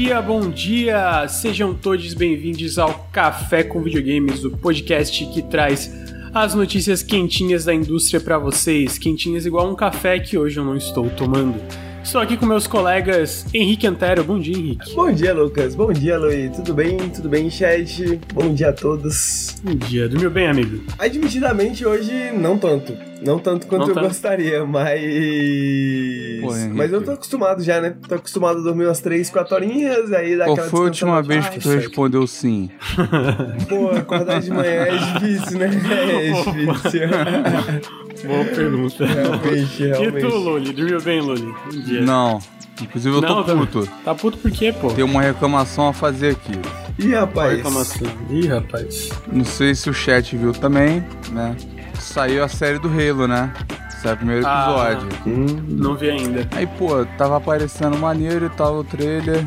dia, bom dia! Sejam todos bem-vindos ao Café com Videogames, o podcast que traz as notícias quentinhas da indústria para vocês, quentinhas igual um café que hoje eu não estou tomando. Estou aqui com meus colegas Henrique Antero. Bom dia, Henrique. Bom dia, Lucas. Bom dia, Luiz. Tudo bem? Tudo bem, chat? Bom dia a todos. Bom dia. Dormiu bem, amigo? Admitidamente, hoje não tanto. Não tanto quanto não eu tanto. gostaria, mas. Pô, mas eu tô acostumado já, né? Tô acostumado a dormir umas 3, 4 horinhas, aí dá Qual foi a última vez que tu respondeu sim? Pô, acordar de manhã é difícil, né? É difícil. Boa pergunta. Realmente, realmente. E tu, Loli? Dormiu bem, Loli? Um dia. Não. Inclusive eu não, tô tá- puto. Tá puto por quê, pô? Tem uma reclamação a fazer aqui. Ih, rapaz. reclamação. Ih, rapaz. Não sei se o chat viu também, né? Saiu a série do Halo, né? Saiu o primeiro ah, episódio. Ah. Não vi ainda. Aí, pô, tava aparecendo maneiro e tal o trailer.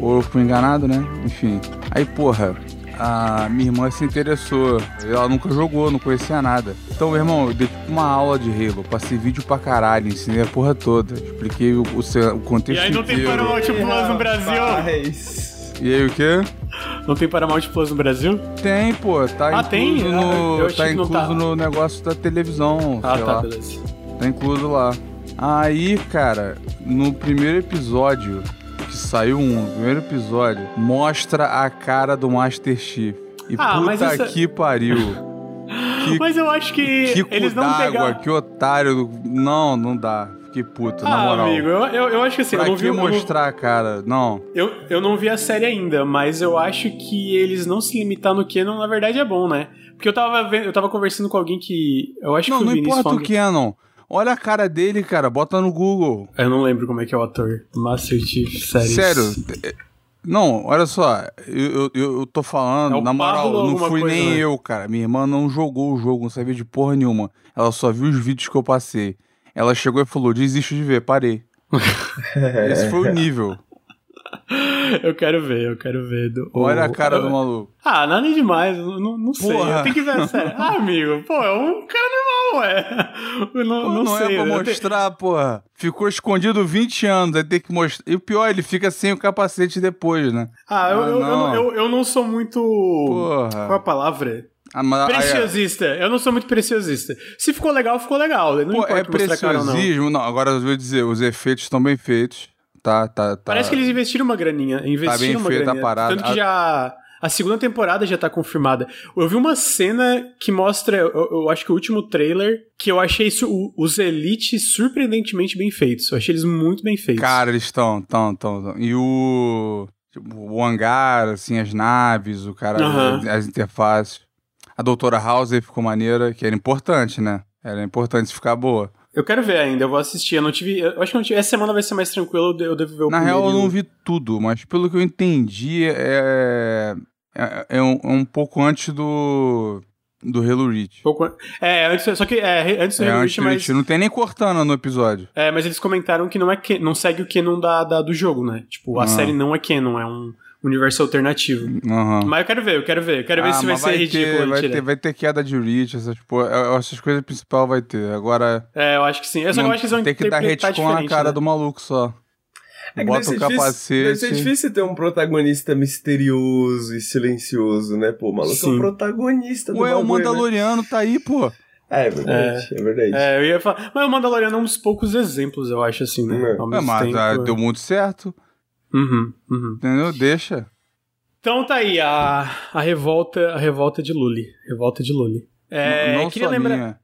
Ou eu fui enganado, né? Enfim. Aí, porra, a minha irmã se interessou. Ela nunca jogou, não conhecia nada. Então, meu irmão, eu dei tipo uma aula de Halo, passei vídeo pra caralho, ensinei a porra toda. Expliquei o, o, o contexto. E aí não inteiro. tem Paramount Plus no Brasil? Rapaz. E aí o quê? Não tem Paramount Plus no Brasil? Tem, pô. Tá ah, tem? No, ah, tá incluso tá. no negócio da televisão. Ah, tá, lá. beleza. Tá incluso lá. Aí, cara, no primeiro episódio, que saiu um, no primeiro episódio, mostra a cara do Master Chief. E ah, puta isso... É- que pariu. Que, mas eu acho que, que eles não pegaram... que otário. Não, não dá. Fiquei puto, ah, na moral. amigo, eu, eu, eu acho que assim, pra eu não vi... mostrar a cara? Não. Eu, eu não vi a série ainda, mas eu acho que eles não se limitar no Canon, na verdade, é bom, né? Porque eu tava, vendo, eu tava conversando com alguém que... Eu acho não, que não importa o Canon. Olha a cara dele, cara. Bota no Google. Eu não lembro como é que é o ator. Master Chief, sério. Sério. Não, olha só, eu, eu, eu tô falando, é na moral, não fui coisa, nem né? eu, cara. Minha irmã não jogou o jogo, não sabia de porra nenhuma. Ela só viu os vídeos que eu passei. Ela chegou e falou: desisto de ver, parei. Esse foi o nível. Eu quero ver, eu quero ver. Do, Olha o, a cara do maluco. Ah, nada demais, não, não sei. Eu tenho que ver a série. Ah, amigo, pô, é um cara normal, ué. Eu não, pô, não, não é sei. é pra mostrar, tenho... porra. Ficou escondido 20 anos, aí tem que mostrar. E o pior, ele fica sem o capacete depois, né? Ah, eu, ah, eu, não. Eu, eu, eu, não sou muito. Porra. Qual é a palavra? Ah, mas, preciosista. Eu não sou muito preciosista. Se ficou legal, ficou legal. Não Pô, é preciosismo. Não. não, agora eu vou dizer, os efeitos estão bem feitos. Tá, tá, tá. Parece que eles investiram uma graninha. Investiram tá bem uma feita graninha. a parada. Tanto que já. A segunda temporada já tá confirmada. Eu vi uma cena que mostra, eu, eu acho que o último trailer, que eu achei isso, os Elites surpreendentemente bem feitos. Eu achei eles muito bem feitos. Cara, eles estão, estão, estão. E o. Tipo, o hangar, assim, as naves, o cara, as, as interfaces. A Doutora House ficou maneira, que era importante, né? Era importante ficar boa. Eu quero ver ainda, eu vou assistir. Eu não tive. Eu acho que não tive. Essa semana vai ser mais tranquilo, eu devo ver o Na real, eu não vi tudo, mas pelo que eu entendi, é. É, é, um, é um pouco antes do. Do Halo Reach. Pouco, é, antes, só que é, antes do é, Halo Reach, mas... Não tem nem cortando no episódio. É, mas eles comentaram que não é não segue o canon da, da, do jogo, né? Tipo, a ah. série não é canon, é um universo alternativo. Uhum. Mas eu quero ver, eu quero ver. Eu quero ah, ver se vai, vai ser ter, ridículo. Vai ter, vai ter queda de reach, essas, tipo, essas coisas principal vai ter. Agora. É, eu acho que sim. Eu só não, acho que vão Tem que dar retcon na cara né? do maluco só. É Bota o capacete. Deve ser difícil ter um protagonista misterioso e silencioso, né? Pô, o maluco Sim. é o protagonista do Ué, bagulho, o né? Mandaloriano né? tá aí, pô. É, é verdade, é, é verdade. É, eu ia falar. Mas o Mandaloriano é um dos poucos exemplos, eu acho, assim, né? É, mas tempo, ah, deu muito certo. Uhum, uhum. Entendeu? Deixa. Então tá aí, a, a revolta a revolta de Lully. Revolta de Lully. É, não, não queria lembrar.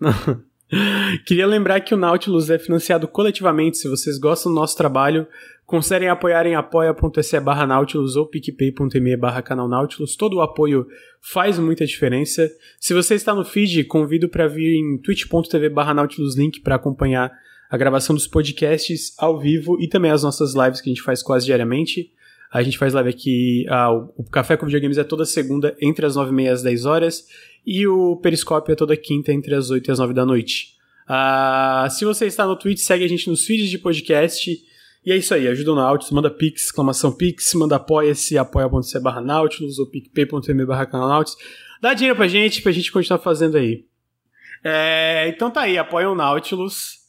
queria lembrar que o Nautilus é financiado coletivamente. Se vocês gostam do nosso trabalho, considerem apoiar em apoia.se barra Nautilus ou picpay.me barra canal Nautilus. Todo o apoio faz muita diferença. Se você está no feed, convido para vir em twitch.tv barra Nautilus Link para acompanhar a gravação dos podcasts ao vivo e também as nossas lives que a gente faz quase diariamente. A gente faz live aqui. Ah, o Café com Videogames é toda segunda, entre as 9 e meia e as 10 horas. E o Periscópio é toda quinta, entre as 8 e as 9 da noite. Ah, se você está no Twitch, segue a gente nos feeds de podcast. E é isso aí, ajuda o Nautilus, manda pix, exclamação pix, manda apoia-se, apoia.se barra Nautilus ou picpay.me barra Nautilus. Dá dinheiro pra gente, pra gente continuar fazendo aí. É, então tá aí, apoia o Nautilus.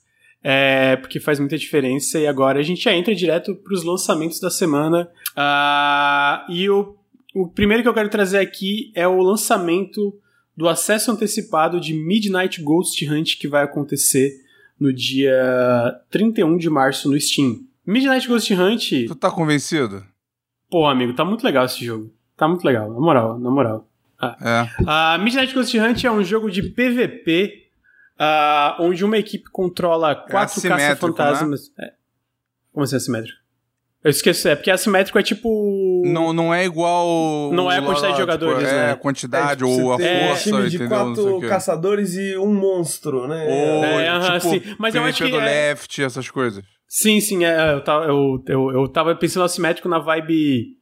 É, porque faz muita diferença. E agora a gente já entra direto para os lançamentos da semana. Uh, e o, o primeiro que eu quero trazer aqui é o lançamento do acesso antecipado de Midnight Ghost Hunt que vai acontecer no dia 31 de março no Steam. Midnight Ghost Hunt. Tu tá convencido? Pô, amigo, tá muito legal esse jogo. Tá muito legal, na moral, na moral. Ah. É. Uh, Midnight Ghost Hunt é um jogo de PVP uh, onde uma equipe controla é quatro é caça-fantasmas. Né? É. Como assim assimétrico? Eu esqueci, é porque assimétrico é tipo. Não, não é igual. Não é a quantidade de jogadores, tipo, é né? a quantidade é, tipo, ou a força. time de quatro caçadores e um monstro, né? Ou, é, tipo, sim. Mas eu acho que. do é... left, essas coisas. Sim, sim, é, eu, tava, eu, eu, eu tava pensando assimétrico na vibe.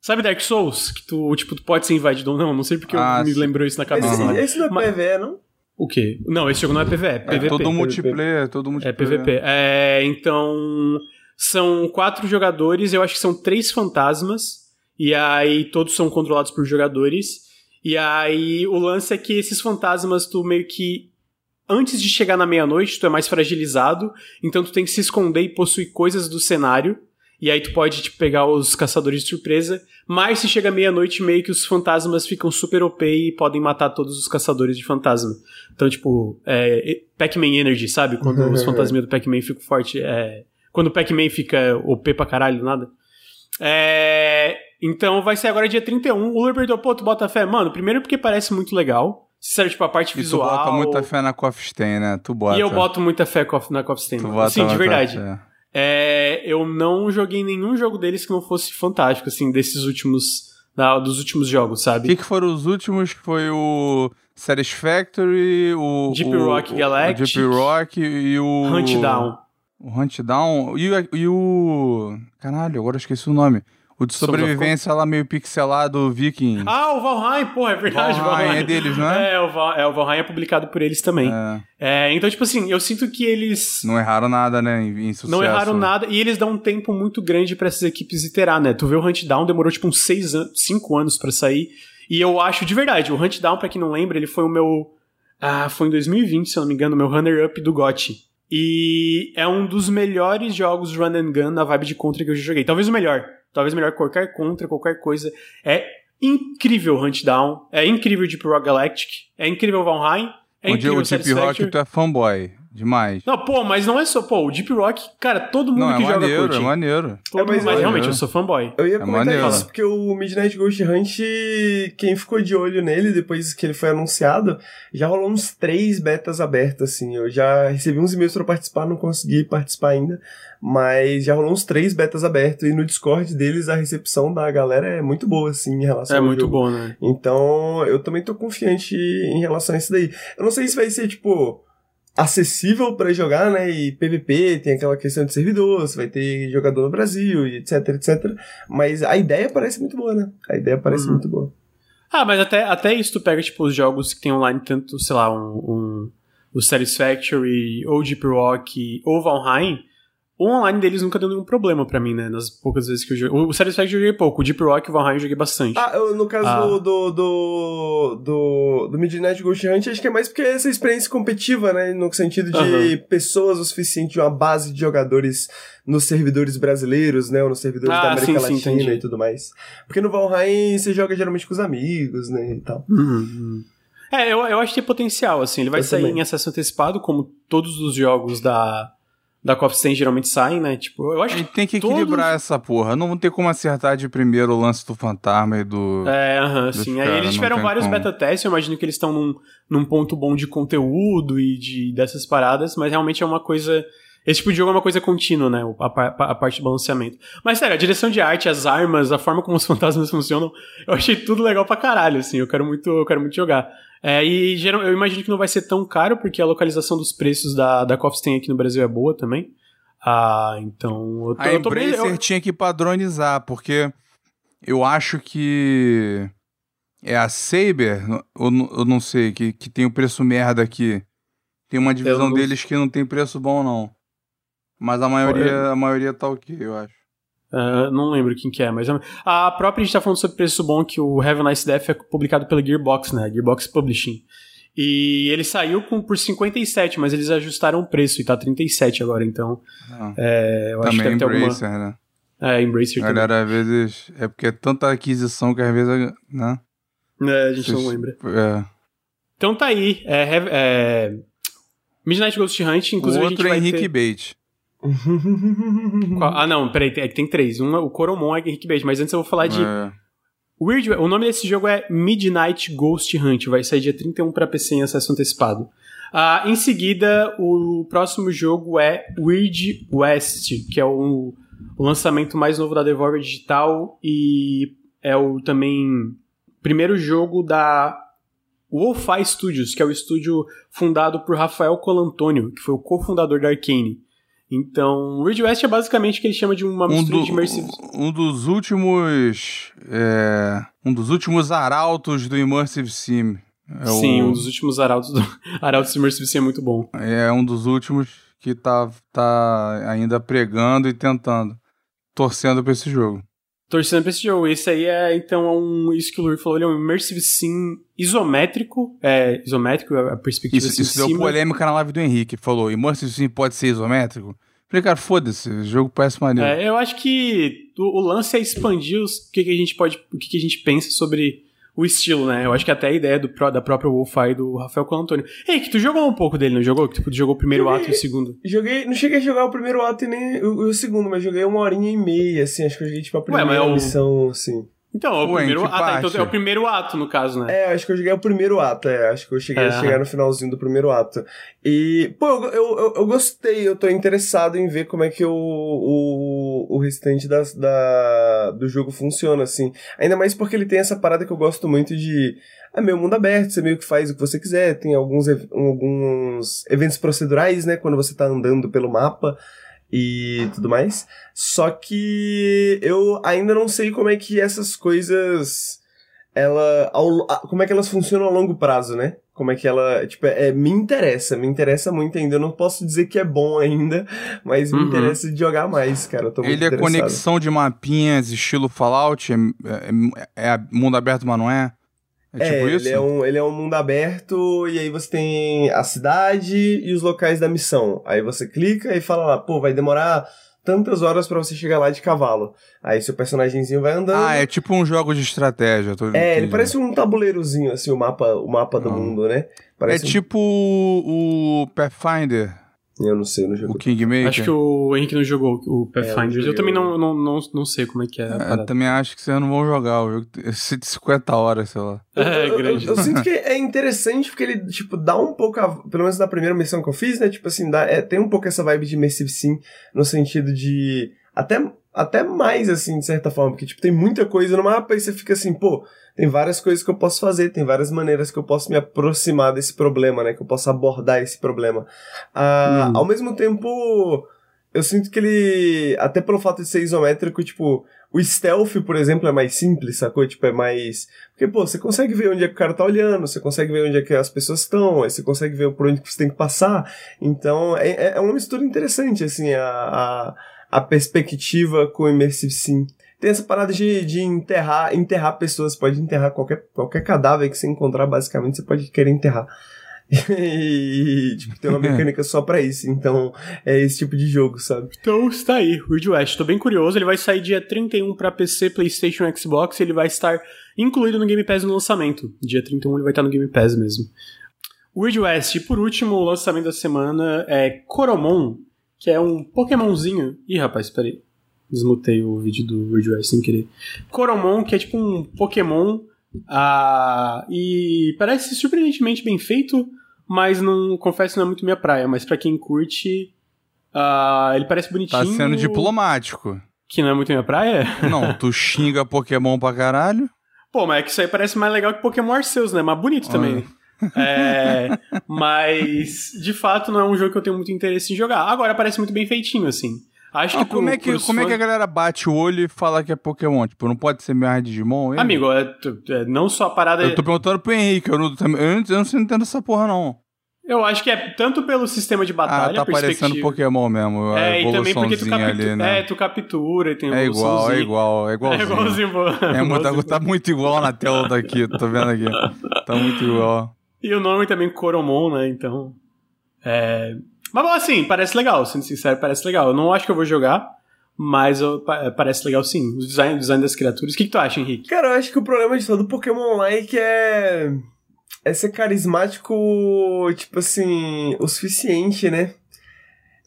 Sabe Dark Souls? Que tu, tipo, tu pode ser invadido ou não. Não sei porque ah, eu, me lembrou isso na cabeça. Esse, esse não é. PVE, não? O quê? Não, esse jogo não é PVE, é PVP. É todo multiplayer, todo multiplayer. É PVP. É, então, são quatro jogadores, eu acho que são três fantasmas, e aí todos são controlados por jogadores. E aí o lance é que esses fantasmas tu meio que antes de chegar na meia-noite, tu é mais fragilizado, então tu tem que se esconder e possuir coisas do cenário. E aí tu pode tipo, pegar os caçadores de surpresa. Mas se chega meia-noite, meio que os fantasmas ficam super OP e podem matar todos os caçadores de fantasma. Então, tipo, é, Pac-Man Energy, sabe? Quando os fantasminhas do Pac-Man ficam fortes. É, quando o Pac-Man fica OP pra caralho, nada. É, então vai ser agora dia 31. O perguntou, pô, tu bota fé? Mano, primeiro porque parece muito legal. Sério, tipo, a parte e visual. tu bota muita fé na Coffee Stain, né? Tu bota. E eu boto muita fé na Coffee Stain. Sim, de verdade. É, eu não joguei nenhum jogo deles que não fosse fantástico, assim, desses últimos. Da, dos últimos jogos, sabe? O que, que foram os últimos? Foi o Satisfactory, o. Deep o, Rock Galactic. O Deep Rock e o. Hunt Down. O Hunt Down e, e o. Caralho, agora eu esqueci o nome. O de sobrevivência lá meio pixelado, Viking. Ah, o Valheim, porra, é verdade. Valheim, Valheim. é deles, não é? É o, Val, é, o Valheim é publicado por eles também. É. é. então, tipo assim, eu sinto que eles... Não erraram nada, né, em, em sucesso. Não erraram nada, e eles dão um tempo muito grande para essas equipes iterar, né? Tu vê o Hunt Down, demorou tipo uns 6 anos, 5 anos para sair, e eu acho, de verdade, o Hunt Down, pra quem não lembra, ele foi o meu... Ah, foi em 2020, se eu não me engano, meu runner-up do GOT. E é um dos melhores jogos run and gun na vibe de Contra que eu já joguei. Talvez o melhor. Talvez melhor qualquer Contra, qualquer coisa. É incrível Hunt Down. É incrível Deep Rock Galactic. É incrível Valheim. É o incrível o Deep Rock tu é fanboy. Demais. Não, pô, mas não é só. Pô, o Deep Rock, cara, todo mundo não, é que maneiro, joga curte. É maneiro, todo é mas, mas realmente, eu sou fanboy. Eu ia é comentar maneiro. isso, porque o Midnight Ghost Hunt, quem ficou de olho nele depois que ele foi anunciado, já rolou uns três betas abertas, assim. Eu já recebi uns e-mails pra participar, não consegui participar ainda, mas já rolou uns três betas abertos e no Discord deles a recepção da galera é muito boa, assim, em relação é ao muito jogo. bom, né? Então, eu também tô confiante em relação a isso daí. Eu não sei se vai ser, tipo acessível para jogar, né? E PVP tem aquela questão de servidor, você vai ter jogador no Brasil e etc, etc. Mas a ideia parece muito boa, né? A ideia parece uhum. muito boa. Ah, mas até, até isso tu pega, tipo, os jogos que tem online, tanto, sei lá, um, um o Satisfactory, ou Deep Rock, ou Valheim, o online deles nunca deu nenhum problema para mim, né? Nas poucas vezes que eu joguei. O Satisfactory eu joguei pouco, o Deep Rock e o Valheim eu joguei bastante. Ah, eu, no caso ah. do, do, do, do Midnight Ghost Hunt, acho que é mais porque é essa experiência competitiva, né? No sentido de uhum. pessoas o suficiente, uma base de jogadores nos servidores brasileiros, né? Ou nos servidores ah, da América sim, Latina sim, e tudo mais. Porque no Valheim você joga geralmente com os amigos, né? E tal. Uhum. É, eu, eu acho que tem potencial, assim. Ele vai eu sair também. em acesso antecipado, como todos os jogos da da Coffee geralmente saem, né? Tipo, eu acho que. tem que equilibrar essa porra. Não tem como acertar de primeiro o lance do fantasma e do. É, aham, uh sim. Aí eles tiveram vários como. beta testes, eu imagino que eles estão num, num ponto bom de conteúdo e de dessas paradas, mas realmente é uma coisa. Esse tipo de jogo é uma coisa contínua, né? A, a, a, parte de balanceamento. Mas, sério, a direção de arte, as armas, a forma como os fantasmas funcionam, eu achei tudo legal pra caralho, assim. Eu quero muito, eu quero muito jogar. É, e geral, eu imagino que não vai ser tão caro, porque a localização dos preços da, da Coffee aqui no Brasil é boa também. Ah, então. Eu tô, a Embracer eu tô... tinha que padronizar, porque eu acho que. É a Saber, eu, eu não sei, que, que tem o preço merda aqui. Tem uma divisão não... deles que não tem preço bom, não. Mas a maioria, a maioria tá ok, eu acho. Uh, não lembro quem que é, mas a própria a gente tá falando sobre preço bom que o Heaven Nice Death é publicado pela Gearbox, né? Gearbox Publishing. E ele saiu com, por 57, mas eles ajustaram o preço e tá 37 agora, então. Ah, É, eu acho que também deve ter Embracer, alguma. né? É, Embracer também. Galera, às vezes. É porque é tanta aquisição que às vezes. Né? É, a gente não Vocês- lembra. É. Então tá aí. É, é, Midnight Ghost Hunt, O inclusive a gente outro é vai Henrique ter... Bate. Ah, não, peraí, tem, é tem três. Um, o Coromon é Henrique Bate, mas antes eu vou falar de É. Weird... O nome desse jogo é Midnight Ghost Hunt, vai sair dia 31 pra PC em acesso antecipado. Ah, em seguida, o próximo jogo é Weird West, que é o, o lançamento mais novo da Devolver Digital e é o também primeiro jogo da Wolfeye Studios, que é o estúdio fundado por Rafael Colantonio, que foi o cofundador da Arcane. Então, Weird West é basicamente o que ele chama de uma Um, mistura do- de immersive... um dos últimos. é, um dos últimos arautos do Immersive Sim. É Sim, o- um dos últimos arautos do Arautos Immersive Sim é muito bom. É um dos últimos que tá, tá ainda pregando e tentando. Torcendo pra esse jogo. Torcendo pra esse jogo. Esse aí é, então, é um, isso que o Lur falou, ele é um Immersive Sim isométrico. É, isométrico, a perspectiva Isso, assim, isso de deu cima. polêmica na live do Henrique. Falou: Immersive Sim pode ser isométrico? Falei, cara, foda-se, o jogo parece maneiro. É, eu acho que o, o lance é expandir os, o que, que a gente pode, o que, que a gente pensa sobre o estilo, né? Eu acho que até a ideia do, da própria Wolfeye do Rafael Colantônio. Ei, que tu jogou um pouco dele, não jogou? Que tu jogou o primeiro Joguei. ato e o segundo. Joguei, não cheguei a jogar o primeiro ato e nem o, o segundo, mas joguei uma horinha e meia, assim, acho que eu joguei tipo a primeira mas é o- missão, assim. Então, é o Ué, primeiro ato. Ah, tá, então é o primeiro ato, no caso, né? É, acho que eu joguei o primeiro ato, é. Acho que eu cheguei É. a chegar no finalzinho do primeiro ato. E, pô, eu, eu, eu- eu gostei, eu tô interessado em ver como é que o, o, o restante das, da, do jogo funciona, assim. Ainda mais porque ele tem essa parada que eu gosto muito de. É meio mundo aberto, você meio que faz o que você quiser. Tem alguns, alguns eventos procedurais, né? Quando você tá andando pelo mapa e tudo mais. Só que eu ainda não sei como é que essas coisas ela ao- como é que elas funcionam a longo prazo, né? Como é que ela, tipo, é, me interessa, me interessa muito ainda. Eu não posso dizer que é bom ainda, mas me Uhum. interessa de jogar mais, cara. Eu tô muito Ele é conexão de mapinhas, estilo Fallout, é, é- é mundo aberto, mas não é? É, É, tipo ele isso? é, um, ele é um mundo aberto e aí você tem a cidade e os locais da missão. Aí você clica e fala lá, pô, vai demorar tantas horas pra você chegar lá de cavalo. Aí seu personagemzinho vai andando. Ah, é tipo um jogo de estratégia. Tô, É, ele parece um tabuleirozinho, assim, o mapa, o mapa do Ah. mundo, né? É Parece um- tipo o, o Pathfinder, Eu não sei, no o jogo. Kingmaker. Acho que o Henrique não jogou o Pathfinder. eu joguei também o- não, não, não, não sei como é que é. É, parada. também acho que vocês não vão jogar. O jogo tem 50 horas, sei lá. É, eu, eu- grande. Eu, eu sinto que é interessante porque ele, tipo, dá um pouco, a- pelo menos na primeira missão que eu fiz, né? Tipo assim, dá, é, tem um pouco essa vibe de Immersive Sim, no sentido de. Até, até mais, assim, de certa forma, porque, tipo, tem muita coisa no mapa e você fica assim, pô, tem várias coisas que eu posso fazer, tem várias maneiras que eu posso me aproximar desse problema, né? Que eu posso abordar esse problema. Ah, Hum. Ao mesmo tempo. Eu sinto que ele, até pelo fato de ser isométrico, tipo, o stealth, por exemplo, é mais simples, sacou? Tipo, é mais. Porque, pô, você consegue ver onde é que o cara tá olhando, você consegue ver onde é que as pessoas estão, aí você consegue ver por onde que você tem que passar. Então, é, é- é uma mistura interessante, assim, a, a, a perspectiva com o Immersive Sim. Tem essa parada de, de enterrar, enterrar pessoas, você pode enterrar qualquer, qualquer cadáver que você encontrar, basicamente, você pode querer enterrar. E, tipo, tem uma mecânica só pra isso. Então, é esse tipo de jogo, sabe? Então está aí, Weird West. Tô bem curioso. Ele vai sair dia 31 pra PC, PlayStation e Xbox. E ele vai estar incluído no Game Pass no lançamento. Dia 31 ele vai estar no Game Pass mesmo. Weird West. E por último, o lançamento da semana é Coromon, que é um Pokémonzinho. Ih, rapaz, peraí. Desmutei o vídeo do West sem querer. Coromon, que é tipo um Pokémon. ah, e parece surpreendentemente bem feito, mas não confesso que não é muito minha praia. Mas pra quem curte, ah, ele parece bonitinho. Tá sendo diplomático. Que não é muito minha praia? Não, tu xinga Pokémon pra caralho. Pô, mas é que isso aí parece mais legal que Pokémon Arceus, né? Mais bonito também. É, mas, de fato, não é um jogo que eu tenho muito interesse em jogar. Agora parece muito bem feitinho, assim. Acho Ah, que como pro- é que, como é que a fãs- galera bate o olho e fala que é Pokémon? Tipo, não pode ser minha Digimon? ele? Amigo, é, é, não só a parada. Eu tô perguntando pro Henrique, eu não, eu não, sei- entendo essa porra, não. Eu acho que é tanto pelo sistema de Ah, batalha, tá parecendo. Pokémon mesmo. É, e também porque tu captura, ali, né? é, tu captura e tem É igual, é igual, é É igualzinho. igualzinho, pô. É muito, Igualzinho, tá muito igual na tela daqui, tô vendo aqui. Tá muito igual. E o nome também Coromon, né? Então. É... Mas bom, assim, parece legal, sendo sincero, parece legal. Eu não acho que eu vou jogar, mas eu, parece legal sim. O design, o design das criaturas. O que, que tu acha, Henrique? Cara, eu acho que o problema de todo Pokémon Like é. é ser carismático, tipo assim, o suficiente, né?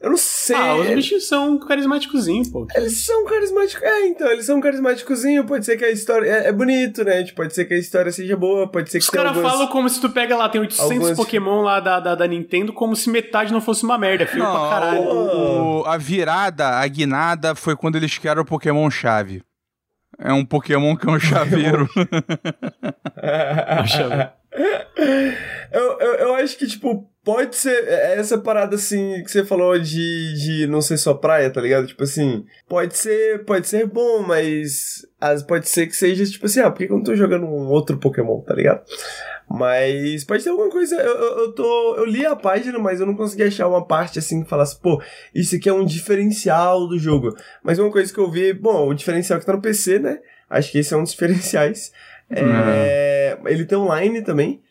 Eu não sei. Ah, os bichos são carismáticozinhos, pô. Eles são carismáticos. É, então, eles são carismáticozinhos. Pode ser que a história. É, é, bonito, né? Tipo, pode ser que a história seja boa, pode ser que Os caras falam como se tu pega lá, tem 800 algumas... Pokémon lá da, da, da, Nintendo, como se metade não fosse uma merda. Feio não, pra caralho. O, a virada, a guinada, foi quando eles criaram o Pokémon Chave. É um Pokémon que é um chaveiro. é um chaveiro. Eu, eu, eu acho que, tipo, pode ser é, essa parada assim que você falou de, de não ser só praia, tá ligado? Tipo assim, pode ser, pode ser bom, mas as, pode ser que seja tipo assim, ah, por que eu não tô jogando um outro Pokémon, tá ligado? Mas pode ter alguma coisa. Eu, eu, eu, tô. Eu li a página, mas eu não consegui achar uma parte assim que falasse, pô, isso aqui é um diferencial do jogo. Mas uma coisa que eu vi, bom, o diferencial que tá no PC, né? Acho que esse é um dos diferenciais. É, ele tem online também.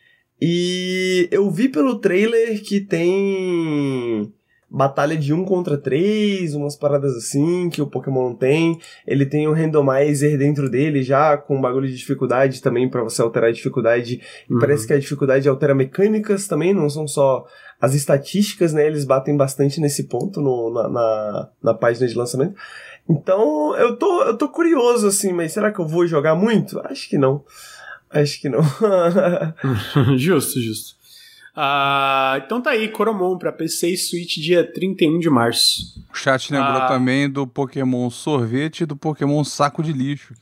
E eu vi pelo trailer que tem batalha de um contra três, umas paradas assim que o Pokémon não tem. Ele tem um randomizer dentro dele já com um bagulho de dificuldade também para você alterar a dificuldade. E uhum. parece que a dificuldade altera mecânicas também, não são só as estatísticas, né? Eles batem bastante nesse ponto no, na, na, na página de lançamento. Então, eu tô, eu tô curioso, assim, mas será que eu vou jogar muito? Acho que não. Acho que não. justo, justo. Ah, então tá aí, Coromon pra PC e Switch dia 31 de março. O chat lembrou ah, também do Pokémon sorvete e do Pokémon saco de lixo.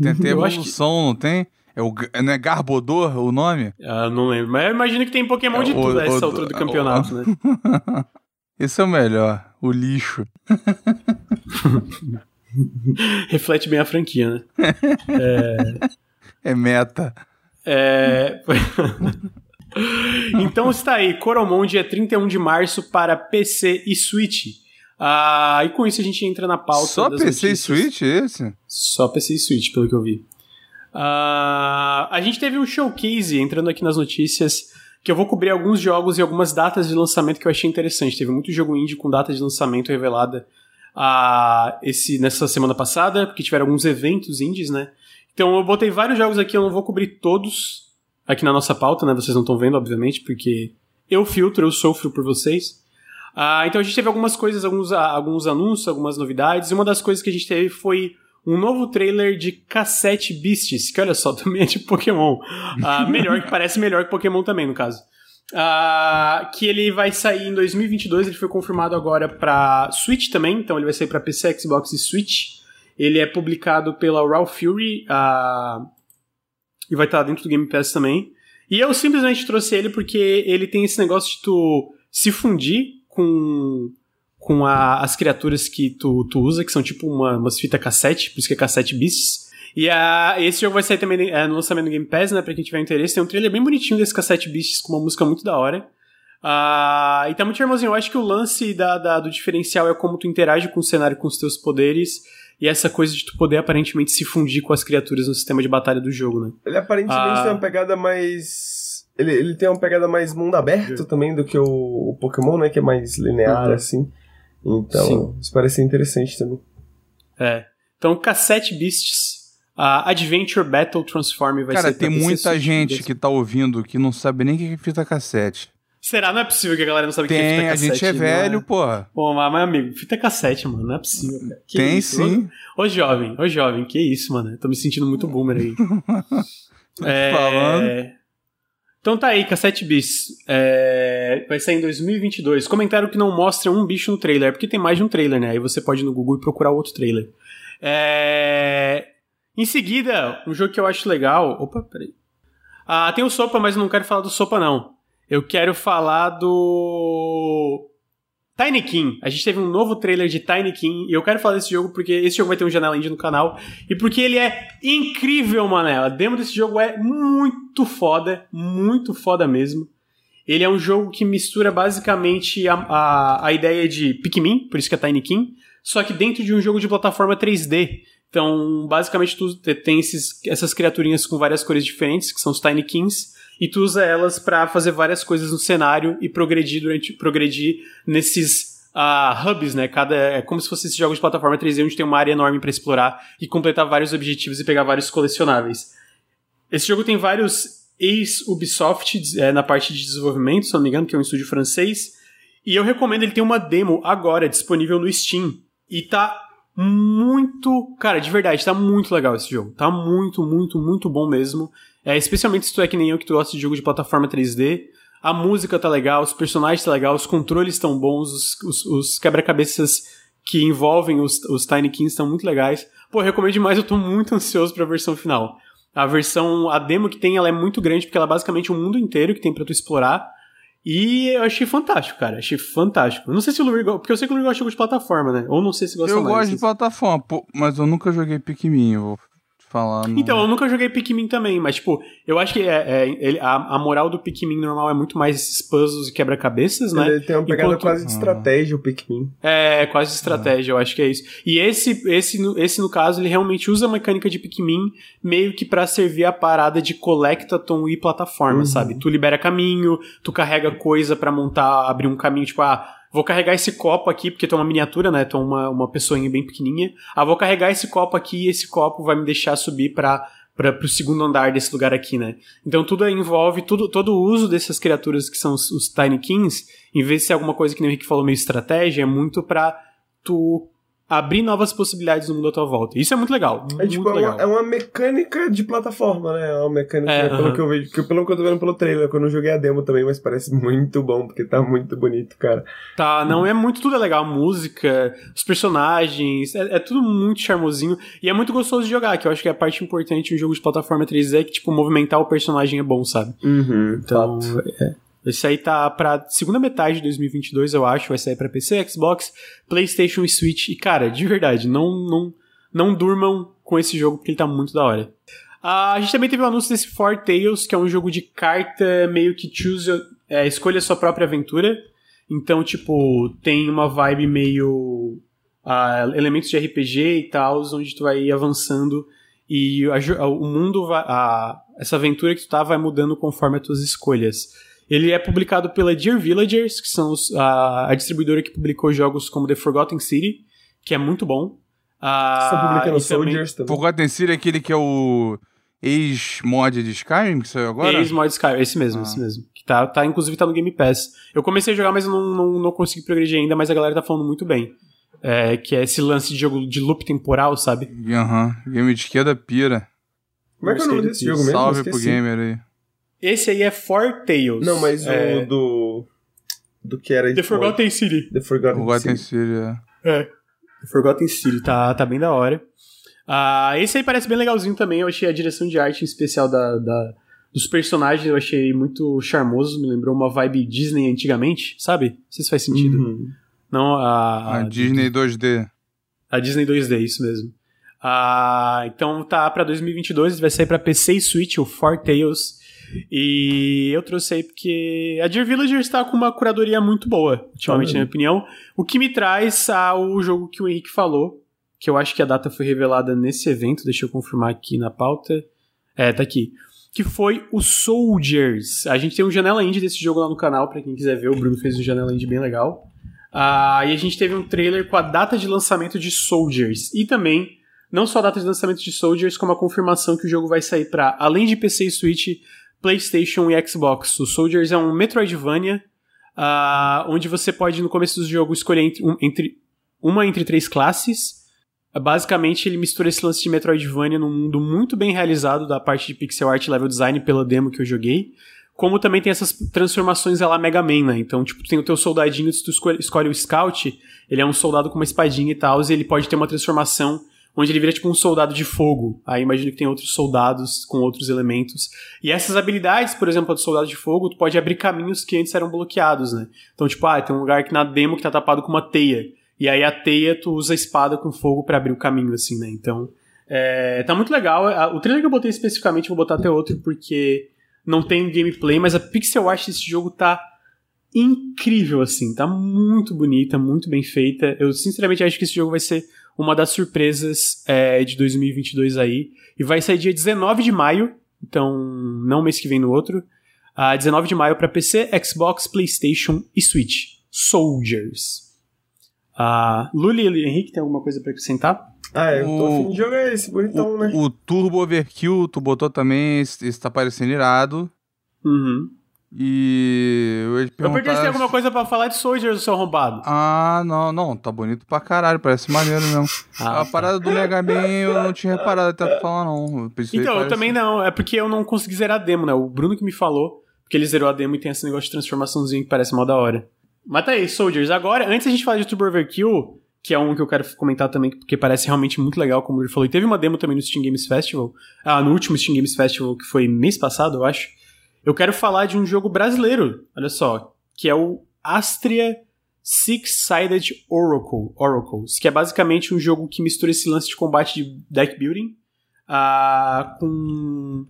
Tem até evolução, que... não tem? É o, não é Garbodor o nome? Ah, não lembro. Mas eu imagino que tem Pokémon é, de tudo nessa altura do campeonato, o, né? Esse é o melhor, o lixo. Reflete bem a franquia, né? é... É meta. É. então está aí, Coromon, dia 31 de março para PC e Switch. Ah, e com isso a gente entra na pauta. Só PC notícias. e Switch esse? Só PC e Switch, pelo que eu vi. Ah, a gente teve um showcase entrando aqui nas notícias que eu vou cobrir alguns jogos e algumas datas de lançamento que eu achei interessante. Teve muito jogo indie com data de lançamento revelada ah, esse, nessa semana passada, porque tiveram alguns eventos indies, né? Então eu botei vários jogos aqui, eu não vou cobrir todos aqui na nossa pauta, né? Vocês não estão vendo, obviamente, porque eu filtro, eu sofro por vocês. Ah, então a gente teve algumas coisas, alguns, alguns anúncios, algumas novidades. E uma das coisas que a gente teve foi um novo trailer de Cassette Beasts, que olha só, também é de Pokémon. Ah, melhor, que parece melhor que Pokémon também, no caso. Ah, que ele vai sair em 2022, ele foi confirmado agora para Switch também, então ele vai sair para PC, Xbox e Switch. Ele é publicado pela Raw Fury e vai estar dentro do Game Pass também. E eu simplesmente trouxe ele porque ele tem esse negócio de tu se fundir com, com a, as criaturas que tu, tu usa, que são tipo uma, umas fita cassete, por isso que é cassete Beasts. E esse jogo vai sair também é, no lançamento do Game Pass, né? Pra quem tiver interesse. Tem um trailer bem bonitinho desse cassete Beasts com uma música muito da hora. Uh, e tá muito irmãozinho. Eu acho que o lance da, da, do diferencial é como tu interage com o cenário com os teus poderes e essa coisa de tu poder aparentemente se fundir com as criaturas no sistema de batalha do jogo, né? Ele aparentemente ah. tem uma pegada mais. Ele, ele tem uma pegada mais mundo aberto também do que o, o Pokémon, né? Que é mais linear, uhum. assim. Então, Sim. isso parece interessante também. É. Então, Cassette Beasts, a Adventure Battle Transform vai Cara, ser Cara, tem muita gente que tá ouvindo que não sabe nem o que é fita cassete. Será? Não é possível que a galera não sabe o que é fita cassete. a gente é velho, é... porra. Pô, mas, mas, amigo, fita cassete, mano, não é possível. Que Tem isso? sim. Ô, ô, jovem, ô jovem, que isso, mano. tô me sentindo muito boomer aí. é... falando. Então tá aí, Cassette Bis. É... Vai sair em 2022. Comentaram que não mostra um bicho no trailer, porque tem mais de um trailer, né? Aí você pode ir no Google e procurar outro trailer. É... Em seguida, um jogo que eu acho legal. Opa, peraí. Ah, tem o Sopa, mas eu não quero falar do Sopa, não eu quero falar do Tiny King. A gente teve um novo trailer de Tiny King e eu quero falar desse jogo porque esse jogo vai ter um janela indie no canal e porque ele é incrível, mané. A demo desse jogo é muito foda, muito foda mesmo. Ele é um jogo que mistura basicamente a, a, a ideia de Pikmin, por isso que é Tiny King, só que dentro de um jogo de plataforma 3D. Então, basicamente, tu tem esses, essas criaturinhas com várias cores diferentes, que são os Tiny Kings, e tu usa elas para fazer várias coisas no cenário e progredir durante progredir nesses uh, hubs, né? Cada é como se fosse esse jogo de plataforma 3D onde tem uma área enorme para explorar e completar vários objetivos e pegar vários colecionáveis. Esse jogo tem vários ex-Ubisoft é, na parte de desenvolvimento, se não me engano, que é um estúdio francês. E eu recomendo, ele tem uma demo agora disponível no Steam. E tá muito. Cara, de verdade, tá muito legal esse jogo. Tá muito, muito, muito bom mesmo. É, especialmente se tu é que nem eu que tu gosta de jogo de plataforma 3D. A música tá legal, os personagens tá legal, os controles estão bons, os, os, os quebra-cabeças que envolvem os, os Tiny Kings estão muito legais. Pô, recomendo demais, eu tô muito ansioso pra versão final. A versão, a demo que tem, ela é muito grande, porque ela é basicamente um mundo inteiro que tem para tu explorar. E eu achei fantástico, cara. Achei fantástico. Não sei se o Luiz porque eu sei que o Luiz gosta de plataforma, né? Ou não sei se gosta eu mais. Eu gosto de plataforma, mas eu nunca joguei Pikmin. Eu Então, eu nunca joguei Pikmin também, mas, tipo, eu acho que é, é a, a, moral do Pikmin normal é muito mais esses puzzles e quebra-cabeças, né? Ele tem uma pegada Enquanto... quase de estratégia, o Pikmin. É, quase de estratégia, eu acho que é isso. E esse, esse, esse, no caso, ele realmente usa a mecânica de Pikmin meio que para servir a parada de collectathon e plataforma, uhum. sabe? Tu libera caminho, tu carrega coisa para montar, abrir um caminho, tipo, ah Vou carregar esse copo aqui, porque é uma miniatura, né? É uma, uma pessoinha bem pequenininha. Ah, vou carregar esse copo aqui e esse copo vai me deixar subir para para o segundo andar desse lugar aqui, né? Então tudo envolve tudo, todo o uso dessas criaturas que são os, os Tiny Kings, em vez de ser alguma coisa que nem o Henrique falou meio estratégia, é muito para tu abrir novas possibilidades no mundo à tua volta. Isso é muito legal. É, tipo, muito é, legal. Uma, é uma mecânica de plataforma, né? É uma mecânica, é, pelo uh -huh. que eu vejo, que, pelo que eu tô vendo pelo trailer, que eu não joguei a demo também, mas parece muito bom, porque tá muito bonito, cara. Tá, não, é muito, tudo é legal. A música, os personagens, é, é, tudo muito charmosinho. E é muito gostoso de jogar, que eu acho que é a parte importante de um jogo de plataforma 3D, é que, tipo, movimentar o personagem é bom, sabe? Uhum, então, é, esse aí tá pra segunda metade de 2022, eu acho. Vai sair pra PC, Xbox, PlayStation e Switch. E, cara, de verdade, não, não, não durmam com esse jogo porque ele tá muito da hora. Uh, a gente também teve o um anúncio desse Four Tales, que é um jogo de carta meio que choose, é, escolha sua própria aventura. Então, tipo, tem uma vibe meio. Uh, elementos de RPG e tal, onde tu vai avançando e a, o mundo vai. A, essa aventura que tu tá vai mudando conforme as tuas escolhas. Ele é publicado pela Dear Villagers, que são os, a, a, distribuidora que publicou jogos como The Forgotten City, que é muito bom. Ah, Você publicando Soldiers também. Forgotten City é aquele que é o ex-mod de Skyrim, que saiu agora? Ex-mod de Skyrim, esse mesmo, ah. esse mesmo. Que tá, tá, inclusive tá no Game Pass. Eu comecei a jogar, mas eu não, não, não consegui progredir ainda, mas a galera tá falando muito bem. É, que é esse lance de jogo de loop temporal, sabe? Aham, uhum. game de esquerda pira. Como é que é o nome desse jogo mesmo? Salve pro gamer aí. Esse aí é Four Tales. Não, mas é... o do. Do que era. The Forgotten City. The Forgotten, Forgotten City. City, é. É. The Forgotten City, tá, tá bem da hora. Uh, esse aí parece bem legalzinho também. Eu achei a direção de arte em especial da, da, dos personagens, eu achei muito charmoso. Me lembrou uma vibe Disney antigamente, sabe? Não sei se faz sentido. Uhum. Não, a. A Disney 2D. A Disney 2D, isso mesmo. Uh, então tá pra 2022, vai sair pra PC e Switch, o Four Tales. E eu trouxe aí porque a Dear Villager está com uma curadoria muito boa, ultimamente, na minha opinião. O que me traz ao jogo que o Henrique falou, que eu acho que a data foi revelada nesse evento, deixa eu confirmar aqui na pauta. É, tá aqui. Que foi o Soldiers. A gente tem um janela indie desse jogo lá no canal, para quem quiser ver. O Bruno fez um janela indie bem legal. Uh, e a gente teve um trailer com a data de lançamento de Soldiers. E também, não só a data de lançamento de Soldiers, como a confirmação que o jogo vai sair para, além de PC e Switch, PlayStation e Xbox. O Soldiers é um Metroidvania, uh, onde você pode, no começo do jogo, escolher entre, um, entre uma entre três classes. Uh, basicamente, ele mistura esse lance de Metroidvania num mundo muito bem realizado da parte de pixel art level design pela demo que eu joguei. Como também tem essas transformações lá Mega Man, né? Então, tipo, tem o teu soldadinho, se tu escolhe, escolhe o Scout, ele é um soldado com uma espadinha e tal, e ele pode ter uma transformação onde ele vira tipo um soldado de fogo. Aí imagino que tem outros soldados com outros elementos. E essas habilidades, por exemplo, do soldado de fogo, tu pode abrir caminhos que antes eram bloqueados, né? Então, tipo, ah, tem um lugar que na demo que tá tapado com uma teia. E aí a teia tu usa a espada com fogo para abrir o caminho, assim, né? Então, é, tá muito legal. O trailer que eu botei especificamente, vou botar até outro, porque não tem gameplay, mas a pixel art desse jogo tá incrível, assim. Tá muito bonita, muito bem feita. Eu, sinceramente, acho que esse jogo vai ser uma das surpresas é, de 2022 aí. E vai sair dia 19 de maio, então não mês que vem no outro. Uh, 19 de maio para PC, Xbox, PlayStation e Switch. Soldiers. Uh, Luli e Henrique, tem alguma coisa para acrescentar? Ah, eu tô o, afim de jogar esse, bonitão, o, né? O Turbo Overkill, tu botou também, esse, esse tá parecendo irado. Uhum. E eu ia te Eu perguntei se tem alguma coisa pra falar de Soldiers, seu arrombado. Ah, não, não, tá bonito pra caralho, parece maneiro mesmo. Ah, a parada do Mega Man eu não tinha reparado até tu falar, não. Eu pensei, Então, eu também não. É porque eu não consegui zerar a demo, né? O Bruno que me falou, porque ele zerou a demo e tem esse negócio de transformaçãozinho que parece mal da hora. Mas tá aí, Soldiers. Agora, antes a gente falar de Turbo Overkill, que é um que eu quero comentar também, porque parece realmente muito legal, como ele falou. E teve uma demo também no Steam Games Festival. Ah, no último Steam Games Festival, que foi mês passado, eu acho. Eu quero falar de um jogo brasileiro, olha só, que é o Astria Six-Sided Oracle, Oracles, que é basicamente um jogo que mistura esse lance de combate de deck building ah, com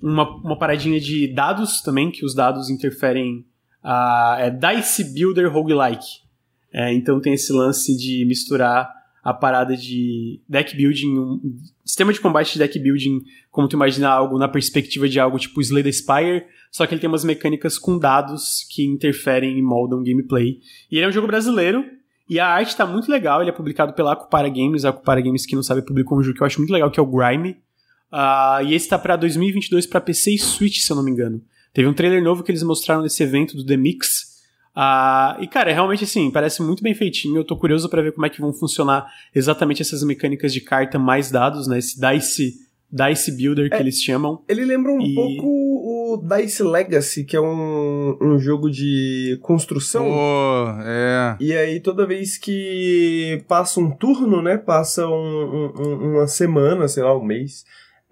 uma, uma paradinha de dados também, que os dados interferem. ah, é Dice Builder Roguelike. É, então tem esse lance de misturar a parada de deck building, um sistema de combate de deck building, como tu imagina algo na perspectiva de algo tipo Slay the Spire, só que ele tem umas mecânicas com dados que interferem e moldam gameplay. E ele é um jogo brasileiro, e a arte tá muito legal, ele é publicado pela Acupara Games, a Acupara Games, que não sabe, publicou um jogo que eu acho muito legal, que é o Grime. Ah, e esse tá pra 2022 pra PC e Switch, se eu não me engano. Teve um trailer novo que eles mostraram nesse evento do The Mix, ah, e cara, é realmente assim, parece muito bem feitinho. Eu tô curioso pra ver como é que vão funcionar exatamente essas mecânicas de carta mais dados, né? Esse Dice, Dice Builder que É. eles chamam. Ele lembra um E- pouco o Dice Legacy, que é um, um jogo de construção. Pô, é. E aí, toda vez que passa um turno, né? Passa um- um- uma semana, sei lá, um mês.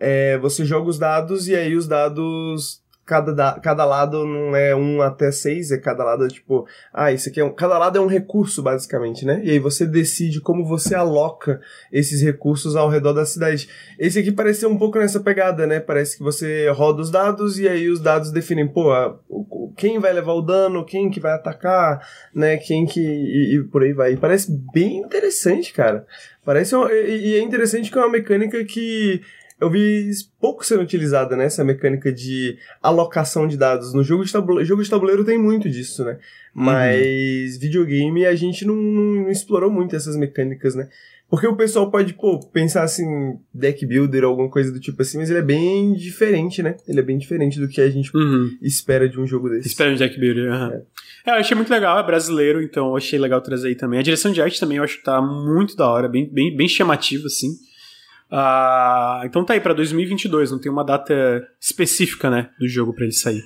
é, você joga os dados e aí os dados. Cada, da- cada lado não é um até seis, é cada lado é tipo. Ah, isso aqui é um. Cada lado é um recurso, basicamente, né? E aí você decide como você aloca esses recursos ao redor da cidade. Esse aqui parece um pouco nessa pegada, né? Parece que você roda os dados e aí os dados definem, pô, a- o- quem vai levar o dano, quem que vai atacar, né? Quem que. E, e por aí vai. E parece bem interessante, cara. Parece. um- e, e é interessante que é uma mecânica que. Eu vi pouco sendo utilizada, né? Essa mecânica de alocação de dados. No jogo de tabuleiro, jogo de tabuleiro tem muito disso, né? Mas videogame a gente não, não- explorou muito essas mecânicas, né? Porque o pessoal pode, pô, pensar assim, deck builder ou alguma coisa do tipo assim, mas ele é bem diferente, né? Ele é bem diferente do que a gente Uhum. espera de um jogo desse. Espera um Jack Builder. aham. É. eu achei muito legal, é brasileiro, então eu achei legal trazer aí também. A direção de arte também eu acho que tá muito da hora, bem, bem, bem chamativa, assim. Ah, então tá aí pra 2022, não tem uma data específica, né, do jogo pra ele sair.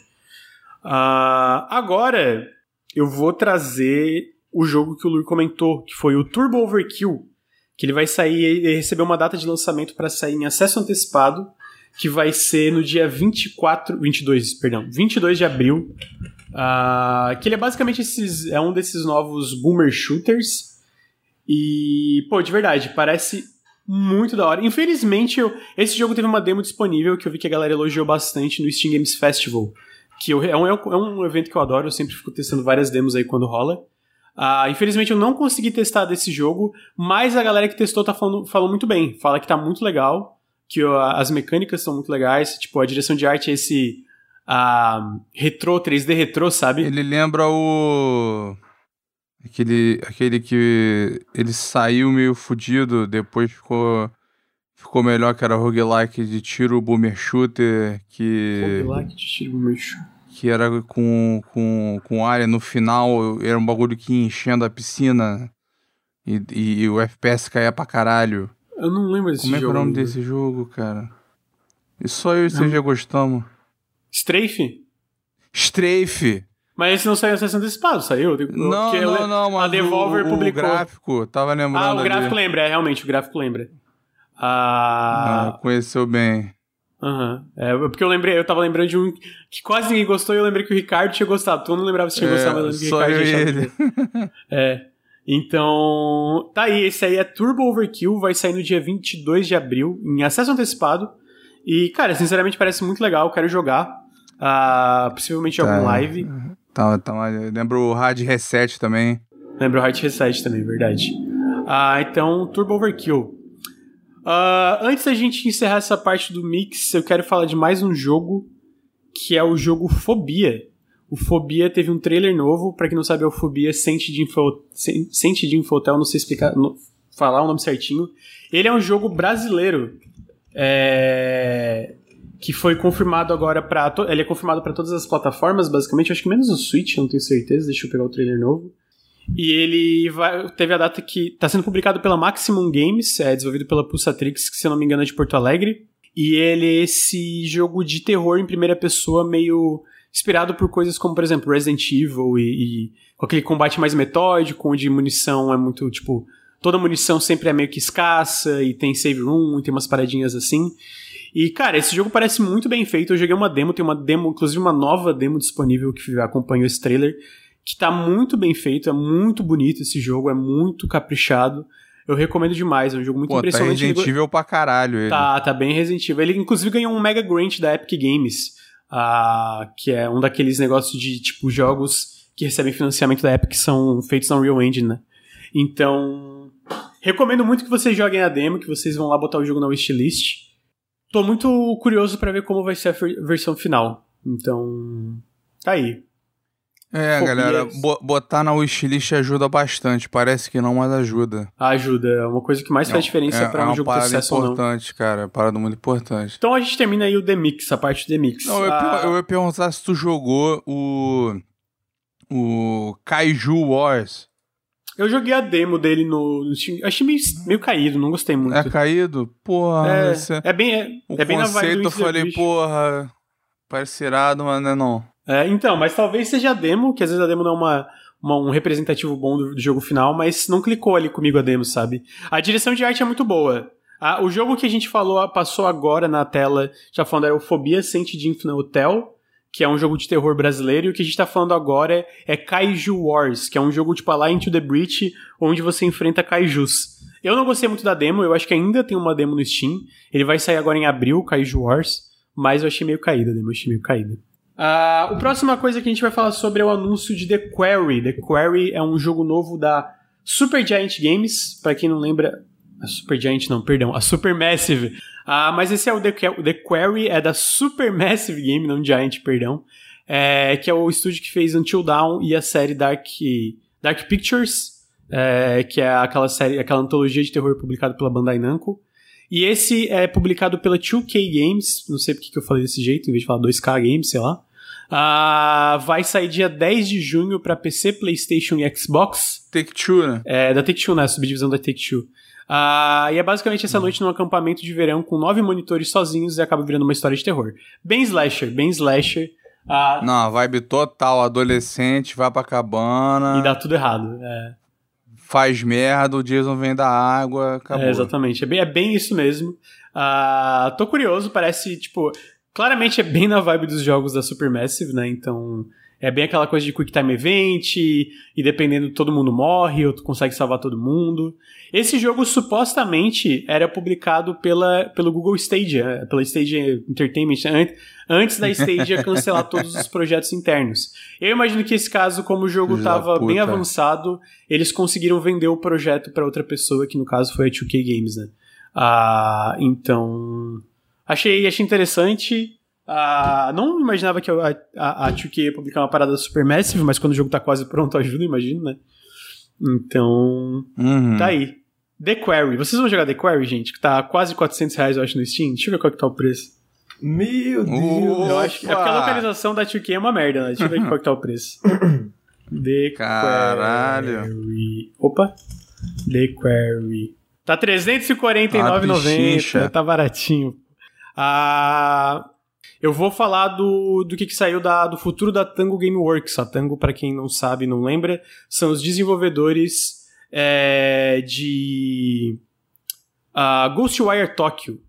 Ah, agora eu vou trazer o jogo que o Lur comentou, que foi o Turbo Overkill, que ele vai sair, ele recebeu uma data de lançamento pra sair em acesso antecipado, que vai ser no dia 24, 22, perdão, 22 de abril. Ah, que ele é basicamente esses, é um desses novos boomer shooters. E, pô, de verdade, parece muito da hora. Infelizmente, eu- esse jogo teve uma demo disponível que eu vi que a galera elogiou bastante no Steam Games Festival. Que eu- é, um, é um evento que eu adoro, eu sempre fico testando várias demos aí quando rola. Ah, infelizmente eu não consegui testar desse jogo, mas a galera que testou tá falando, falou muito bem. Fala que tá muito legal, que ó, as mecânicas são muito legais, tipo, a direção de arte é esse ah, retrô, 3D retrô, sabe? Ele lembra o. Aquele, aquele que ele saiu meio fudido, depois ficou, ficou melhor, que era roguelike de tiro boomer shooter, que, Roguelike de tiro boomer shooter. que era com, com, com área no final, era um bagulho que ia enchendo a piscina e, e, e o FPS caía pra caralho. Eu não lembro desse Como é que é o jogo. nome desse jogo, cara? E só eu e você já gostamos. Strafe? Strafe! Mas esse não saiu em sessão antecipado, saiu? Porque Não, le- não, não, mas a Devolver o, o publicou. gráfico, tava lembrando Ah, o ali. gráfico lembra, é, realmente, o gráfico lembra. Ah, Ah, conheceu bem. aham. É, porque eu lembrei, eu tava lembrando de um que quase ninguém gostou e eu lembrei que o Ricardo tinha gostado. Tu não lembrava se tinha É, gostado, mas eu lembro que o Ricardo tinha ele. É. Então, tá aí, esse aí é Turbo Overkill, vai sair no dia 22 de abril, em acesso antecipado. E, cara, sinceramente parece muito legal, quero jogar. Ah, possivelmente Tá. algum live. Tá, tá, lembra o Hard Reset também. Lembra o Heart Reset também, verdade. Ah, então, Turbo Overkill. Ah, antes da gente encerrar essa parte do mix, eu quero falar de mais um jogo que é o jogo Fobia. O Fobia teve um trailer novo, para quem não sabe, é o Fobia Sente de, Info, Sente de Infotel, não sei explicar, não, falar o nome certinho. Ele é um jogo brasileiro. É, que foi confirmado agora para ele é confirmado para todas as plataformas, basicamente, acho que menos o Switch, não tenho certeza, deixa eu pegar o trailer novo. E ele vai, teve a data que está sendo publicado pela Maximum Games, é desenvolvido pela Pulsatrix, que se não me engano é de Porto Alegre. E ele é esse jogo de terror em primeira pessoa meio inspirado por coisas como, por exemplo, Resident Evil e, e com aquele combate mais metódico, onde munição é muito, tipo, toda munição sempre é meio que escassa e tem save room e tem umas paradinhas assim. E, cara, esse jogo parece muito bem feito. Eu joguei uma demo, tem uma demo, inclusive uma nova demo disponível que acompanhou esse trailer, que tá muito bem feito, é muito bonito esse jogo, é muito caprichado. Eu recomendo demais, é um jogo muito Pô, tá impressionante. Tá Resident Evil pra caralho ele. Tá, tá bem Resident Evil. Ele inclusive ganhou um Mega Grant da Epic Games, uh, que é um daqueles negócios de, tipo, jogos que recebem financiamento da Epic que são feitos na Unreal Engine, né? Então, recomendo muito que vocês joguem a demo, que vocês vão lá botar o jogo na wishlist. Tô muito curioso para ver como vai ser a versão final. Então, tá aí. É, galera, botar na wishlist ajuda bastante. Parece que não, mas ajuda. Ajuda, é uma coisa que mais faz é, diferença é, para um é jogo ter sucesso ou não. É importante, cara, é parada muito importante. Então a gente termina aí o The Mix, a parte do The Mix. Não, eu, ah... eu ia perguntar se tu jogou o o Kaiju Wars. Eu joguei a demo dele no, no Steam. Achei meio, meio caído, não gostei muito. É caído? Porra. É, é bem, é, o é bem do eu falei, porra, parece irado, mas não é não. É, então, mas talvez seja a demo, que às vezes a demo não é uma, uma, um representativo bom do, do, jogo final, mas não clicou ali comigo a demo, sabe? A direção de arte é muito boa. Ah, o jogo que a gente falou, passou agora na tela, já falando, é o Fobia Sente de Infinite Hotel que é um jogo de terror brasileiro, e o que a gente tá falando agora é, é Kaiju Wars, que é um jogo tipo lá Into the Breach, onde você enfrenta kaijus. Eu não gostei muito da demo, eu acho que ainda tem uma demo no Steam. Ele vai sair agora em abril, Kaiju Wars, mas eu achei meio caída a demo, eu achei meio caída. Uh, a próxima coisa que a gente vai falar sobre é o anúncio de The Quarry. The Quarry é um jogo novo da Super Giant Games, para quem não lembra, a Super Giant não, perdão, a Supermassive. Ah, mas esse é o The, The Quarry, é da Supermassive Game, não Giant, perdão. É, que é o estúdio que fez Until Dawn e a série Dark, Dark Pictures, é, que é aquela série, aquela antologia de terror publicada pela Bandai Namco. E esse é publicado pela 2K Games, não sei porque que eu falei desse jeito, em vez de falar 2K Games, sei lá. Uh, vai sair dia 10 de junho para PC, PlayStation e Xbox. Take-Two, né? É, da Take-Two, né? A subdivisão da Take-Two. Uh, e é basicamente essa noite num acampamento de verão com nove monitores sozinhos e acaba virando uma história de terror. Bem slasher, bem slasher. Uh, Não, vibe total, adolescente, vai pra cabana. E dá tudo errado. É. Faz merda, o Jason vem da água, acabou. É, exatamente, é bem, é bem isso mesmo. Uh, tô curioso, parece, tipo... Claramente é bem na vibe dos jogos da Supermassive, né? Então... É bem aquela coisa de quick time event, e, dependendo todo mundo morre, ou tu consegue salvar todo mundo. Esse jogo supostamente era publicado pela, pelo Google Stadia, pela Stadia Entertainment, antes da Stadia cancelar todos os projetos internos. Eu imagino que esse caso, como o jogo estava bem avançado, eles conseguiram vender o projeto para outra pessoa, que no caso foi a 2K Games, né? Ah, então, achei, achei interessante. Ah, não imaginava que a, a, a 2K ia publicar uma parada Supermassive, mas quando o jogo tá quase pronto, ajuda, imagino, né? Então, uhum. tá aí. The Quarry. Vocês vão jogar The Quarry, gente? Que tá quase 400 reais, eu acho, no Steam. Deixa eu ver qual que tá o preço. Meu Deus! Opa. Eu acho que, é porque a localização da 2K é uma merda, né? Deixa eu ver qual que tá o preço. The Caralho. Quarry. Opa! The Quarry. Tá 349,90. Tá baratinho. Ah... Eu vou falar do, do que, que saiu da, do futuro da Tango Gameworks. A Tango, para quem não sabe, não lembra, são os desenvolvedores é, de uh, Ghostwire Tokyo.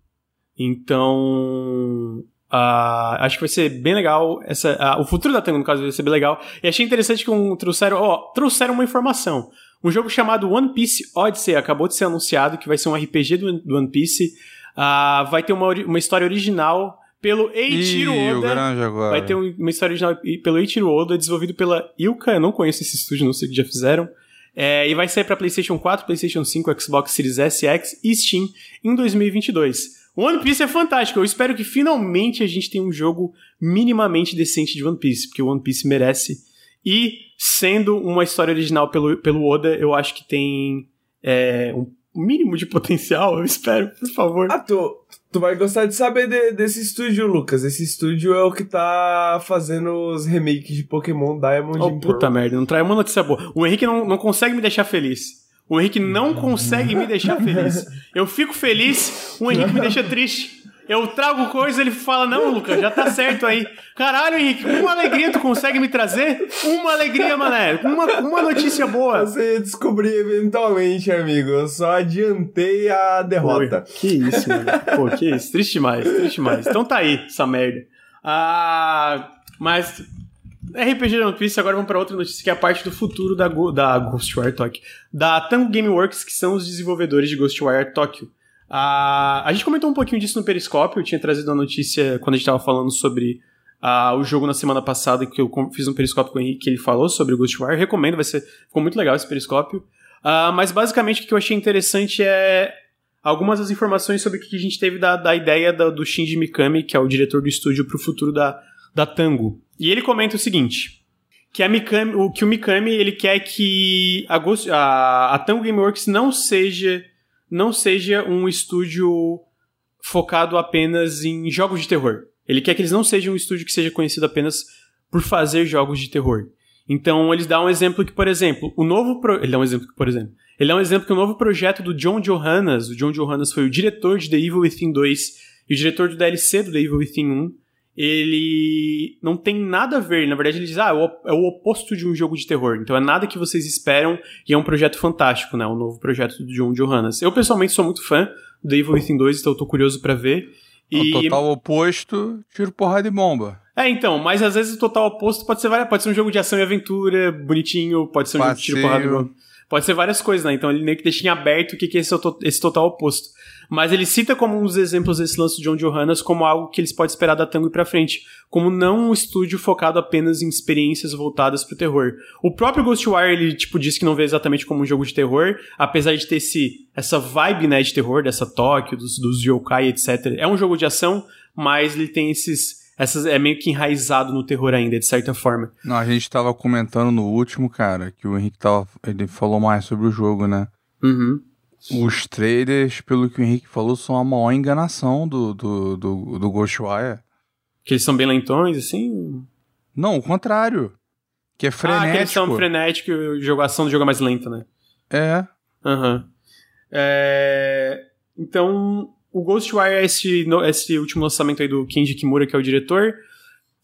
Então, uh, acho que vai ser bem legal. Essa, uh, o futuro da Tango, no caso, vai ser bem legal. E achei interessante que um, trouxeram, trouxeram uma informação. Um jogo chamado One Piece Odyssey acabou de ser anunciado, que vai ser um RPG do, do One Piece. Uh, vai ter uma, uma história original pelo Eiichiro Oda. Vai ter uma história original pelo Eiichiro Oda, desenvolvido pela Ilka. Eu não conheço esse estúdio, não sei o que já fizeram. É, e vai sair para PlayStation 4, PlayStation 5, Xbox Series S, X e Steam em 2022. One Piece é fantástico. Eu espero que finalmente a gente tenha um jogo minimamente decente de One Piece, porque o One Piece merece. E sendo uma história original pelo, pelo Oda, eu acho que tem é, um mínimo de potencial, eu espero, por favor. Ah, tu, tu vai gostar de saber de, desse estúdio, Lucas. Esse estúdio é o que tá fazendo os remakes de Pokémon Diamond oh, and puta merda, não traz uma notícia boa. O Henrique não, não consegue me deixar feliz. O Henrique não consegue me deixar feliz. Eu fico feliz, o Henrique me deixa triste. Eu trago coisa, ele fala, não, Lucas, já tá certo aí. Caralho, Henrique, uma alegria tu consegue me trazer? Uma alegria, mané. Uma, uma notícia boa. Você ia descobrir eventualmente, amigo. Eu só adiantei a derrota. Pô, que isso, mano. Pô, que isso. Triste demais, triste demais. Então tá aí, essa merda. Ah, mas RPG da notícia, agora vamos para outra notícia que é a parte do futuro da, da Ghostwire Tokyo. Da Tango Gameworks, que são os desenvolvedores de Ghostwire Tokyo. Uh, a gente comentou um pouquinho disso no Periscópio, eu tinha trazido a notícia quando a gente estava falando sobre o jogo na semana passada, que eu fiz um Periscópio com o Henrique, que ele falou sobre o Ghostwire. Recomendo, vai ser, ficou muito legal esse Periscópio. Mas basicamente o que eu achei interessante é algumas das informações sobre o que a gente teve da, da ideia do, Shinji Mikami, que é o diretor do estúdio para o futuro da, da Tango. E ele comenta o seguinte: que, a Mikami, o, que o Mikami ele quer que a, a, a Tango Gameworks não seja não seja um estúdio focado apenas em jogos de terror. Ele quer que eles não sejam um estúdio que seja conhecido apenas por fazer jogos de terror. Então eles dão um exemplo que, por exemplo, o novo pro... ele dá um exemplo que, por exemplo, ele dá um exemplo que o novo projeto do John Johannes, o John Johannes foi o diretor de The Evil Within 2 e o diretor do DLC do The Evil Within 1 ele não tem nada a ver. Na verdade, ele diz, ah, é o oposto de um jogo de terror. Então é nada que vocês esperam e é um projeto fantástico, né? O novo projeto do John Johannes. Eu, pessoalmente, sou muito fã do Evil Within 2, então eu tô curioso para ver. E... O total oposto, tiro porrada e bomba. É, então, mas às vezes o total oposto pode ser, pode ser um jogo de ação e aventura, bonitinho, pode ser um Passeio. jogo de tiro porrada e bomba. Pode ser várias coisas, né? Então ele meio que deixa em aberto o que, que é esse, esse total oposto. Mas ele cita como uns exemplos desse lance de John Johannes como algo que eles podem esperar da Tango ir pra frente. Como não um estúdio focado apenas em experiências voltadas pro terror. O próprio Ghostwire, ele, tipo, disse que não vê exatamente como um jogo de terror, apesar de ter esse, essa vibe, né, de terror, dessa Tóquio, dos, dos yokai, etc. É um jogo de ação, mas ele tem esses essas é meio que enraizado no terror ainda, de certa forma. Não, a gente tava comentando no último, cara, que o Henrique tava, ele falou mais sobre o jogo, né? Uhum. Os trailers, pelo que o Henrique falou, são a maior enganação do, do, do, do Ghostwire. Que eles são bem lentões, assim? Não, o contrário. Que é frenético. Ah, que eles são frenéticos e a ação do jogo é mais lenta, né? É. Aham. Uhum. É... Então, o Ghostwire é esse, esse último lançamento aí do Kenji Kimura, que é o diretor.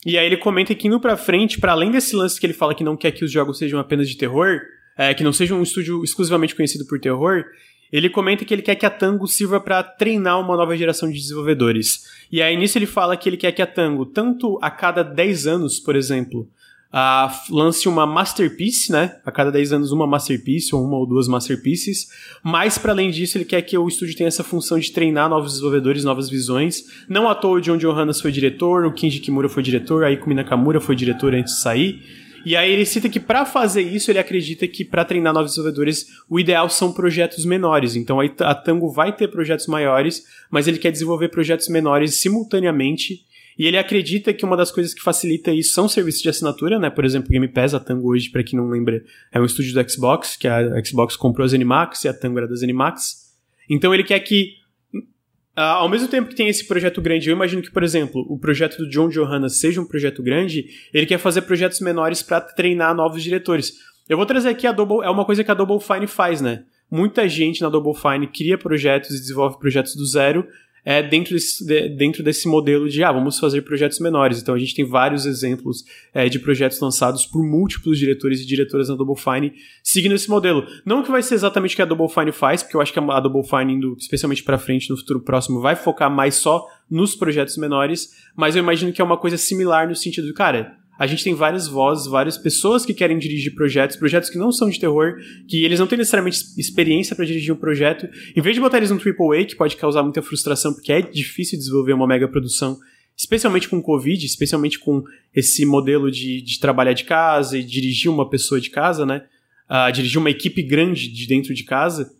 E aí ele comenta que indo pra frente, para além desse lance que ele fala que não quer que os jogos sejam apenas de terror, é, que não seja um estúdio exclusivamente conhecido por terror, ele comenta que ele quer que a Tango sirva para treinar uma nova geração de desenvolvedores. E aí nisso ele fala que ele quer que a Tango, tanto a cada 10 anos, por exemplo, uh, lance uma masterpiece, né? A cada 10 anos uma masterpiece ou uma ou duas masterpieces. Mas para além disso, ele quer que o estúdio tenha essa função de treinar novos desenvolvedores, novas visões. Não à toa o John Johannes foi diretor, o Kinji Kimura foi diretor, a Ikumi Nakamura foi diretor antes de sair. E aí ele cita que para fazer isso, ele acredita que para treinar novos desenvolvedores, o ideal são projetos menores. Então a Tango vai ter projetos maiores, mas ele quer desenvolver projetos menores simultaneamente e ele acredita que uma das coisas que facilita isso são serviços de assinatura, né? Por exemplo, Game Pass, a Tango hoje, para quem não lembra, é um estúdio do Xbox, que a Xbox comprou as Animax e a Tango era das Animax. Então ele quer que Uh, ao mesmo tempo que tem esse projeto grande, eu imagino que, por exemplo, o projeto do John Johannes seja um projeto grande, ele quer fazer projetos menores para treinar novos diretores. Eu vou trazer aqui a Double, é uma coisa que a Double Fine faz, né? Muita gente na Double Fine cria projetos e desenvolve projetos do zero, é, dentro, desse, de, dentro desse modelo de, ah, vamos fazer projetos menores. Então a gente tem vários exemplos é, de projetos lançados por múltiplos diretores e diretoras na Double Fine seguindo esse modelo. Não que vai ser exatamente o que a Double Fine faz, porque eu acho que a Double Fine, indo especialmente para frente no futuro próximo, vai focar mais só nos projetos menores, mas eu imagino que é uma coisa similar no sentido, cara, a gente tem várias vozes, várias pessoas que querem dirigir projetos, projetos que não são de terror, que eles não têm necessariamente experiência para dirigir um projeto. Em vez de botar eles no AAA, que pode causar muita frustração, porque é difícil desenvolver uma mega produção, especialmente com Covid, especialmente com esse modelo de, de trabalhar de casa e dirigir uma pessoa de casa, né? Uh, dirigir uma equipe grande de dentro de casa,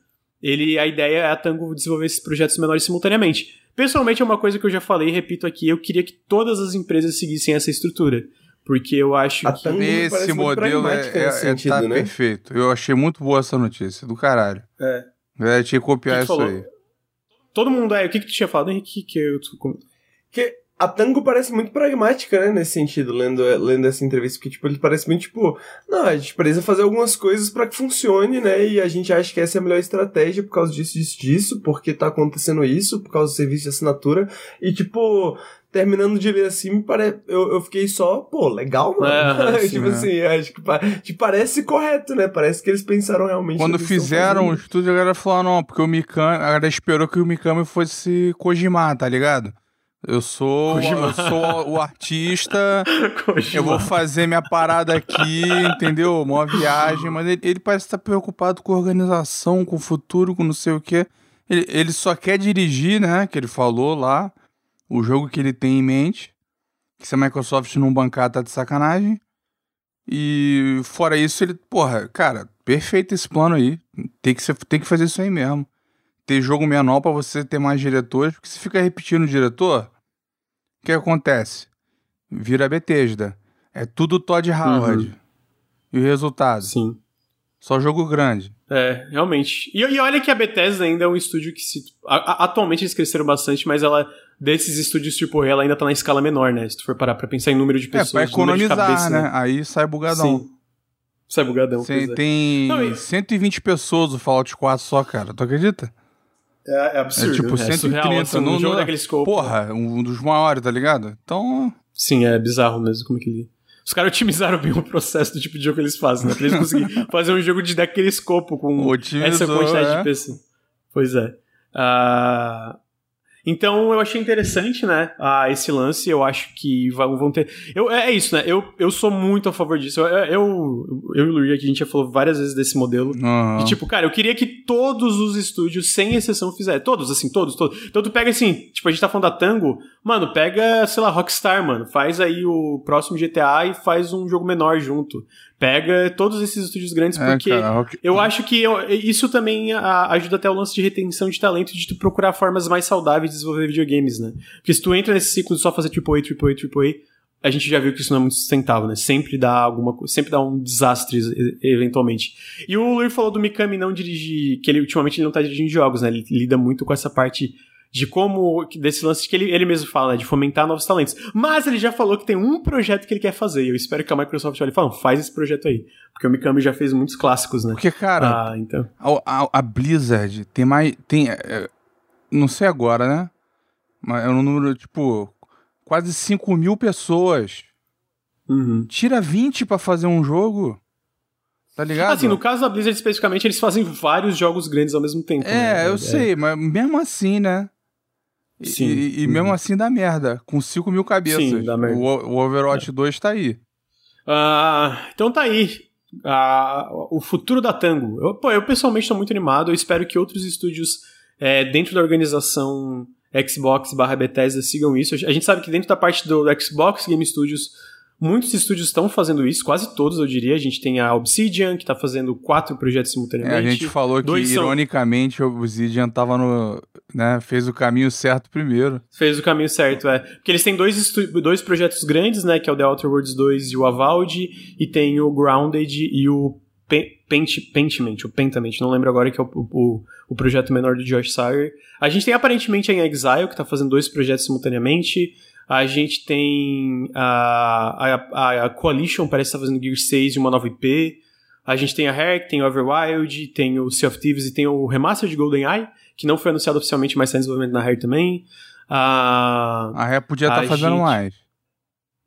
ele a ideia é a Tango desenvolver esses projetos menores simultaneamente. Pessoalmente é uma coisa que eu já falei e repito aqui, eu queria que todas as empresas seguissem essa estrutura. Porque eu acho A que. Esse parece muito modelo é, é, nesse é- sentido, tá né? perfeito. Eu achei muito boa essa notícia, do caralho. É. É, tinha que copiar que que isso falou? aí. Todo mundo é. O que, que tu tinha falado, Henrique? Que eu. Porque a Tango parece muito pragmática, né, nesse sentido, lendo, lendo essa entrevista, porque, tipo, ele parece muito, tipo, não, a gente precisa fazer algumas coisas pra que funcione, né, e a gente acha que essa é a melhor estratégia por causa disso, disso, disso, porque tá acontecendo isso, por causa do serviço de assinatura, e, tipo, terminando de ler assim, me pare... eu, eu fiquei só, pô, legal, mano. É, tipo né? assim, acho que, pa- que parece correto, né, parece que eles pensaram realmente Quando fizeram o estúdio, a galera falou, "Ah, não, porque o Mikami, a galera esperou que o Mikami fosse Kojima, tá ligado? Eu sou, Kojima. eu sou o artista, eu vou fazer minha parada aqui, entendeu? Uma viagem, mas ele, ele parece estar preocupado com organização, com o futuro, com não sei o quê. Ele, ele só quer dirigir, né? Que ele falou lá, o jogo que ele tem em mente. Que se a Microsoft não bancar, tá de sacanagem. E fora isso, ele, porra, cara, perfeito esse plano aí. Tem que, ser, tem que fazer isso aí mesmo. Ter jogo menor pra você ter mais diretores, porque se fica repetindo o diretor, o que acontece? Vira Bethesda. É tudo Todd Howard. E o resultado? Sim. Só jogo grande. É, realmente. E, e olha que a Bethesda ainda é um estúdio que se. a- a- atualmente eles cresceram bastante, mas ela. Desses estúdios tipo ela ainda tá na escala menor, né? Se tu for parar pra pensar em número de pessoas. é, pra economizar, cabeça, né? Aí sai bugadão. Sim. Sai bugadão. Tem, pois é. tem e- 120 pessoas o Fallout 4 só, cara. Tu acredita? É, é É absurdo. tipo é 130. surreal, assim, um jogo daquele scope. Porra, um dos maiores, tá ligado? Então, Sim, é bizarro mesmo como é que ele. Os caras otimizaram bem o processo do tipo de jogo que eles fazem, né? Pra eles conseguirem fazer um jogo de daquele escopo com Otimizou, essa quantidade é. de pessoas. Pois é. Ah, Então eu achei interessante, né? ah, esse lance. Eu acho que vão ter. Eu, é é isso, né? Eu, eu sou muito a favor disso. Eu, eu, eu e o Luria aqui, a gente já falou várias vezes desse modelo. aham. E, tipo, cara, eu queria que todos os estúdios, sem exceção, fizessem. Todos, assim, todos, todos. Então tu pega assim, tipo, a gente tá falando da Tango, mano, pega, sei lá, Rockstar, mano. Faz aí o próximo GTA e faz um jogo menor junto. Pega todos esses estúdios grandes, É, porque cara, eu acho que eu- isso também a- ajuda até o lance de retenção de talento, de tu procurar formas mais saudáveis de desenvolver videogames, né? Porque se tu entra nesse ciclo de só fazer AAA, AAA, AAA, a gente já viu que isso não é muito sustentável, né? Sempre dá alguma sempre dá um desastre eventualmente. E o Luir falou do Mikami não dirigir, que ele ultimamente ele não tá dirigindo jogos, né? Ele lida muito com essa parte de como, desse lance que ele, ele mesmo fala, né? De fomentar novos talentos. Mas ele já falou que tem um projeto que ele quer fazer, e eu espero que a Microsoft olhe e fale, faz esse projeto aí. Porque o Mikami já fez muitos clássicos, né? Porque, cara, Ah, então. a, a- a Blizzard tem mais. Tem. é, é, não sei agora, né? Mas é um número, tipo, quase 5 mil pessoas. Uhum. Tira 20 pra fazer um jogo. Tá ligado? Assim, no caso da Blizzard especificamente, eles fazem vários jogos grandes ao mesmo tempo. né? É, eu sei, mas mesmo assim, né? E, Sim. e- e Uhum. mesmo assim dá merda. Com 5 mil cabeças. Sim, dá merda. O, o Overwatch 2 tá aí. Ah, então tá aí. Ah, o futuro da Tango. Eu, pô, eu pessoalmente estou muito animado. Eu espero que outros estúdios é, dentro da organização Xbox barra Bethesda sigam isso. A gente sabe que dentro da parte do Xbox Game Studios, muitos estúdios estão fazendo isso, quase todos, eu diria. A gente tem a Obsidian, que está fazendo quatro projetos É, simultaneamente. a gente falou que, dois são- ironicamente, o Obsidian tava no. Né, fez o caminho certo primeiro. Fez o caminho certo, é. Porque eles têm dois, estu- dois projetos grandes, né? Que é o The Outer Worlds 2 e o Avowed. E tem o Grounded e o Pe- Pent, Pentiment, o Pentament. Não lembro agora que é o, o, o projeto menor do Josh Sawyer. A gente tem aparentemente a In Exile, que tá fazendo dois projetos simultaneamente. A gente tem a, a, a Coalition, parece que tá fazendo Gear 6 e uma nova IP. A gente tem a Rare, tem o Everwild, tem o Sea of Thieves e tem o Remaster de GoldenEye, que não foi anunciado oficialmente, mas está em desenvolvimento na Rare também. Ah, A Ré podia estar A fazendo gente- mais.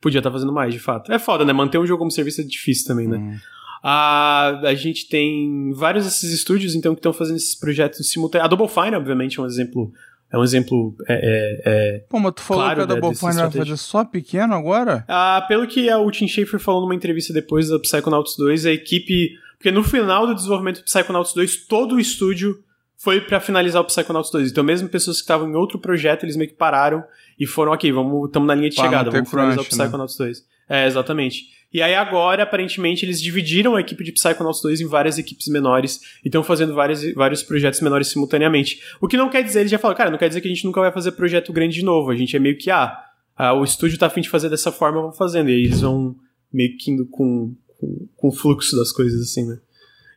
podia estar fazendo mais, de fato. É foda, né? Manter um jogo como serviço é difícil também, né? Hum. Ah, a gente tem vários desses estúdios, então, que estão fazendo esses projetos simultâneos. A Double Fine, obviamente, é um exemplo. É um exemplo. É, é, é- Pô, mas tu falou Claro, que a né, Double Fine vai fazer só pequeno agora? Ah, pelo que o Tim Schafer falou numa entrevista depois da Psychonauts 2, a equipe. Porque no final do desenvolvimento do Psychonauts 2, todo o estúdio foi pra finalizar o Psychonauts 2. Então, mesmo pessoas que estavam em outro projeto, eles meio que pararam e foram, ok, vamos, estamos na linha de Pra chegada, vamos finalizar crunch, o né? Psychonauts 2. É, exatamente. E aí agora, aparentemente, eles dividiram a equipe de Psychonauts 2 em várias equipes menores e estão fazendo várias, vários projetos menores simultaneamente. O que não quer dizer, eles já falaram, cara, não quer dizer que a gente nunca vai fazer projeto grande de novo. A gente é meio que, ah, ah o estúdio tá afim de fazer dessa forma, vamos fazendo. E aí eles vão meio que indo com, com, com o fluxo das coisas, assim, né?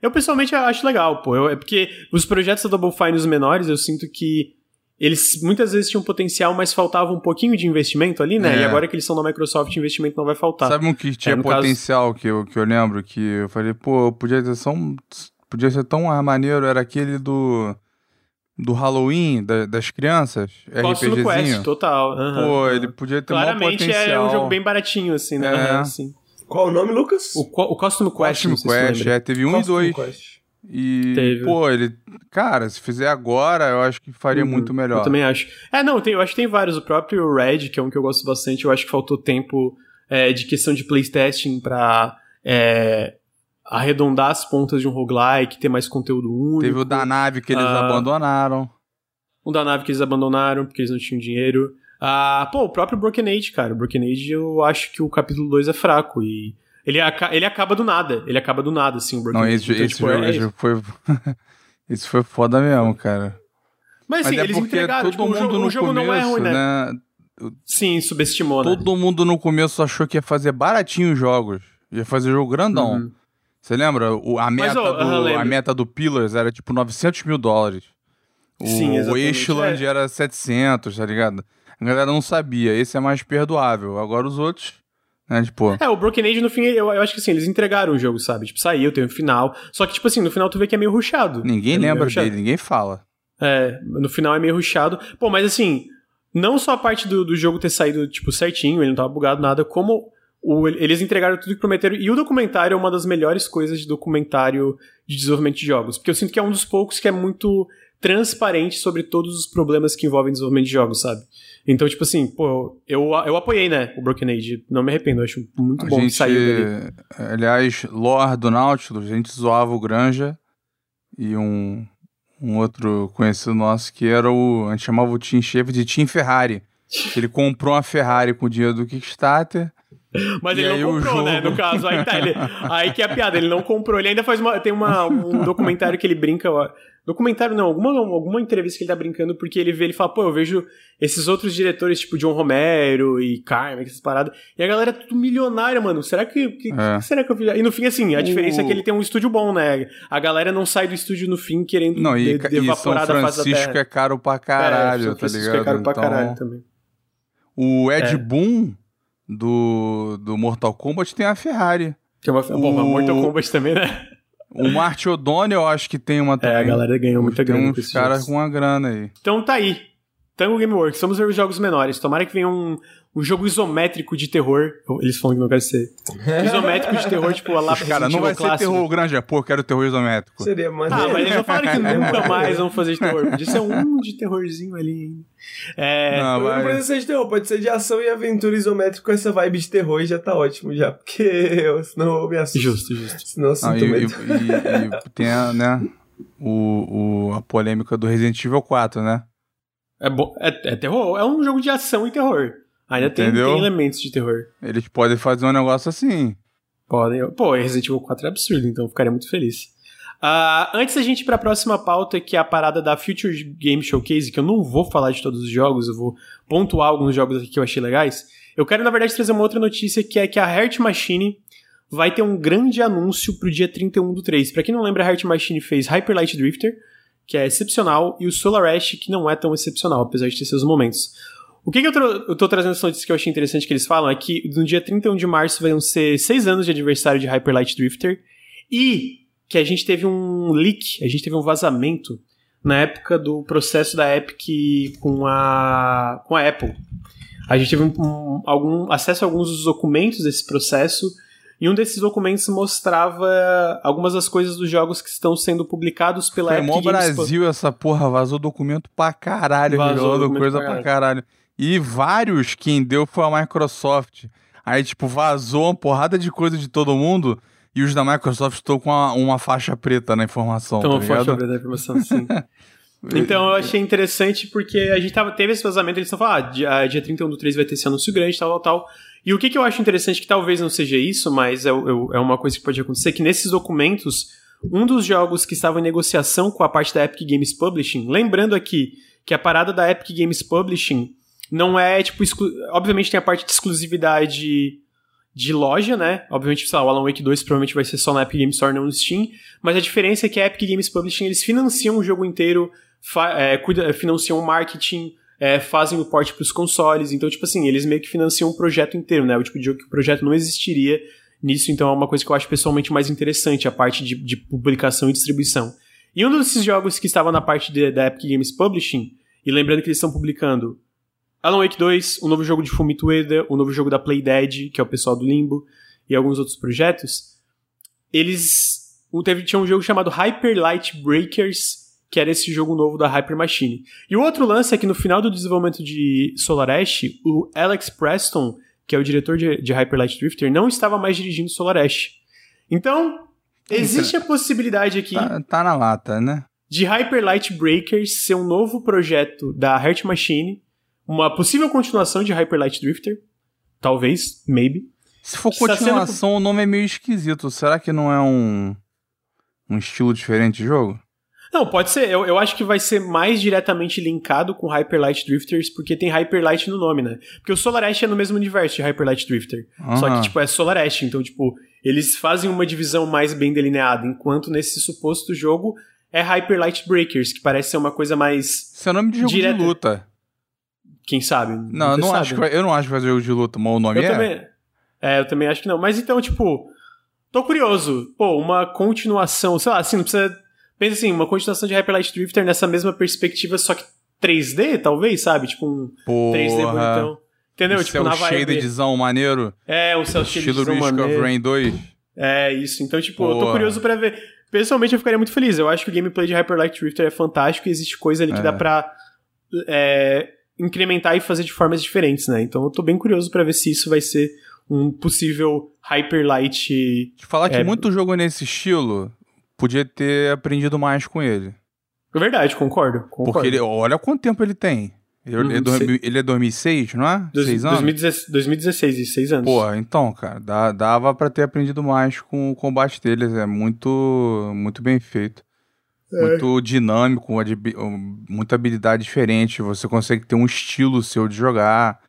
Eu pessoalmente acho legal, pô. Eu, é porque os projetos da Double Fine, os menores, eu sinto que eles muitas vezes tinham potencial, mas faltava um pouquinho de investimento ali, né? É. E agora que eles estão na Microsoft, investimento não vai faltar. Sabe um que tinha é, potencial caso... que, eu, que eu lembro? Que eu falei, pô, podia ser tão, podia ser tão maneiro, era aquele do do Halloween da, das crianças, Posso RPGzinho. No Quest, total. Uhum. Pô, ele podia ter Claramente um potencial. Claramente é um jogo bem baratinho, assim, né? É. Assim. Qual o nome, Lucas? O, o Costume Quest. Costume Quest, é, teve um Costume e dois. Quest. E, Teve. pô, ele. Cara, se fizer agora, eu acho que faria uhum, muito melhor. Eu também acho. É, não, tem, eu acho que tem vários. O próprio Red, que é um que eu gosto bastante, eu acho que faltou tempo é, de questão de playtesting pra é, arredondar as pontas de um roguelike, ter mais conteúdo único. Teve o da nave que eles ah, abandonaram. O da nave que eles abandonaram, porque eles não tinham dinheiro. Ah, pô, o próprio Broken Age, cara. O Broken Age eu acho que o capítulo 2 é fraco e ele, ele acaba do nada. Ele acaba do nada, assim, o Broken Não, esse, então, esse tipo, jogo é... foi. isso foi foda mesmo, cara. Mas assim, Mas é eles entregaram. Todo tipo, mundo o jogo, no o jogo começo, não é ruim, né? né? Sim, subestimou, né? Todo mundo no começo achou que ia fazer baratinho os jogos. Ia fazer jogo grandão. Uhum. Você lembra? O, a, meta Mas, oh, do, a meta do Pillars era tipo 900 mil dólares. O, Sim, exatamente. O Ashland é. era 700, tá ligado? A galera não sabia. Esse é mais perdoável. Agora os outros né? Tipo... É, o Broken Age, no fim, eu, eu acho que assim, eles entregaram o jogo, sabe? Tipo, saiu, tem um final. Só que, tipo assim, no final tu vê que é meio ruchado. Ninguém é lembra dele, ninguém fala. É, no final é meio ruchado. Pô, mas assim, não só a parte do, do jogo ter saído, tipo, certinho, ele não tava bugado nada, como o, eles entregaram tudo que prometeram. E o documentário é uma das melhores coisas de documentário de desenvolvimento de jogos. Porque eu sinto que é um dos poucos que é muito transparente sobre todos os problemas que envolvem desenvolvimento de jogos, sabe? Então, tipo assim, pô, eu, eu apoiei, né, o Broken Age. Não me arrependo, acho muito a bom gente, que saiu dali. Aliás, lore do Nautilus, a gente zoava o Granja e um, um outro conhecido nosso que era o. A gente chamava o Tim Schaefer de Tim Ferrari. Ele comprou uma Ferrari com o dinheiro do Kickstarter. Mas ele não comprou, jogo... né? No caso, aí tá. Ele, aí que é a piada, ele não comprou. Ele ainda faz uma. Tem uma, um documentário que ele brinca. Documentário não, alguma, alguma entrevista que ele tá brincando, porque ele vê, ele fala, pô, eu vejo esses outros diretores, tipo John Romero e Carmen, essas paradas, e a galera é tudo milionária, mano. Será que. que, é. que será que eu fiz? E no fim, assim, a o... diferença é que ele tem um estúdio bom, né? A galera não sai do estúdio no fim querendo não, e, de, de evaporar São Francisco é caro pra caralho, é, São Francisco tá ligado? é caro pra então, caralho também. O Ed é. Boon do, do Mortal Kombat tem a Ferrari. Que é uma, o... Bom, Mortal Kombat também, né? O Marty O'Donnell, eu acho que tem uma também. É, a galera ganhou muita tem grana. Tem uns caras com uma grana aí. Então tá aí. Tango Gameworks, vamos ver os jogos menores. Tomara que venha um, um jogo isométrico de terror. Eles falam que não quer ser. isométrico de terror, tipo, a lá Cara, não vai clássico. ser terror grande, pô, eu quero terror isométrico. Seria maneiro. Ah, mas eles não falaram que nunca mais vão fazer de terror. Podia ser um de terrorzinho ali. É... Não, não vai... precisa ser de terror, pode ser de ação e aventura isométrico com essa vibe de terror e já tá ótimo já. Porque eu, senão eu me assusto. Justo, justo. Senão eu sinto ah, medo. E, e, e tem a, né, o, o, a polêmica do Resident Evil 4, né? É, bom, é, é terror, é um jogo de ação e terror. Ainda tem, tem, elementos de terror. Eles podem fazer um negócio assim. Podem. Pô, Resident Evil 4 é absurdo, então eu ficaria muito feliz. Uh, antes da gente ir pra próxima pauta, que é a parada da Future Game Showcase, que eu não vou falar de todos os jogos, eu vou pontuar alguns jogos aqui que eu achei legais. Eu quero, na verdade, trazer uma outra notícia, que é que a Heart Machine vai ter um grande anúncio pro dia 31 do 3. Pra quem não lembra, a Heart Machine fez Hyper Light Drifter, que é excepcional, e o Solar que não é tão excepcional, apesar de ter seus momentos. O que, que eu, eu tô trazendo essa notícia que eu achei interessante que eles falam é que no dia 31 de março vão ser seis anos de aniversário de Hyper Light Drifter e que a gente teve um leak, a gente teve um vazamento na época do processo da Epic com a, com a Apple. A gente teve um, um, algum acesso a alguns dos documentos desse processo e um desses documentos mostrava algumas das coisas dos jogos que estão sendo publicados pela Foi Epic Games. Brasil essa porra, vazou documento pra caralho, vazou coisa pra caralho. pra caralho. E vários quem deu foi a Microsoft. Aí, tipo, vazou uma porrada de coisa de todo mundo e os da Microsoft estão com uma, uma faixa preta na informação. Então, tá uma faixa preta na informação, sim. então eu achei interessante porque a gente tava, teve esse vazamento, eles estão falando, ah, dia, dia 31 do 3 vai ter esse anúncio grande, tal, tal, tal. E o que, que eu acho interessante, que talvez não seja isso, mas é, é uma coisa que pode acontecer, que nesses documentos, um dos jogos que estava em negociação com a parte da Epic Games Publishing, lembrando aqui que a parada da Epic Games Publishing não é, tipo, obviamente tem a parte de exclusividade de loja, né? Obviamente, sei lá, o Alan Wake 2 provavelmente vai ser só na Epic Games Store, não no Steam, mas a diferença é que a Epic Games Publishing, eles financiam o jogo inteiro, é, cuida, financiam o marketing, é, fazem o port para os consoles. Então, tipo assim, eles meio que financiam o projeto inteiro, né? O tipo de jogo que o projeto não existiria nisso, então é uma coisa que eu acho pessoalmente mais interessante, a parte de, de publicação e distribuição. E um desses jogos que estava na parte de, da Epic Games Publishing, e lembrando que eles estão publicando Alan Wake 2, o um novo jogo de Fumito Ueda, o um novo jogo da Playdead, que é o pessoal do Limbo, e alguns outros projetos, eles teve, tinha um jogo chamado Hyper Light Breakers, que era esse jogo novo da Hyper Machine. E o outro lance é que no final do desenvolvimento de Solar Ash, o Alex Preston, que é o diretor de, de Hyper Light Drifter, não estava mais dirigindo Solar Ash. Então, existe a possibilidade aqui. Tá, tá, na lata, né? De Hyper Light Breakers ser um novo projeto da Heart Machine, uma possível continuação de Hyper Light Drifter. Talvez, maybe. Se for continuação, sendo... o nome é meio esquisito. Será que não é um, um estilo diferente de jogo? Não, pode ser. Eu, eu acho que vai ser mais diretamente linkado com Hyper Light Drifters, porque tem Hyper Light no nome, né? Porque o Solar Ash é no mesmo universo de Hyper Light Drifter. Só que, tipo, é Solar Ash. Então, tipo, eles fazem uma divisão mais bem delineada, enquanto nesse suposto jogo é Hyper Light Breakers, que parece ser uma coisa mais. Seu é nome de jogo direta. de luta. Quem sabe? Não, eu não, sabe. Acho que vai, eu não acho que vai ser jogo de luta, mas o nome eu é. Também, é, eu também acho que não. Mas então, tipo, tô curioso. Pô, uma continuação, sei lá, assim, não precisa Pensa assim, uma continuação de Hyper Light Drifter nessa mesma perspectiva, só que 3D, talvez, sabe? Tipo um Porra. 3D bonitão. Entendeu? Um tipo, céu na cheio de desão maneiro. É, um de desão maneiro. Estilo Risk of Rain 2. É, isso. Então, tipo, Porra. eu tô curioso pra ver. Pessoalmente, eu ficaria muito feliz. Eu acho que o gameplay de Hyper Light Drifter é fantástico e existe coisa ali que é. dá pra é, incrementar e fazer de formas diferentes, né? Então, eu tô bem curioso para ver se isso vai ser um possível Hyper Light. De falar que é, muito jogo nesse estilo podia ter aprendido mais com ele. É verdade, concordo. concordo. Porque ele, olha quanto tempo ele tem. Ele, uhum, ele, ele é 2006, não é? Dois, seis anos? 2016, 2016, seis anos. Pô, então, cara, dá, dava para ter aprendido mais com o combate deles. É muito, muito bem feito. É. Muito dinâmico, muita habilidade diferente. Você consegue ter um estilo seu de jogar.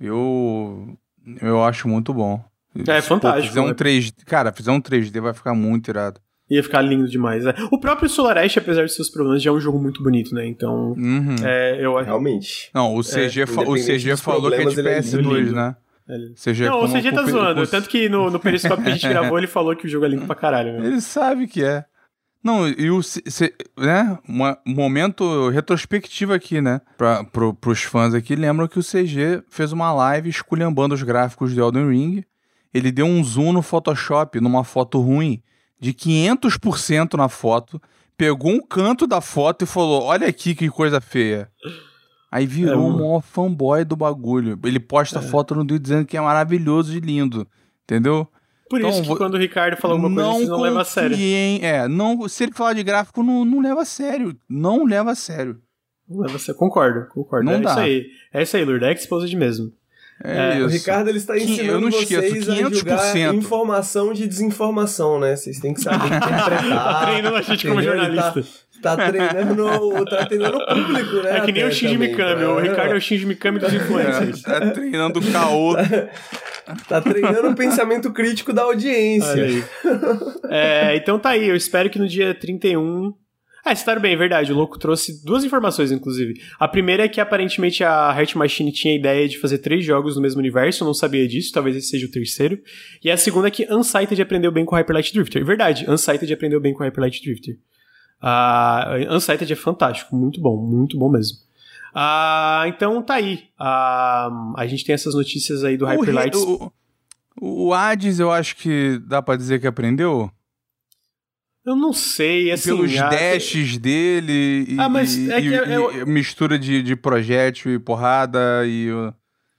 Eu, eu acho muito bom. É, Se, fantástico. Pô, fizer um 3D, né? cara, fizer um 3D vai ficar muito irado. Ia ficar lindo demais. Né? O próprio Solar Ash, apesar de seus problemas, já é um jogo muito bonito, né? Então, uhum. é, eu Realmente. Não, o CG, é, fa o CG falou que é de PS2, é né? CG não, o CG tá zoando. Tanto que no, no Periscope que a gente gravou, ele falou que o jogo é lindo pra caralho. Né? Ele sabe que é. Não, e o. Né? um momento retrospectivo aqui, né? Pra, pro, pros fãs aqui, lembram que o CG fez uma live esculhambando os gráficos do Elden Ring. Ele deu um zoom no Photoshop numa foto ruim de 500% na foto, pegou um canto da foto e falou: Olha aqui que coisa feia. Aí virou é um... maior fanboy do bagulho. Ele posta é. foto no Twitter dizendo que é maravilhoso e lindo. Entendeu? Por então, isso que quando o Ricardo fala alguma coisa, você não leva a sério. É, não, se ele falar de gráfico, não, não leva a sério. Não leva a sério. Não leva a sério. Concordo, concordo. Não é dá. isso aí. É isso aí, Lourdes. É exposed mesmo. É, é o Ricardo ele está ensinando eu não esqueço, vocês 500%. a julgar informação de desinformação, né? Vocês têm que saber interpretar. tá treinando a gente como jornalista. Tá, tá, treinando, tá treinando o público, né? É que nem o Shinji Mikami. O Ricardo é o Shinji Mikami dos influencers. É, tá treinando o caô. tá treinando o pensamento crítico da audiência. É, então tá aí. Eu espero que no dia 31 ah, está bem, é verdade. O Louco trouxe duas informações, inclusive. A primeira é que aparentemente a Heart Machine tinha a ideia de fazer três jogos no mesmo universo, eu não sabia disso, talvez esse seja o terceiro. E a segunda é que Unsighted aprendeu bem com Hyper Light Drifter. Verdade, Unsighted aprendeu bem com Hyper Light Drifter. Uh, Unsighted é fantástico, muito bom, muito bom mesmo. Uh, então tá aí. Uh, a gente tem essas notícias aí do Hyper Light. O, o Hades eu acho que dá para dizer que aprendeu. Eu não sei, assim... Pelos dashes dele e, ah, mas é que e, é, mistura de, de projétil e porrada e...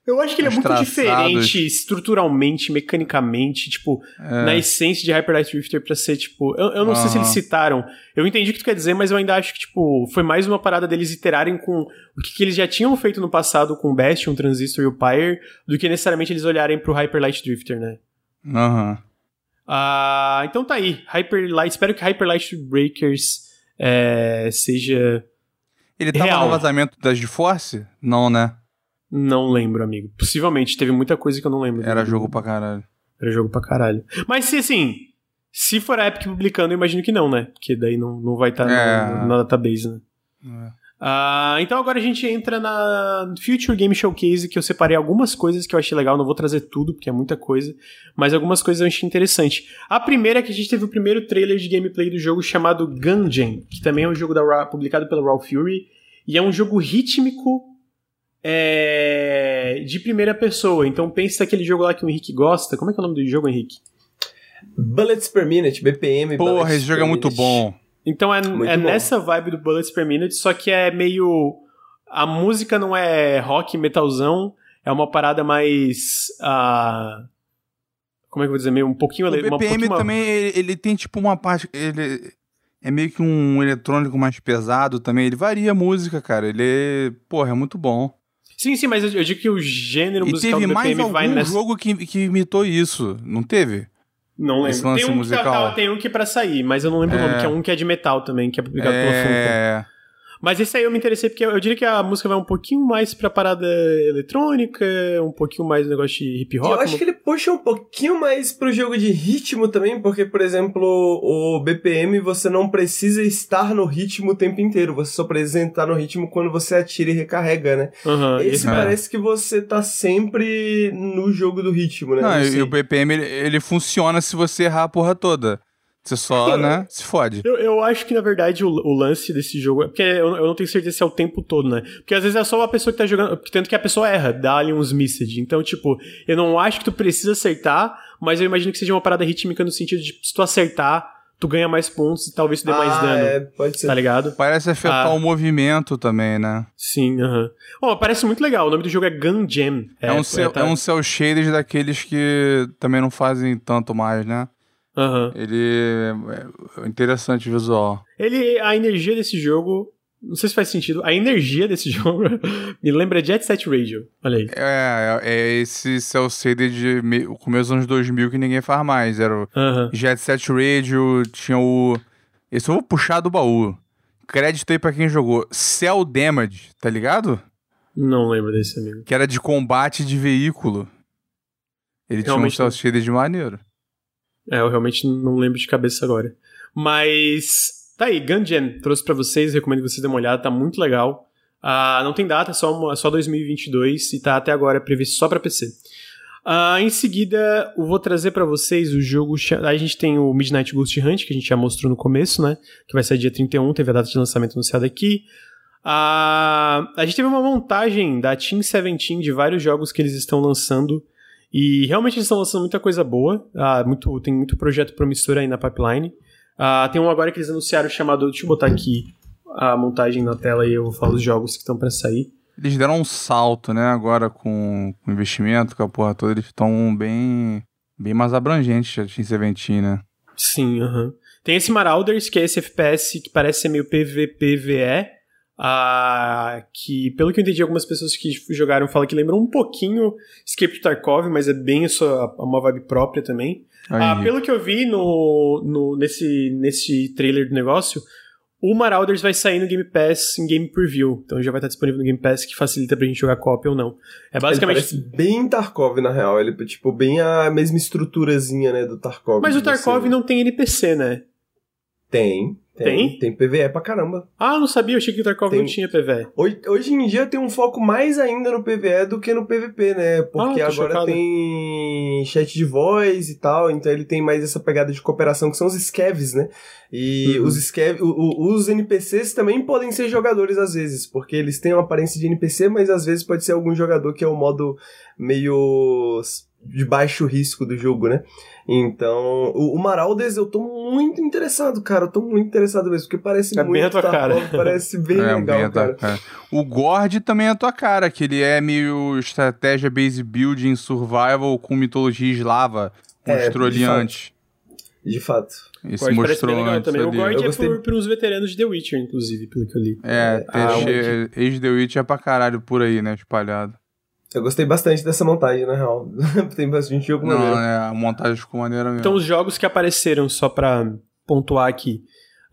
Eu acho que ele é muito traçados. diferente estruturalmente, mecanicamente, tipo, É. na essência de Hyper Light Drifter pra ser, tipo. Eu, eu não sei se eles citaram. Eu entendi o que tu quer dizer, mas eu ainda acho que, tipo, foi mais uma parada deles iterarem com o que, que eles já tinham feito no passado com o Bastion, o Transistor e o Pyre, do que necessariamente eles olharem pro Hyper Light Drifter, né? Aham. Ah, então tá aí. Hyper Light. Espero que Hyper Light Breakers é, seja. Ele tava Real. no vazamento das de Force? Não, né? Não lembro, amigo. Possivelmente, teve muita coisa que eu não lembro. Era jogo pra caralho. Era jogo pra caralho. Mas se assim, se for a Epic publicando, eu imagino que não, né? Porque daí não, não vai estar É. na database, né? É. Ah, então agora a gente entra na Future Game Showcase, que eu separei algumas coisas que eu achei legal, não vou trazer tudo, porque é muita coisa, mas algumas coisas eu achei interessante. A primeira é que a gente teve o primeiro trailer de gameplay do jogo chamado Gungeon, que também é um jogo da Ra- publicado pela Raw Fury, e é um jogo rítmico é, de primeira pessoa. Então pensa aquele jogo lá que o Henrique gosta. Como é que é o nome do jogo, Henrique? Bullets per minute, BPM. Porra, esse jogo é muito minute. bom. Então é, Muito é bom. nessa vibe do Bullets per Minute, só que é meio. A música não é rock, metalzão, é uma parada mais. ah, como é que eu vou dizer? Meio um pouquinho. O uma BPM pouquinho- também, ele, ele tem tipo uma parte. Ele é meio que um eletrônico mais pesado também. Ele varia a música, cara. Ele é. Porra, é muito bom. Sim, sim, mas eu, eu digo que o gênero E musical teve do mais BPM vai algum nessa. jogo que, que imitou isso, não teve? Não lembro. Tem um, que tá- musical? tá- tem um que é pra sair, mas eu não lembro o É. nome, que é um que é de metal também, que é publicado pela Funko. É. Mas esse aí eu me interessei porque eu, eu diria que a música vai um pouquinho mais pra parada eletrônica, um pouquinho mais negócio de hip hop. eu acho que ele puxa um pouquinho mais pro jogo de ritmo também, porque, por exemplo, o BPM você não precisa estar no ritmo o tempo inteiro, você só precisa estar no ritmo quando você atira e recarrega, né? Aham, Esse é. parece que você tá sempre no jogo do ritmo, né? Não, Não e o BPM ele, ele funciona se você errar a porra toda. Você só, né, se fode. Eu, eu acho que, na verdade, o, o lance desse jogo. é- Porque eu, eu não tenho certeza se é o tempo todo, né? Porque às vezes é só uma pessoa que tá jogando. Tanto que a pessoa erra, dá ali uns missed. Então, tipo, eu não acho que tu precisa acertar, mas eu imagino que seja uma parada rítmica no sentido de se tu acertar, tu ganha mais pontos e talvez tu dê mais Ah, dano. É, pode ser. Tá ligado? Parece afetar Ah. o movimento também, né? Sim, aham. Ó, parece muito legal. O nome do jogo é Gun Jam. É, um, cel, tá- é um cel shaded daqueles que também não fazem tanto mais, né? Aham. Ele é interessante o visual. Ele, a energia desse jogo. Não sei se faz sentido. A energia desse jogo me lembra Jet Set Radio. Olha aí. É, é esse cel shaded de me- começo dos anos 2000 que ninguém faz mais. Era o Aham. Jet Set Radio, tinha o... Esse eu vou puxar do baú. Crédito aí pra quem jogou. Cell Damage, tá ligado? Não lembro desse amigo. Que era de combate de veículo. Ele Realmente tinha um cel shaded maneiro. É, eu realmente não lembro de cabeça agora. Mas. Tá aí, Gungeon. Trouxe pra vocês, recomendo que vocês dêem uma olhada, tá muito legal. Ah, não tem data, é só, só 2022 e tá até agora previsto só pra PC. Ah, em seguida, eu vou trazer pra vocês o jogo. a gente tem o Midnight Ghost Hunt, que a gente já mostrou no começo, né? Que vai sair dia 31, teve a data de lançamento anunciada aqui. Ah, a gente teve uma montagem da Team 17 de vários jogos que eles estão lançando. E realmente eles estão lançando muita coisa boa. Ah, muito, tem muito projeto promissor aí na pipeline. Ah, tem um agora que eles anunciaram chamado. Deixa eu botar aqui a montagem na tela e eu falo os jogos que estão pra sair. Eles deram um salto, né? Agora com com investimento, com a porra toda, eles estão bem, bem mais abrangentes, a Team Seventeen, né? Sim, aham. Tem esse Marauders, que é esse FPS que parece ser meio PVPVE. Ah, que, pelo que eu entendi, algumas pessoas que jogaram falam que lembram um pouquinho Escape to Tarkov, mas é bem a sua, uma vibe própria também. Aí, Ah, pelo que eu vi no, no- nesse, nesse trailer do negócio, o Marauders vai sair no Game Pass em Game Preview. Então já vai estar disponível no Game Pass, que facilita pra gente jogar co-op ou não. É Ele basicamente. parece bem Tarkov, na real. Ele, tipo, bem a mesma estruturazinha, né, do Tarkov. Mas o de você- Tarkov não tem NPC, né? Tem, tem. Tem PVE pra caramba. Ah, não sabia, eu achei que o Tarkov Tem. não tinha PV. Hoje, hoje em dia tem um foco mais ainda no PVE do que no PVP, né? Porque Ah, agora chocado. tem chat de voz e tal, então ele tem mais essa pegada de cooperação, que são os scavs, né? E Uhum. os scav, os NPCs também podem ser jogadores às vezes, porque eles têm uma aparência de NPC, mas às vezes pode ser algum jogador que é o modo meio de baixo risco do jogo, né? Então, o, o Maraudes eu tô muito interessado, cara. Eu tô muito interessado mesmo, porque parece é muito. Bem a tua cara. Parece bem é, legal, bem cara. cara. O Gord também é a tua cara, que ele é meio estratégia base building survival com mitologia eslava. Mostrou é. De fato. Isso Gord mostrou legal também. Ali. O Gord é gostei... por, por uns veteranos de The Witcher, inclusive, pelo que eu li. É, é ah, ex-The Witcher é pra caralho por aí, né? Espalhado. Eu gostei bastante dessa montagem, na real. Tem bastante jogo maneiro. Não, é, a montagem ficou maneira mesmo. Então, os jogos que apareceram, só pra pontuar aqui,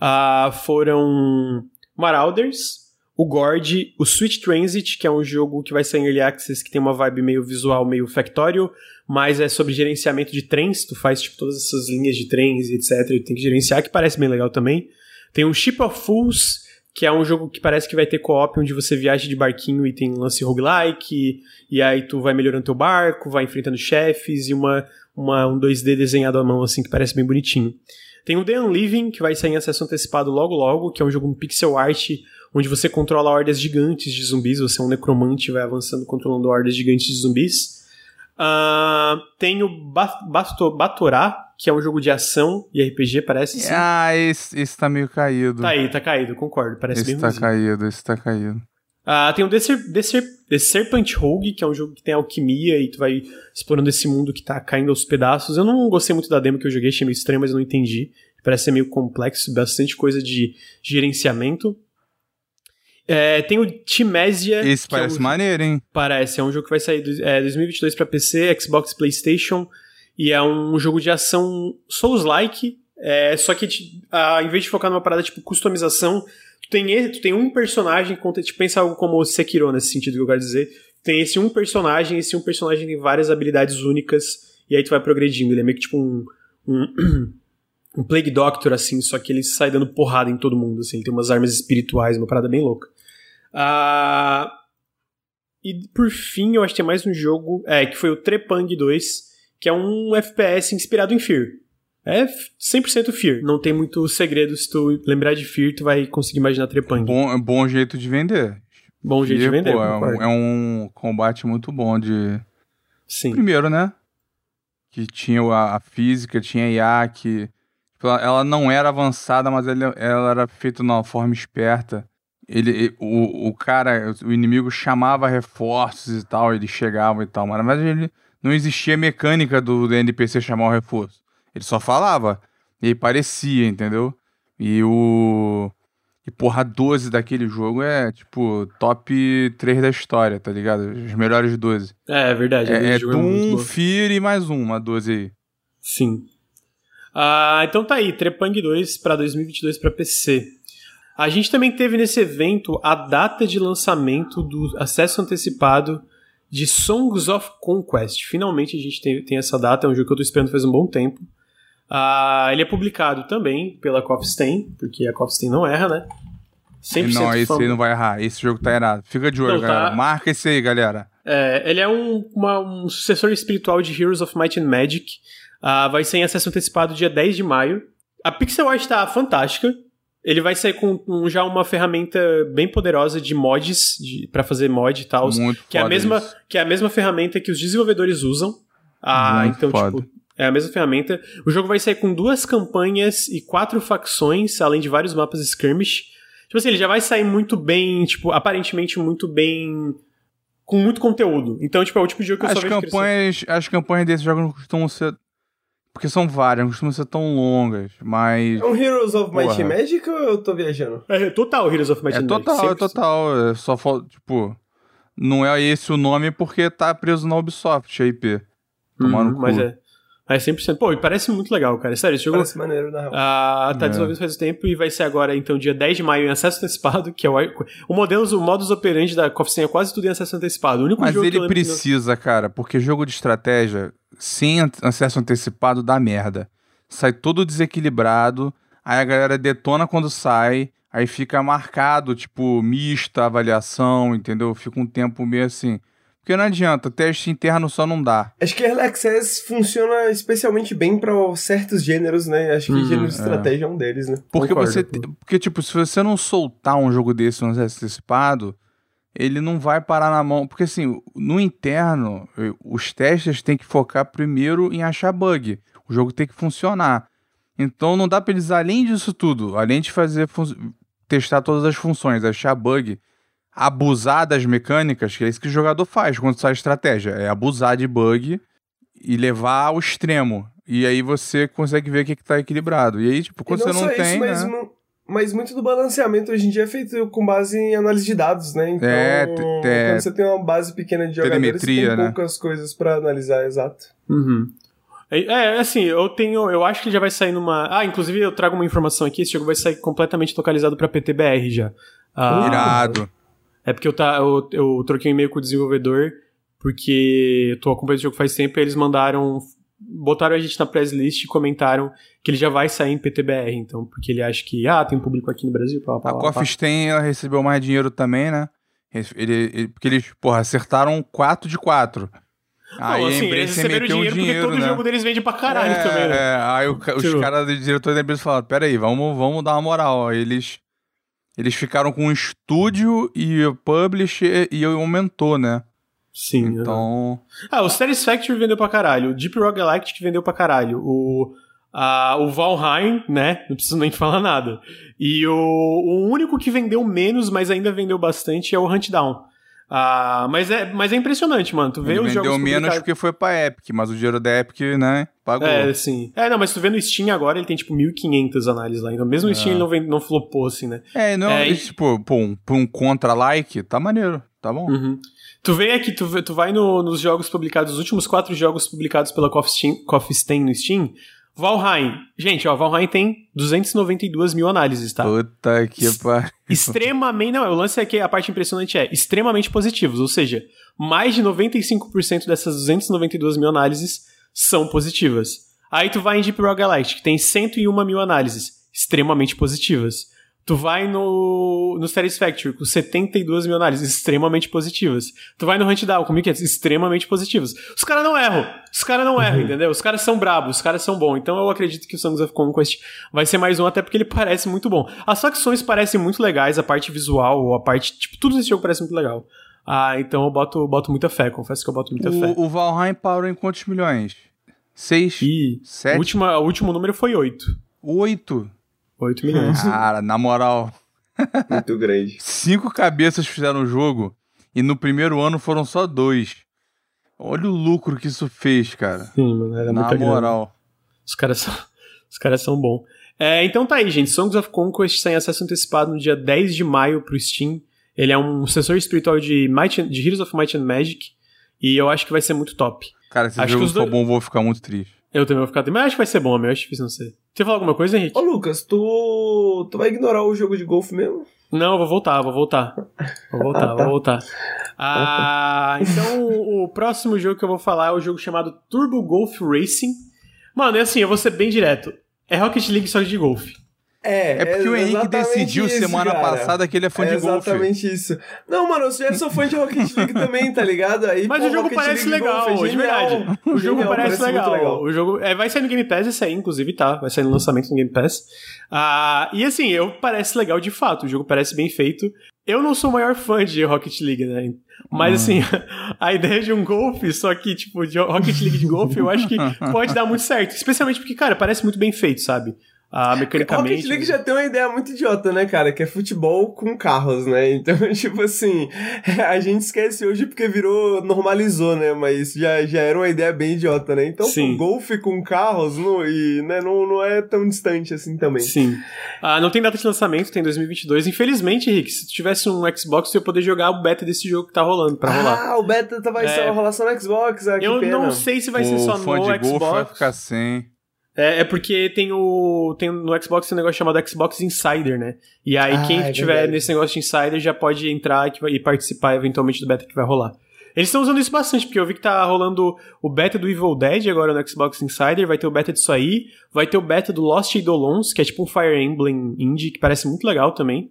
uh, foram Marauders, o Gord, o Switch Transit, que é um jogo que vai sair em Early Access, que tem uma vibe meio visual, meio Factorio, mas é sobre gerenciamento de trens, tu faz tipo todas essas linhas de trens e etc, e tem que gerenciar, que parece bem legal também. Tem um Ship of Fools, que é um jogo que parece que vai ter co-op onde você viaja de barquinho e tem lance roguelike, e aí tu vai melhorando teu barco, vai enfrentando chefes e uma, uma, um 2D desenhado à mão, assim, que parece bem bonitinho. Tem o The Unliving, que vai sair em acesso antecipado logo logo, que é um jogo em pixel art, onde você controla hordas gigantes de zumbis, você é um necromante e vai avançando controlando hordas gigantes de zumbis. Uh, tem o Batorá, que é um jogo de ação e RPG, parece. Sim. Ah, esse, esse tá meio caído. Tá aí, tá caído, concordo. Parece esse bem tá caído, esse tá caído. Uh, tem o The, Ser The, Ser The Serpent Rogue, que é um jogo que tem alquimia e tu vai explorando esse mundo que tá caindo aos pedaços. Eu não gostei muito da demo que eu joguei, achei meio estranho, mas eu não entendi. Parece ser meio complexo, bastante coisa de gerenciamento. É, tem o Timésia. Esse parece é um, maneiro, hein? Parece, é um jogo que vai sair é, 2022 para PC, Xbox, PlayStation. E é um jogo de ação Souls-like. É, só que a, vez de focar numa parada tipo customização, tu tem, tu tem um personagem, tipo, pensa algo como Sekiro nesse sentido que eu quero dizer. Tem esse um personagem, esse um personagem tem várias habilidades únicas, e aí tu vai progredindo. Ele é meio que tipo um. um um Plague Doctor, assim, só que ele sai dando porrada em todo mundo, assim, ele tem umas armas espirituais, uma parada bem louca. Uh, e por fim, eu acho que tem mais um jogo, é, que foi o Trepang 2, que é um FPS inspirado em Fear. É 100% Fear. Não tem muito segredo. Se tu lembrar de Fear, tu vai conseguir imaginar Trepang. Bom, bom jeito de vender. Bom Fear, jeito de vender. Pô, é, um, é, um, combate muito bom de. Sim. Primeiro, né? Que tinha a, a física, tinha a IA, que. Ela, ela não era avançada, mas ela, ela era feita de uma forma esperta. Ele, o, o cara, o inimigo chamava reforços e tal, ele chegava e tal, mas ele não existia mecânica do, NPC chamar o reforço. Ele só falava. E aí parecia, entendeu? E o. E porra, 12 daquele jogo é, tipo, top 3 da história, tá ligado? Os melhores 12. É, é verdade. É, é Doom, é Fear e mais um, uma 12 aí. Sim. Ah, então tá aí, Trepang 2 para 2022 para PC. A gente também teve nesse evento a data de lançamento do acesso antecipado de Songs of Conquest. Finalmente a gente tem, tem essa data, é um jogo que eu tô esperando faz um bom tempo. Uh, ele é publicado também pela Kofstein, porque a Kofstein não erra, né? 100% não, esse aí não vai errar. Esse jogo tá errado. Fica de olho, não, galera. Tá... Marca esse aí, galera. É, ele é um, uma, um sucessor espiritual de Heroes of Might and Magic. Uh, vai ser em acesso antecipado dia 10 de maio. A pixel art tá fantástica. Ele vai sair com um, já uma ferramenta bem poderosa de mods, para fazer mod e tal. Que é a mesma isso. que é a mesma ferramenta que os desenvolvedores usam. Ah, Muito então, foda. tipo, é a mesma ferramenta. O jogo vai sair com duas campanhas e quatro facções, além de vários mapas skirmish. Tipo assim, ele já vai sair muito bem, tipo, aparentemente muito bem. Com muito conteúdo. Então, tipo, é o tipo de jogo que eu as só vejo campanhas, As campanhas desse jogo não costumam ser porque são várias, não costumam ser tão longas, mas. É um Heroes of Might and Magic ou eu tô viajando? É total Heroes of Might é and Magic. Total, é total, é só falta. Tipo, não é esse o nome porque tá preso na Ubisoft, a IP. Tomando uhum, Mas é. É 100%. Pô, e parece muito legal, cara. Sério, esse jogo. Parece maneiro, na real. Ah, tá é. desenvolvido faz tempo e vai ser agora, então, dia 10 de maio em acesso antecipado, que é o. O modelo, o modus operandi da Coffee é quase tudo em acesso antecipado. O único Mas jogo ele precisa, cara, porque jogo de estratégia sem acesso antecipado dá merda sai todo desequilibrado, aí a galera detona quando sai, aí fica marcado, tipo, mista avaliação, entendeu? Fica um tempo meio assim. Porque não adianta, teste interno só não dá. Acho que Early Access funciona especialmente bem para certos gêneros, né? Acho que hum, gênero de é. estratégia é um deles, né? Porque Concordo, você. Porque, tipo, se você não soltar um jogo desse no antecipado, ele não vai parar na mão. Porque assim, no interno, os testes têm que focar primeiro em achar bug. O jogo tem que funcionar. Então não dá para eles, além disso tudo, além de fazer testar todas as funções, achar bug, abusar das mecânicas, que é isso que o jogador faz quando sai estratégia. É abusar de bug e levar ao extremo. E aí você consegue ver o que, que tá equilibrado. E aí, tipo, quando você não tem. Isso, né? Mas muito do balanceamento hoje em dia é feito com base em análise de dados, né? Então, é, é, quando você tem uma base pequena de jogadores, tem né? poucas coisas para analisar, exato. Uhum. É, é, assim, eu tenho. Eu acho que já vai sair numa. Ah, inclusive eu trago uma informação aqui: esse jogo vai sair completamente localizado para PTBR já. Ah, Irado. É porque eu, tá, eu, eu troquei um e-mail com o desenvolvedor, porque eu tô acompanhando o jogo faz tempo e eles mandaram botaram a gente na press list e comentaram que ele já vai sair em PTBR, então, porque ele acha que, ah, tem público aqui no Brasil. Pá, pá, a Coffee Stain, ela recebeu mais dinheiro também, né? Ele, ele, porque eles, porra, acertaram 4 de 4. Aí Não, assim, eles receberam dinheiro, dinheiro porque todo né? jogo deles vende pra caralho é, também, né? É, aí o, os tipo... caras do diretor da empresa falaram, peraí, vamos, vamos dar uma moral. Eles, eles ficaram com o estúdio e o publisher e aumentou, né? Sim. Então. Ah, o Satisfactory vendeu pra caralho. O Deep Rock Galactic vendeu pra caralho. O, a, o Valheim, né? Não preciso nem falar nada. E o, o único que vendeu menos, mas ainda vendeu bastante, é o Hunt Down. Ah, mas, é, mas é impressionante, mano. Tu vê Ele os vendeu jogos menos publicados... porque foi pra Epic, mas o dinheiro da Epic, né, pagou. É, sim. É, não, mas tu vê no Steam agora, ele tem tipo 1.500 análises lá. Então mesmo no é. Steam não, vem, não flopou, assim, né? É, não, é, e... tipo, pô, um, um contra-like, tá maneiro, tá bom. Uhum. Tu vem aqui, tu, tu vai no, nos jogos publicados, os últimos quatro jogos publicados pela Coffee Stain no Steam. Valheim. Gente, ó, Valheim tem 292 mil análises, tá? Puta que pariu. Extremamente. Não, o lance é que a parte impressionante é extremamente positivos, ou seja, mais de 95% dessas 292 mil análises são positivas. Aí tu vai em Deep Rock Galactic, que tem 101 mil análises, extremamente positivas. Tu vai no, no Satisfactory com 72 mil análises extremamente positivas. Tu vai no Huntdown com 1.500 extremamente positivas. Os caras não erram. Os caras não erram, uhum. entendeu? Os caras são brabos, os caras são bons. Então eu acredito que o Songs of Conquest vai ser mais um, até porque ele parece muito bom. As facções parecem muito legais, a parte visual, a parte. Tipo, tudo desse jogo parece muito legal. Ah, então eu boto, boto muita fé, confesso que eu boto muita o, fé. O Valheim parou em quantos milhões? Seis? Sete? O último, o último número foi oito. Oito? 8 milhões. Cara, na moral. Muito grande. Cinco cabeças fizeram o jogo e no primeiro ano foram só dois. Olha o lucro que isso fez, cara. Sim, mano, era Na moral. Grande. Os caras são, os caras são bons. É, então tá aí, gente. Songs of Conquest tem acesso antecipado no dia 10 de maio pro Steam. Ele é um sucessor espiritual de, Might, de Heroes of Might and Magic. E eu acho que vai ser muito top. Cara, se o jogo for dois... bom, vou ficar muito triste. Eu também vou ficar triste. Mas acho que vai ser bom, meu. Acho difícil não ser. Você falar alguma coisa, Henrique? Ô, Lucas, tu, tu vai ignorar o jogo de golfe mesmo? Não, vou voltar, vou voltar. Vou voltar, ah, tá. vou voltar. Ah, então o próximo jogo que eu vou falar é o jogo chamado Turbo Golf Racing. Mano, é assim, eu vou ser bem direto. É Rocket League só de golfe. É, é porque é o Henrique decidiu isso, semana cara. passada que ele é fã é de golfe. Exatamente isso. Não, mano, eu já sou fã de Rocket League também, tá ligado? Aí, Mas pô, o jogo Rocket parece League legal, golfe, é de verdade. O jogo genial, parece, parece legal. legal. O jogo é, vai sair no Game Pass, esse aí, inclusive, tá. Vai sair no lançamento no Game Pass. Ah, e assim, eu parece legal de fato. O jogo parece bem feito. Eu não sou o maior fã de Rocket League, né? Mas hum. assim, a ideia de um golfe, só que, tipo, de Rocket League de golfe, eu acho que pode dar muito certo. Especialmente porque, cara, parece muito bem feito, sabe? Ah, mecanicamente. Rocket League já tem uma ideia muito idiota, né, cara? Que é futebol com carros, né? Então, tipo assim, a gente esquece hoje porque virou, normalizou, né? Mas já, já era uma ideia bem idiota, né? Então, Sim. golfe com carros no, e, né, não, não é tão distante assim também. Sim. Ah, não tem data de lançamento, tem 2022. Infelizmente, Rick, se tivesse um Xbox, você ia poder jogar o beta desse jogo que tá rolando pra rolar. Ah, o beta tá, vai é... rolar só no Xbox. Ah, Eu pena. não sei se vai o ser só no Xbox. vai ficar sem. É, é, porque tem o. Tem no Xbox um negócio chamado Xbox Insider, né? E aí ah, quem é tiver verdade. nesse negócio de Insider já pode entrar e participar eventualmente do beta que vai rolar. Eles estão usando isso bastante, porque eu vi que tá rolando o beta do Evil Dead agora no Xbox Insider, vai ter o beta disso aí, vai ter o beta do Lost Eidolons, que é tipo um Fire Emblem indie, que parece muito legal também.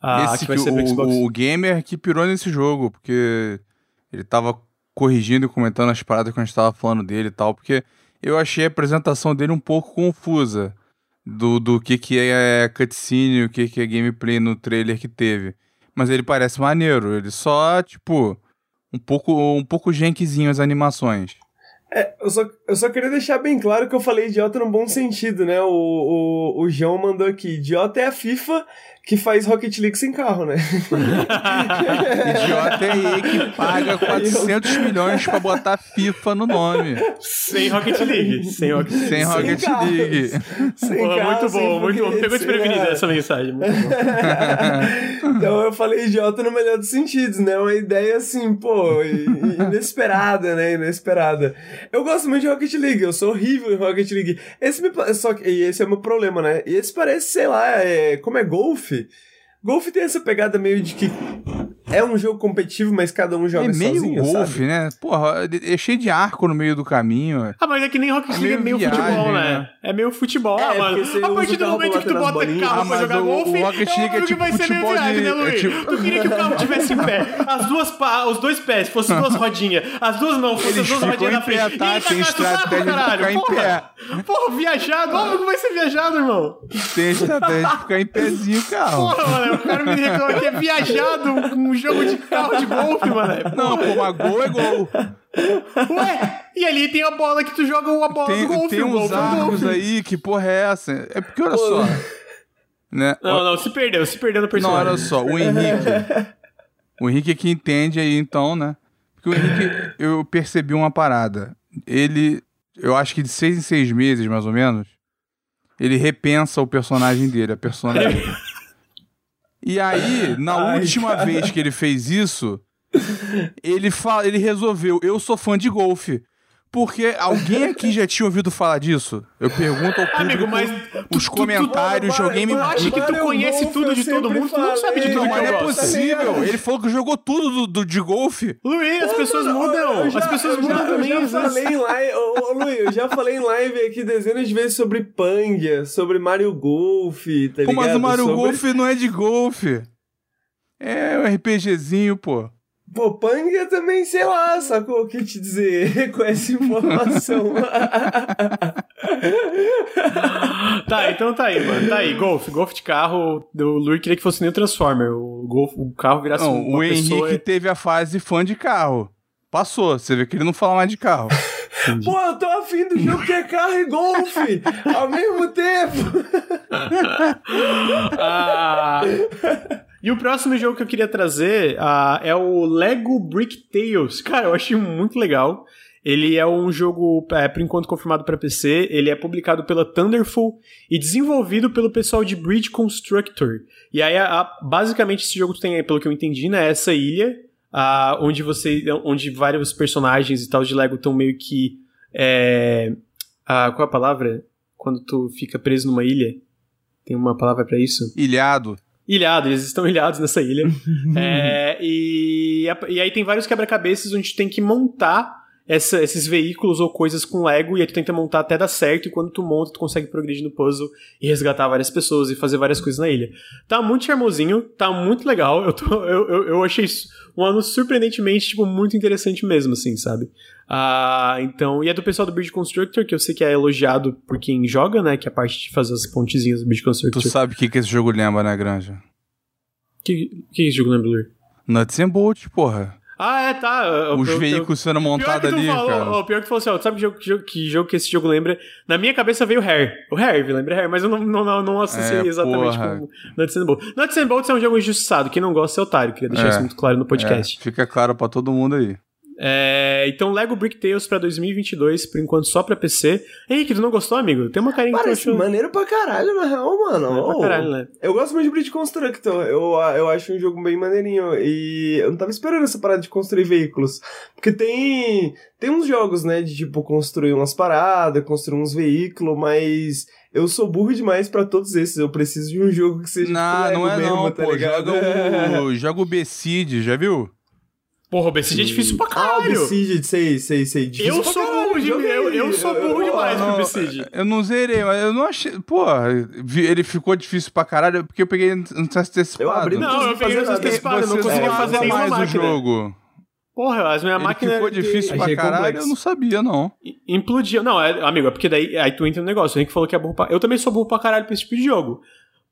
Ah, Esse que vai ser o, Xbox. o gamer que pirou nesse jogo, porque ele tava corrigindo e comentando as paradas que a gente tava falando dele e tal, porque eu achei a apresentação dele um pouco confusa do, do que, que é cutscene, o que, que é gameplay no trailer que teve. Mas ele parece maneiro. Ele só, tipo, um pouco, um pouco genquezinho as animações. É, eu só, eu só queria deixar bem claro que eu falei idiota no bom sentido, né? O, o, o João mandou aqui: idiota é a FIFA que faz Rocket League sem carro, né? Idiota é aí que paga 400 milhões pra botar FIFA no nome. Sem Rocket League. Sem Rocket League. Sem Rocket carros. League. Sem Pô, carro, muito sem bom, muito bom. Pegou sem desprevenida nada. essa mensagem. Muito bom. Então eu falei idiota no melhor dos sentidos, né? Uma ideia assim, pô, inesperada, né? Inesperada. Eu gosto muito de Rocket League, eu sou horrível em Rocket League. Esse me, só que, esse é o meu problema, né? E esse parece, sei lá, é, como é golfe. Golfe tem essa pegada meio de que é um jogo competitivo, mas cada um joga É meio sozinho, golfe, sabe? né? Porra, é cheio de arco no meio do caminho. Ah, mas é que nem Rocket É League é meio meio viagem, futebol, né? né? É meio futebol, É, ah, mano. porque você A partir do momento que tu bota bolinhas. carro Ah, pra mas jogar o- golfe, o Rocket é League é que tipo vai ser meio viagem, de- né, Luiz? é tipo- Tu queria que o carro tivesse em pé, as duas pá, os dois pés fossem duas rodinhas, as duas mãos fossem as duas rodinhas na pé, frente. tá? E ele Tem estratégia de caralho, ficar em porra. Porra, viajado, óbvio que vai ser viajado, irmão. Tem estratégia de ficar em pezinho o carro. Porra, mano, o cara me reclama que é viajado com um jogo de carro de golfe, mano. Não, pô, mas gol é gol. Ué, e ali tem a bola que tu joga a bola do Tem, golfe, tem uns golfe arcos golfe. aí, que porra é essa? É porque, olha só. Né? Não, não, se perdeu, se perdeu no Não, personagem. olha só, o Henrique. o Henrique é que entende aí, então, né? Porque o Henrique, eu percebi uma parada. Ele, eu acho que de seis em seis meses, mais ou menos, ele repensa o personagem dele, a personagem. E aí, na Ai, última cara. vez que ele fez isso, ele, fala, ele resolveu, eu sou fã de golfe. Porque alguém aqui já tinha ouvido falar disso? Eu pergunto ao público, Amigo, mas os comentários, Mano, alguém me... Tu acha que tu conhece tudo de todo mundo? Tu não sabe de tudo Não, que mas não é possível. Ele falou que jogou tudo do, do- de golfe. Luiz, as pessoas mudam. já- as pessoas mudam já, também. Eu já falei em live, ô, ô, Luiz, eu já falei em live aqui dezenas de vezes sobre Pangia, sobre Mario Golf, tá Pô, ligado? mas o Mario sobre... Golf não é de golfe. É um RPGzinho, pô. Pô, Pangia também, sei lá, sacou o que te dizer com essa informação. Tá, então tá aí, mano. Tá aí, golfe. Golfe de carro. O Luiz queria que fosse nem o Transformer. O, golfe, o carro virasse Não, uma o Henrique pessoa. teve a fase fã de carro. Passou. Você vê que ele não fala mais de carro. Pô, eu tô afim do jogo que é carro e golfe ao mesmo tempo. Ah, E o próximo jogo que eu queria trazer ah, é o Lego Brick Tales. Cara, eu achei muito legal. Ele é um jogo, é, por enquanto, confirmado para PC. Ele é publicado pela Thunderful e desenvolvido pelo pessoal de Bridge Constructor. E aí, a- a- basicamente, esse jogo tem pelo que eu entendi, né? Essa ilha, ah, onde você. onde vários personagens e tal de Lego estão meio que. É, ah, qual é a palavra? Quando tu fica preso numa ilha? Tem uma palavra pra isso? Ilhado. Ilhado, eles estão ilhados nessa ilha. É, e, e aí tem vários quebra-cabeças onde tu tem que montar essa- esses veículos ou coisas com Lego, e aí tu tenta montar até dar certo, e quando tu monta, tu consegue progredir no puzzle e resgatar várias pessoas e fazer várias coisas na ilha. Tá muito charmosinho, tá muito legal. Eu, tô- eu, eu, eu achei isso um ano surpreendentemente, tipo, muito interessante mesmo, assim, sabe? Ah, então, e é do pessoal do Bridge Constructor, que eu sei que é elogiado por quem joga, né? Que é a parte de fazer as pontezinhas do Bridge Tu Constructor. sabe o que, que esse jogo lembra, né, Granja? Que, que esse jogo lembra, Lur? Nuts and Bolts, porra. Ah, é, tá. Eu- Os eu- eu- veículos sendo Pior que montados tu ali, falou, cara. ó, pior que tu falou assim, ó, sabe que jogo, que jogo- que jogo que esse jogo lembra? Na minha cabeça veio o Hair. O Hair, lembra Hair, mas eu não, não, não, não associei É, exatamente porra. com Nuts and Bolts. Nuts and Bolts é um jogo injustiçado, quem não gosta é otário, queria deixar É. isso muito claro no podcast. É, fica claro pra todo mundo aí. É, então, Lego Brick Tales pra 2022, por enquanto só pra PC. Henrique, tu não gostou, amigo? Tem uma carinha que tu Parece achou... maneiro pra caralho, na real, mano. Maneiro pra Ô, caralho, né? Eu gosto muito de Bridge Constructor. Eu, eu acho um jogo bem maneirinho. E eu não tava esperando essa parada de construir veículos. Porque tem. Tem uns jogos, né? De tipo construir umas paradas, construir uns veículos, mas. Eu sou burro demais pra todos esses. Eu preciso de um jogo que seja. Não, tipo, não é mesmo, não, tá pô. ligado? Joga o, joga o já viu? Porra, o BCG é difícil pra Ah, o caralho. Besieged, sei, sei, sei. Difícil eu pra sou caralho, burro, de, eu, eu sou burro Eu- demais eu- pro Não, BCG. Eu não zerei, mas eu não achei. Pô, ele ficou difícil pra caralho porque eu peguei no antecipado. Eu abri no- Não, eu peguei eu não conseguia fazer nenhuma mais máquina. o jogo. Porra, as minhas Ele máquinas... ficou difícil pra Achei caralho, complexo. eu não sabia, não. Implodiu. Não, é, amigo, é porque daí aí tu entra no negócio. O Henrique falou que é burro pra... Eu também sou burro pra caralho pra esse tipo de jogo.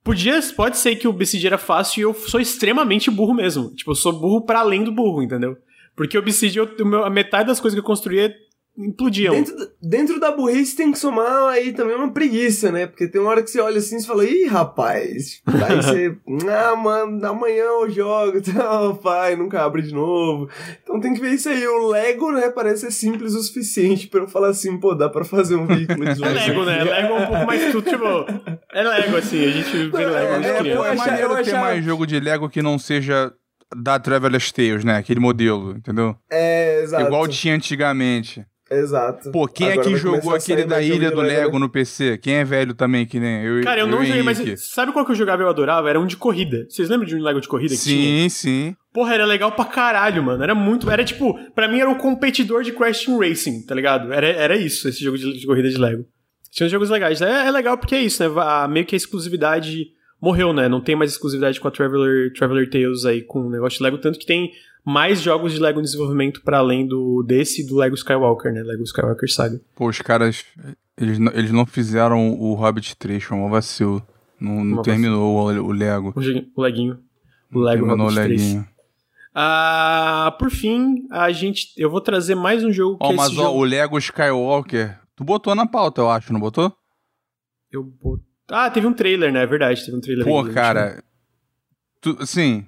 Podia, pode ser que o Obsidian era fácil e eu sou extremamente burro mesmo. Tipo, eu sou burro para além do burro, entendeu? Porque o Obsidian, eu, a metade das coisas que eu construía implodiam. Dentro, dentro da burrice tem que somar aí também uma preguiça, né? Porque tem uma hora que você olha assim e fala, ih, rapaz. Aí você, ah, mano, amanhã eu jogo, tal, pai, nunca abre de novo. Então tem que ver isso aí. O Lego, né, parece ser simples o suficiente pra eu falar assim, pô, dá pra fazer um veículo de Lego. É Lego, né? Lego é um pouco mais tudo, tipo, é Lego, assim, a gente vê Lego, a gente é, cria. É, é maneiro ter mais jogo de Lego que não seja da Traveler's Tales, né? Aquele modelo, entendeu? É, exato. Igual tinha antigamente. Exato. Pô, quem Agora é que jogou aquele da Ilha do Lego, no PC? Quem é velho também, que nem eu Cara, eu, não joguei, mas sabe qual que eu jogava e eu adorava? Era um de corrida. Vocês lembram de um Lego de corrida que sim, tinha? Sim, sim. Porra, era legal pra caralho, mano. Era muito. Era tipo, pra mim era o competidor de Crash Team Racing, tá ligado? Era, era isso, esse jogo de, de corrida de Lego. Tinha uns jogos legais. É, é, legal porque é isso, né? A, meio que a exclusividade morreu, né? Não tem mais exclusividade com a Traveler, Traveler Tales aí, com o negócio de Lego, tanto que tem mais jogos de Lego em desenvolvimento para além do desse do Lego Skywalker, né? Lego Skywalker Saga. Pô, os caras, eles, eles não fizeram o Hobbit 3, foi um vacilo. Não, não terminou o, o, Lego. O, o Leguinho. O Lego terminou Hobbit o Leguinho. 3. Ah, por fim, a gente, eu vou trazer mais um jogo que oh, é mas ó, jogo... o Lego Skywalker, tu botou na pauta, eu acho, não botou? Eu botei. Ah, teve um trailer, né? É verdade, teve um trailer. Pô, cara, tu, assim,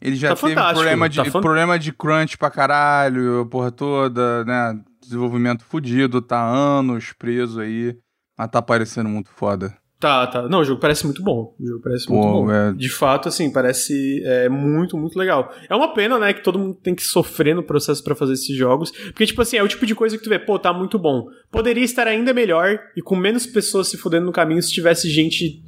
ele já tá teve problema de, tá problema de crunch pra caralho, porra toda, né? Desenvolvimento fudido, tá anos preso aí. Mas tá parecendo muito foda. Tá, tá. Não, o jogo parece muito bom. O jogo parece muito bom. É... De fato, assim, parece é, muito, muito legal. É uma pena, né, que todo mundo tem que sofrer no processo para fazer esses jogos. Porque, tipo assim, é o tipo de coisa que tu vê, pô, tá muito bom. Poderia estar ainda melhor e com menos pessoas se fudendo no caminho se tivesse gente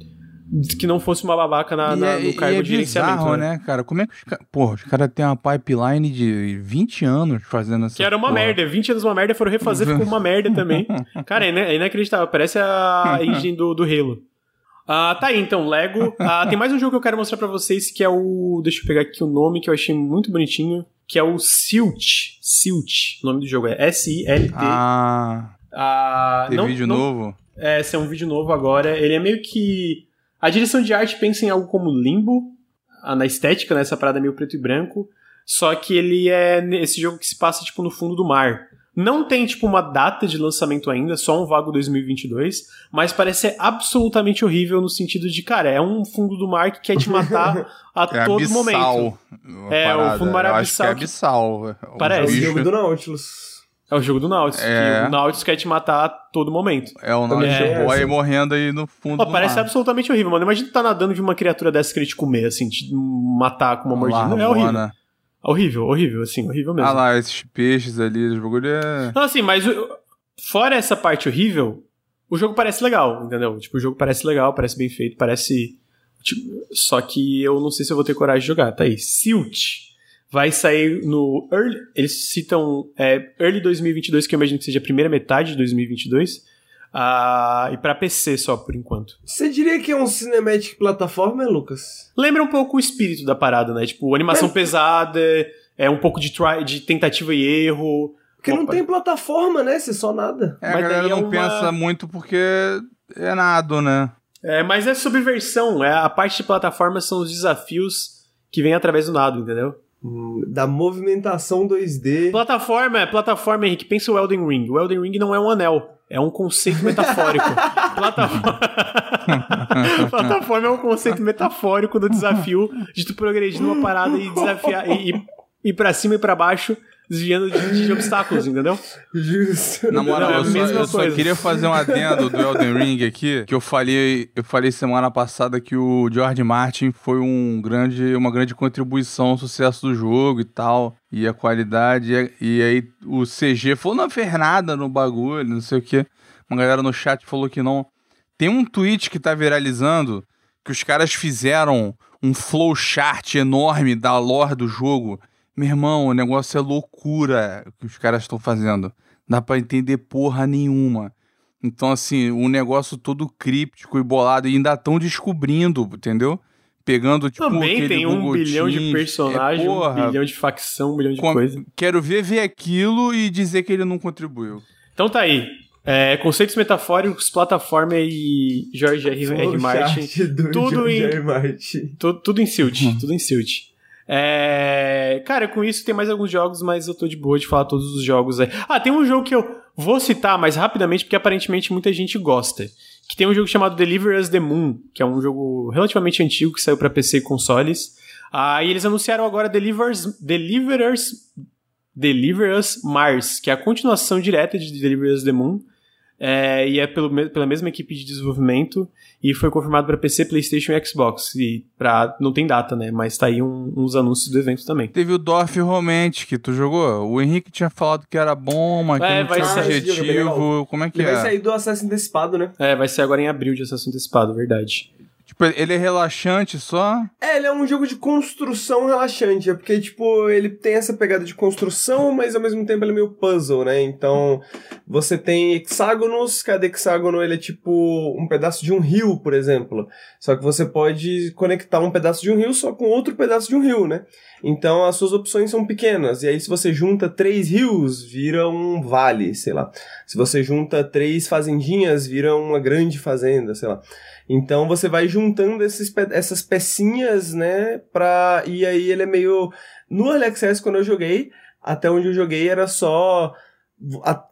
que não fosse uma babaca na, na, é, no cargo é de gerenciamento. Bizarro, né? né, cara? Como é que os caras. Porra, os caras têm uma pipeline de 20 anos fazendo essa. Que era uma porra. merda. 20 anos uma merda, foram refazer, ficou uma merda também. Cara, é inacreditável. Parece a engine do, do Halo. Ah, tá aí, então, Lego. Ah, tem mais um jogo que eu quero mostrar para vocês, que é o. Deixa eu pegar aqui o nome, que eu achei muito bonitinho. Que é o Silt. Silt. O nome do jogo é S-I-L-T. Ah. ah tem não, vídeo não, novo? É, esse é um vídeo novo agora. Ele é meio que a direção de arte pensa em algo como limbo, na estética, nessa né, parada meio preto e branco. Só que ele é esse jogo que se passa tipo no fundo do mar. Não tem tipo uma data de lançamento ainda, só um vago 2022, mas parece ser absolutamente horrível no sentido de, cara, é um fundo do mar que quer te matar a é todo abissal, momento. É, o fundo do mar é abissal. Acho que é abissal. Parece. É o jogo do Nautilus. É o jogo do Nautilus. É... o Nautilus quer te matar a todo momento. É o Nautilus é, aí morrendo aí no fundo Pô, Parece mar. absolutamente horrível, mano. Imagina tu tá nadando de uma criatura dessa querer te comer, assim, te matar com uma mordida. É horrível. É horrível, horrível, assim, horrível mesmo. Ah lá, esses peixes ali, os bagulho é... Não, assim, mas fora essa parte horrível, o jogo parece legal, entendeu? Tipo, o jogo parece legal, parece bem feito, parece... Tipo, só que eu não sei se eu vou ter coragem de jogar. Tá aí, Silt vai sair no early, eles citam é, early 2022, que eu imagino que seja a primeira metade de 2022, uh, e para PC só por enquanto. Você diria que é um cinematic plataforma, Lucas? Lembra um pouco o espírito da parada, né? Tipo, animação pesada, é um pouco de, try, de tentativa e erro. Porque Opa. não tem plataforma, né? Você só nada. É, Mas a galera não é uma... pensa muito porque é nada, né? É, mas é subversão. É, a parte de plataforma são os desafios que vêm através do nada, entendeu? Da movimentação 2D. Plataforma, é plataforma, Henrique, pensa o Elden Ring. O Elden Ring não é um anel, é um conceito metafórico. plataforma... plataforma é um conceito metafórico do desafio de tu progredir numa parada e desafiar e, e ir pra cima e para baixo desviando de, de, obstáculos, entendeu? Justo. Na moral, eu, só, eu só, queria fazer um adendo do Elden Ring aqui, que eu falei, eu falei semana passada que o George Martin foi um grande, uma grande contribuição ao sucesso do jogo e tal, e a qualidade, e aí o CG falou, não fez nada no bagulho, não sei o que. Uma galera no chat falou que não. Tem um tweet que tá viralizando que os caras fizeram um flowchart enorme da lore do jogo meu irmão, o negócio é loucura que os caras estão fazendo. Dá pra entender porra nenhuma. Então, assim, o um negócio todo críptico e bolado, e ainda estão descobrindo, entendeu? Pegando, tipo, Também tem um bilhão de personagens, é, um bilhão de facção, um bilhão de com... coisa. Quero ver ver aquilo e dizer que ele não contribuiu. Então tá aí. É, conceitos metafóricos, plataforma e George R. R. Martin. Tudo em, tudo, tudo em Silt. Uhum. Tudo em Silt. É... Cara, com isso tem mais alguns jogos, mas eu tô de boa de falar todos os jogos aí. Ah, tem um jogo que eu vou citar mais rapidamente, porque aparentemente muita gente gosta. Que tem um jogo chamado Deliver Us the Moon, que é um jogo relativamente antigo que saiu para PC e consoles. Ah, e eles anunciaram agora Delivers, Deliverers, Deliver Us Mars, que é a continuação direta de Deliver Us the Moon. É, e é pelo, pela mesma equipe de desenvolvimento e foi confirmado para PC, PlayStation e Xbox. E pra, não tem data, né? Mas tá aí um, uns anúncios do evento também. Teve o Dorf Romantic que tu jogou. O Henrique tinha falado que era bom, mas que é, não tinha objetivo. Como é que Ele é? vai sair do Assassin's Antecipado, né? É, vai ser agora em abril de Assassin's Antecipado, verdade. Tipo, ele é relaxante só? É, ele é um jogo de construção relaxante. É porque, tipo, ele tem essa pegada de construção, mas ao mesmo tempo ele é meio puzzle, né? Então, você tem hexágonos, cada hexágono ele é tipo um pedaço de um rio, por exemplo. Só que você pode conectar um pedaço de um rio só com outro pedaço de um rio, né? Então as suas opções são pequenas. E aí, se você junta três rios, vira um vale, sei lá. Se você junta três fazendinhas, vira uma grande fazenda, sei lá. Então você vai juntando esses, essas pecinhas, né? Pra, e aí ele é meio. No Early quando eu joguei, até onde eu joguei era só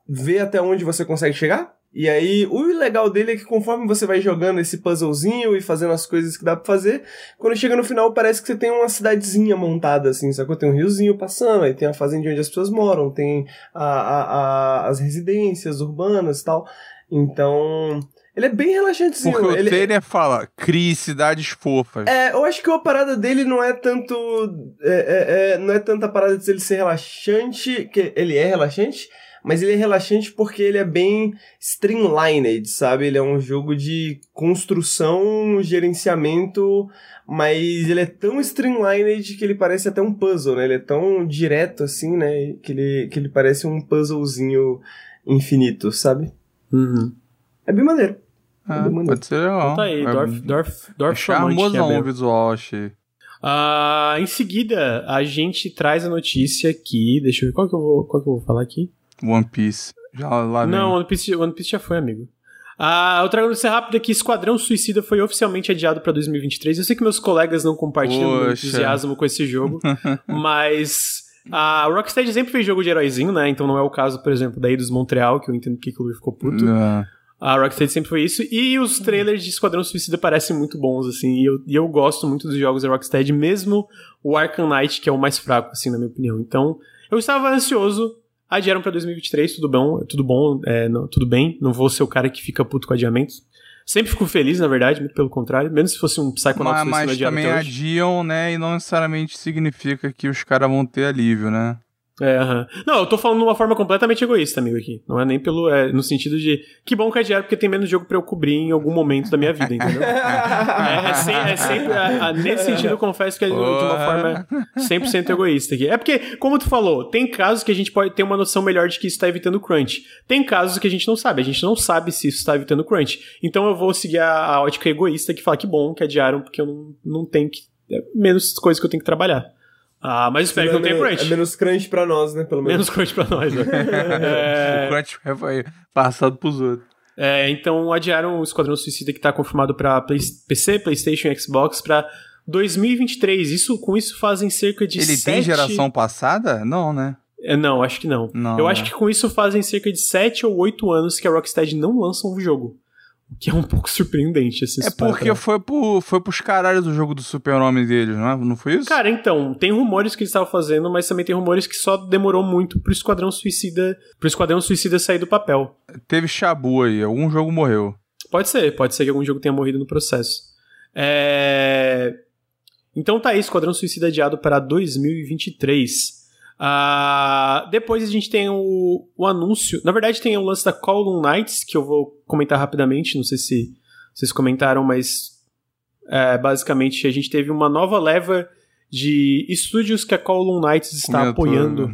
ver até onde você consegue chegar. E aí, o legal dele é que conforme você vai jogando esse puzzlezinho e fazendo as coisas que dá pra fazer, quando chega no final parece que você tem uma cidadezinha montada, assim, que tem um riozinho passando, aí tem a fazenda onde as pessoas moram, tem a, a, a, as residências urbanas e tal. Então, ele é bem relaxantezinho. Porque ele... o Taylor fala, crie cidades fofas. É, eu acho que a parada dele não é tanto. É, é, é, não é tanta parada de ele ser relaxante, que ele é relaxante, mas ele é relaxante porque ele é bem streamlined, sabe? Ele é um jogo de construção, gerenciamento, mas ele é tão streamlined que ele parece até um puzzle, né? Ele é tão direto assim, né? Que ele, que ele parece um puzzlezinho infinito, sabe? Uhum. É bem maneiro. Ah, pode ser legal. Então tá aí, Dorf, Dorf, Dorf é charmosão o visual, achei. Uh, em seguida, a gente traz a notícia aqui. Deixa eu ver qual que eu vou, qual que eu vou falar aqui. One Piece. Já lá Não, One Piece, One Piece já foi, amigo. Ah, eu trago notícia rápida que Esquadrão Suicida foi oficialmente adiado para 2023. Eu sei que meus colegas não compartilham o entusiasmo com esse jogo, mas a Rocksteady sempre fez jogo de heróizinho, né? Então não é o caso, por exemplo, daí dos Montreal, que eu entendo que o ficou puto. Não. A Rocksteady sempre foi isso. E os trailers de Esquadrão Suicida parecem muito bons, assim. E eu, e eu gosto muito dos jogos da Rocksteady, mesmo o Arkham Knight, que é o mais fraco, assim, na minha opinião. Então, eu estava ansioso. Adiaram para 2023, tudo bom, tudo bom, é, não, tudo bem. Não vou ser o cara que fica puto com adiamentos. Sempre fico feliz, na verdade, muito pelo contrário. Mesmo se fosse um Psychonauts Mas, mas também adiam, né? E não necessariamente significa que os caras vão ter alívio, né? É, uhum. Não, eu tô falando de uma forma completamente egoísta, amigo, aqui. Não é nem pelo. É, no sentido de. Que bom que é diário, porque tem menos jogo pra eu cobrir em algum momento da minha vida, entendeu? é, é, sem, é, sempre. É, nesse sentido, eu confesso que é de uma forma 100% egoísta aqui. É porque, como tu falou, tem casos que a gente pode ter uma noção melhor de que isso tá evitando crunch. Tem casos que a gente não sabe. A gente não sabe se isso tá evitando crunch. Então eu vou seguir a, a ótica egoísta que fala que bom que adiaram, porque eu não, não tenho que. É menos coisas que eu tenho que trabalhar. Ah, mas espero que não tenha crunch. É menos crunch pra nós, né? Pelo menos. Menos crunch pra nós, né? é... O crunch foi passado pros outros. É, então adiaram o Esquadrão Suicida que tá confirmado pra Play PC, Playstation e Xbox pra 2023. Isso, com isso fazem cerca de Ele sete... tem geração passada? Não, né? É, não, acho que não. não Eu né? acho que com isso fazem cerca de 7 ou 8 anos que a Rocksteady não lança um jogo que é um pouco surpreendente, assim. É porque foi, pro, foi pros caralhos do jogo do super-homem deles, não, é? não foi isso? Cara, então, tem rumores que eles estavam fazendo, mas também tem rumores que só demorou muito pro Esquadrão Suicida, pro Esquadrão Suicida sair do papel. Teve chabu aí, algum jogo morreu. Pode ser, pode ser que algum jogo tenha morrido no processo. É... Então tá aí, Esquadrão Suicida adiado para 2023. Uh, depois a gente tem o, o, anúncio. Na verdade, tem o lance da Column Knights, que eu vou comentar rapidamente. Não sei se vocês comentaram, mas é, basicamente a gente teve uma nova leva de estúdios que a Column Knights está apoiando.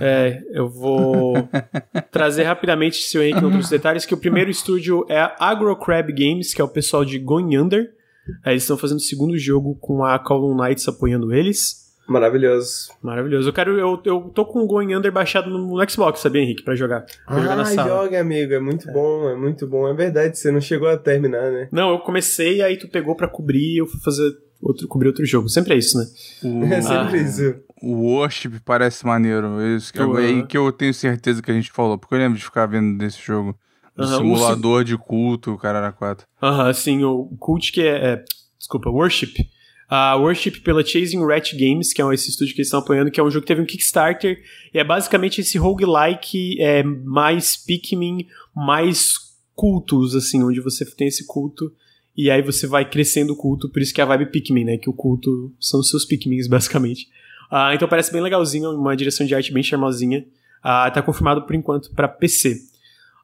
É, eu vou trazer rapidamente, se o Henrique não trouxe detalhes, que o primeiro estúdio é a AgroCrab Games, que é o pessoal de Going Under. É, eles estão fazendo o segundo jogo com a Column Knights apoiando eles. Maravilhoso. Maravilhoso. Eu quero. Eu, eu tô com o Going Under baixado no, no Xbox, sabia, Henrique? Pra jogar. Pra ah, jogar na sala. joga, amigo. É muito é. bom, é muito bom. É verdade, você não chegou a terminar, né? Não, eu comecei, aí tu pegou pra cobrir e eu fui fazer outro, cobrir outro jogo. Sempre é isso, né? O, é sempre ah, isso. O Worship parece maneiro. Isso, é aí que eu tenho certeza que a gente falou, porque eu lembro de ficar vendo desse jogo. O simulador de culto, o cara era 4. Aham, sim, o cult que é, é. Desculpa, Worship a Worship pela Chasing Rat Games, que é esse estúdio que eles estão apoiando, que é um jogo que teve um Kickstarter, e é basicamente esse roguelike é, mais Pikmin, mais cultos, assim, onde você tem esse culto, e aí você vai crescendo o culto, por isso que é a vibe Pikmin, né, que o culto são os seus Pikmins, basicamente. Uh, então parece bem legalzinho, uma direção de arte bem charmosinha. Uh, tá confirmado por enquanto para PC.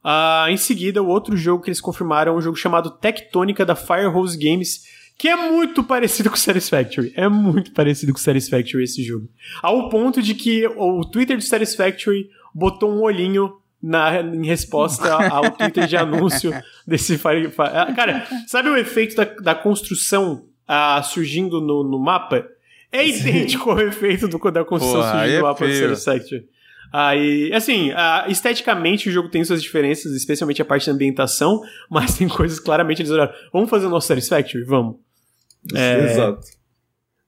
Ah, em seguida, o outro jogo que eles confirmaram é um jogo chamado Tectônica da Firehose Games, que é muito parecido com Satisfactory. É muito parecido com Satisfactory esse jogo. Ao ponto de que o Twitter de Satisfactory botou um olhinho na, em resposta ao Twitter de anúncio desse Fire. Ah, cara, sabe o efeito da, da construção ah, surgindo no, no mapa? É idêntico ao efeito do, da construção Pô, surgindo no é mapa feio. do Satisfactory. Aí, assim, uh, esteticamente o jogo tem suas diferenças, especialmente a parte da ambientação, mas tem coisas claramente eles olharam. Vamos fazer o nosso Satisfactory? Vamos. É... Exato.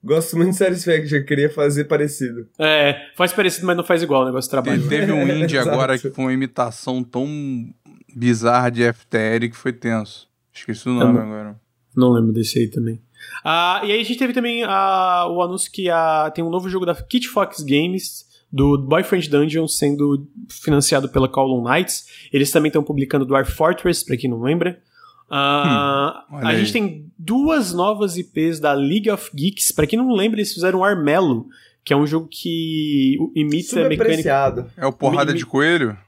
Gosto muito de Satisfaction, queria fazer parecido. É, faz parecido, mas não faz igual o negócio de trabalho. Teve um indie agora que foi uma imitação tão bizarra de FTL que foi tenso. Esqueci o nome não, agora. Não lembro desse aí também. Ah, e aí a gente teve também ah, o anúncio que ah, tem um novo jogo da Kit Fox Games, do Boyfriend Dungeon, sendo financiado pela Call Knights. Eles também estão publicando Dwarf Fortress, pra quem não lembra. Uh, hum, a aí. gente tem duas novas IPs da League of Geeks. Para quem não lembra, eles fizeram Armello, que é um jogo que imita a mecânica. É o porrada de coelho?